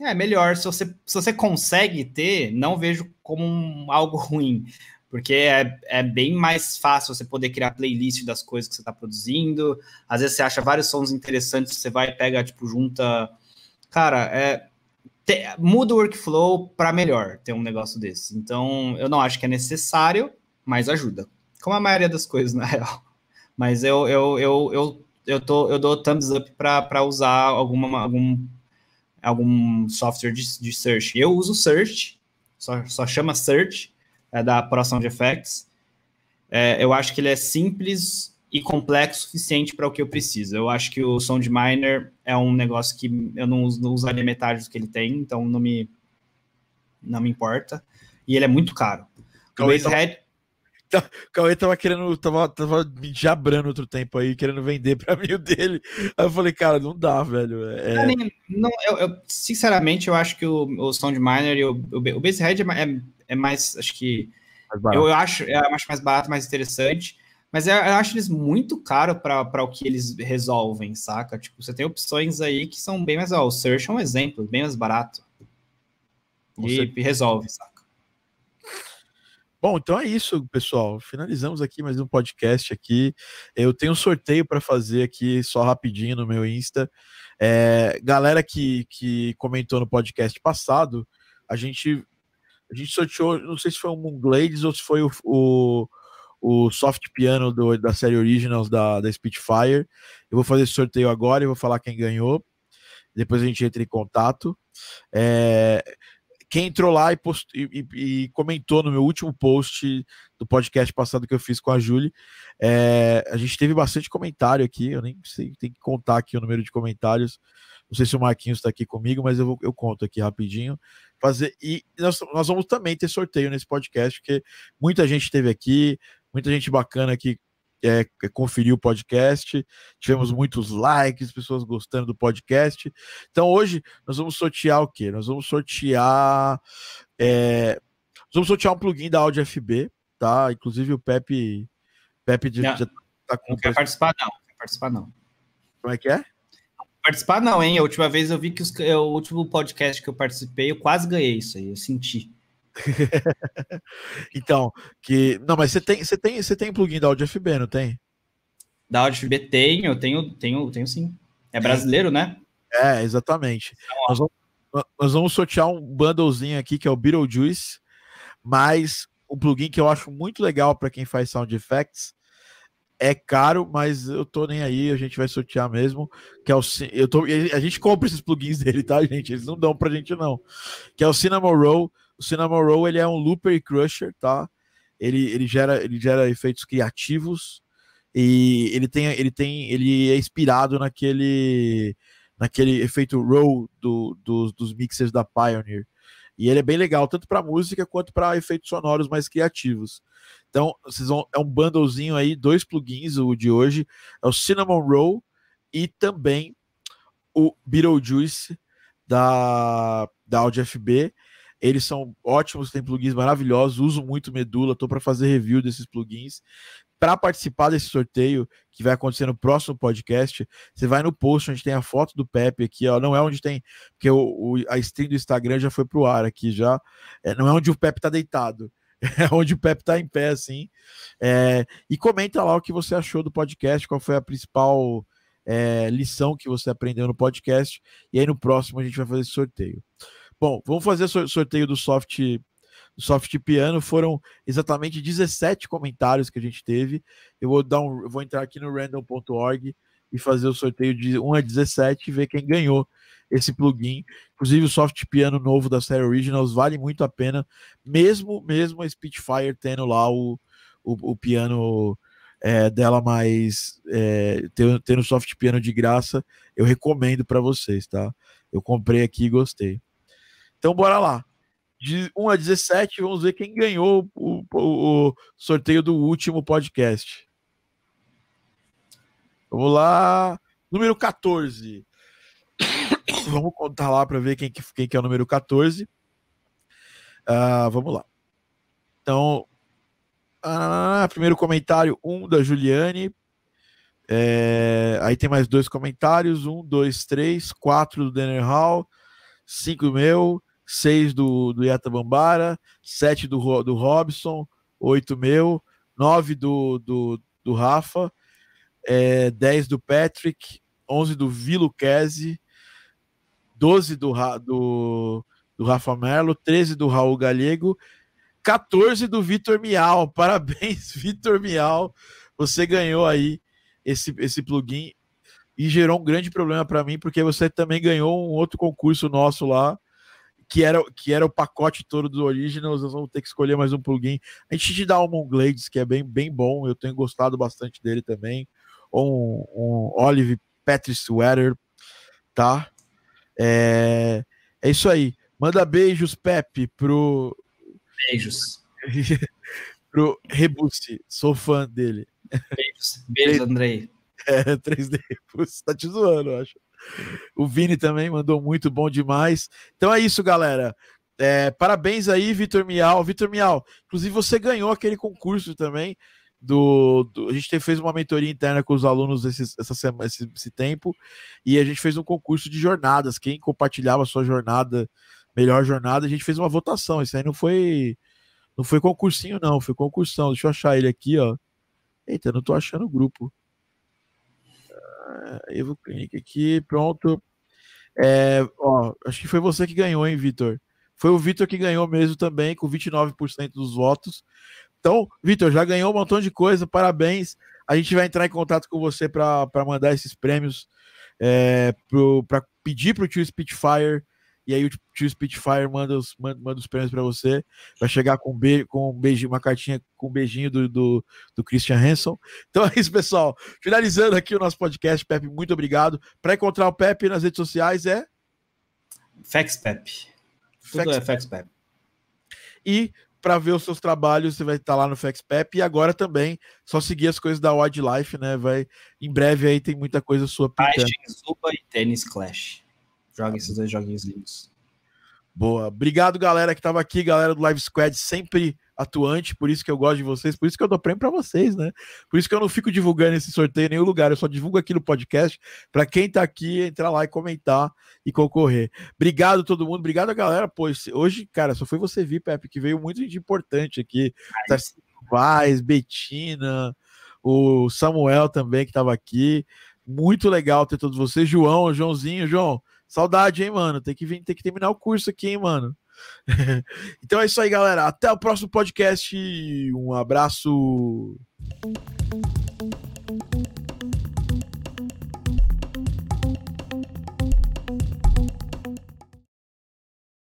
é melhor, se você, se você consegue ter, não vejo como um, algo [LAUGHS] ruim porque é, é bem mais fácil você poder criar playlist das coisas que você está produzindo. Às vezes você acha vários sons interessantes, você vai e pega, tipo, junta. Cara, é, te, muda o workflow para melhor ter um negócio desse. Então, eu não acho que é necessário, mas ajuda. como a maioria das coisas, [LAUGHS] na real. Mas eu, eu, eu, eu, eu, tô, eu dou thumbs up para usar alguma, algum, algum software de, de search. Eu uso search, só, só chama search, é da Pro Sound Effects. É, eu acho que ele é simples e complexo o suficiente para o que eu preciso. Eu acho que o Sound Miner é um negócio que eu não, não usaria metade do que ele tem, então não me, não me importa. E ele é muito caro. O Basehead... Tá, o Cauê tava querendo, tava, tava me jabrando outro tempo aí, querendo vender para [LAUGHS] mim o dele. Aí eu falei, cara, não dá, velho. É... Não, eu, eu, sinceramente, eu acho que o, o Sound Miner e o, o, o Basehead é, é, é mais, acho que. Mais eu, eu, acho, eu acho mais barato, mais interessante. Mas eu, eu acho eles muito caro para o que eles resolvem, saca? Tipo, você tem opções aí que são bem mais. Ó, o Search é um exemplo, bem mais barato. E, e resolve, saca? Bom, então é isso, pessoal. Finalizamos aqui mais um podcast aqui. Eu tenho um sorteio para fazer aqui só rapidinho no meu Insta. É, galera que, que comentou no podcast passado, a gente a gente sorteou, não sei se foi o Moonglades ou se foi o, o, o soft piano do, da série Originals da, da Spitfire. Eu vou fazer esse sorteio agora e vou falar quem ganhou. Depois a gente entra em contato. É, quem entrou lá e, post, e, e, comentou no meu último post do podcast passado que eu fiz com a Julie, é, a gente teve bastante comentário aqui, eu nem sei, tem que contar aqui o número de comentários. Não sei se o Marquinhos está aqui comigo, mas eu, vou, eu conto aqui rapidinho. Fazer E nós, nós vamos também ter sorteio nesse podcast, porque muita gente esteve aqui, muita gente bacana aqui é, conferir o podcast. Tivemos muitos likes, pessoas gostando do podcast. Então hoje nós vamos sortear o quê? Nós vamos sortear. É, nós vamos sortear um plugin da Audio FB, tá? Inclusive o Pepe. Pepe já, já tá com. Não quer participar, não. Não quer participar, não. Como é que é? Participar não, hein? A última vez eu vi que os, o último podcast que eu participei, eu quase ganhei isso aí, eu senti. [LAUGHS] então, que. Não, mas você tem, você tem, você tem plugin da AudioFB, não tem? Da AudioFB tenho, eu tenho, tenho, tenho sim. É brasileiro, né? É, exatamente. Então, nós, vamos, nós vamos sortear um bundlezinho aqui que é o Beetlejuice, mas um plugin que eu acho muito legal para quem faz sound effects. É caro, mas eu tô nem aí, a gente vai sortear mesmo. Que é o eu tô, a gente compra esses plugins [LAUGHS] dele, tá, gente? Eles não dão pra gente não. Que é o Cinnamon Roll o Cinnamon Roll ele é um looper e crusher, tá? Ele, ele, gera, ele gera efeitos criativos e ele tem, ele tem, ele é inspirado naquele, naquele efeito roll do, do, dos mixers da Pioneer. E ele é bem legal, tanto para música quanto para efeitos sonoros mais criativos. Então, vocês vão, é um bundlezinho aí, dois plugins, o de hoje, é o Cinnamon Roll e também o Beetlejuice da, da Audi FB. Eles são ótimos, tem plugins maravilhosos, uso muito Medula, estou para fazer review desses plugins. Para participar desse sorteio que vai acontecer no próximo podcast, você vai no post onde tem a foto do Pepe aqui, ó. Não é onde tem, porque o, o a stream do Instagram já foi pro ar aqui já. É, não é onde o Pepe tá deitado, [LAUGHS] é onde o Pepe tá em pé, assim. É, e comenta lá o que você achou do podcast, qual foi a principal é, lição que você aprendeu no podcast. E aí no próximo a gente vai fazer sorteio. Bom, vamos fazer o sorteio do soft, do soft piano. Foram exatamente 17 comentários que a gente teve. Eu vou dar um, vou entrar aqui no random.org e fazer o sorteio de 1 a 17 e ver quem ganhou esse plugin. Inclusive o soft piano novo da série Originals vale muito a pena, mesmo mesmo a Spitfire tendo lá o, o, o piano é, dela mais é, tendo, tendo soft piano de graça, eu recomendo para vocês, tá? Eu comprei aqui e gostei. Então, bora lá. De 1 a 17, vamos ver quem ganhou o, o, o sorteio do último podcast. Vamos lá. Número 14. [COUGHS] vamos contar lá para ver quem, quem que é o número 14. Uh, ah, vamos lá. Então, uh, primeiro comentário, um da Juliane. É, aí tem mais dois comentários: um, dois, três, quatro do Denner Hall, cinco do meu, 6 do, do Yata Bambara, 7 do, do Robson, 8 meu, 9 do, do, do Rafa, é, 10 do Patrick, 11 do Vilo Kese, 12 do, do, do Rafa Merlo, 13 do Raul Galego, 14 do Vitor Mial. [LAUGHS] Parabéns, Vitor Mial. Você ganhou aí esse, esse plugin e gerou um grande problema para mim, porque você também ganhou um outro concurso nosso lá, que era, que era o pacote todo do Originals. Nós vamos ter que escolher mais um plugin. A gente te dá o Monglades, que é bem, bem bom, eu tenho gostado bastante dele também. Um, um Olive Petri Sweater, tá? É, é isso aí. Manda beijos, Pepe, pro. Beijos. [LAUGHS] pro Rebusse, sou fã dele. Beijos, beijos Andrei. É, 3D, você tá te zoando, eu acho. O Vini também mandou muito bom demais. Então é isso, galera. É, parabéns aí, Vitor Mial. Vitor Mial, inclusive você ganhou aquele concurso também. Do, do, a gente fez uma mentoria interna com os alunos esse, essa semana, esse, esse, tempo e a gente fez um concurso de jornadas. Quem compartilhava a sua jornada, melhor jornada, a gente fez uma votação. Isso aí não foi não foi concursinho, não, foi concursão. Deixa eu achar ele aqui, ó. Eita, não tô achando o grupo. Evo Clinic aqui, pronto. É, ó, acho que foi você que ganhou, hein, Vitor? Foi o Vitor que ganhou mesmo também, com 29% dos votos. Então, Vitor, já ganhou um montão de coisa, parabéns. A gente vai entrar em contato com você para mandar esses prêmios, é, para pedir para o tio Spitfire e aí o tio Spitfire manda os, manda, manda os prêmios para você. Vai chegar com, be com um beijinho, uma cartinha com um beijinho do, do, do, Christian Hanson. Então é isso, pessoal. Finalizando aqui o nosso podcast, Pepe, muito obrigado. Para encontrar o Pepe nas redes sociais é. FexPep. Tudo é FexPep. E para ver os seus trabalhos, você vai estar lá no FexPep e agora também só seguir as coisas da Wildlife, né? Vai em breve aí tem muita coisa sua pintando. Zuba e Tênis Clash. Joga esses dois joguinhos lindos. Boa. Obrigado, galera que estava aqui, galera do Live Squad, sempre atuante, por isso que eu gosto de vocês, por isso que eu dou prêmio para vocês, né? Por isso que eu não fico divulgando esse sorteio em nenhum lugar, eu só divulgo aqui no podcast para quem está aqui entrar lá e comentar e concorrer. Obrigado todo mundo, obrigado a galera, pois hoje, cara, só foi você vir, Pepe, que veio muito de importante aqui. Vaz, Betina, o Samuel também que estava aqui. Muito legal ter todos vocês, João, Joãozinho, João. Saudade, hein, mano? Tem que vir, tem que terminar o curso aqui, hein, mano? [LAUGHS] então é isso aí, galera. Até o próximo podcast. Um abraço.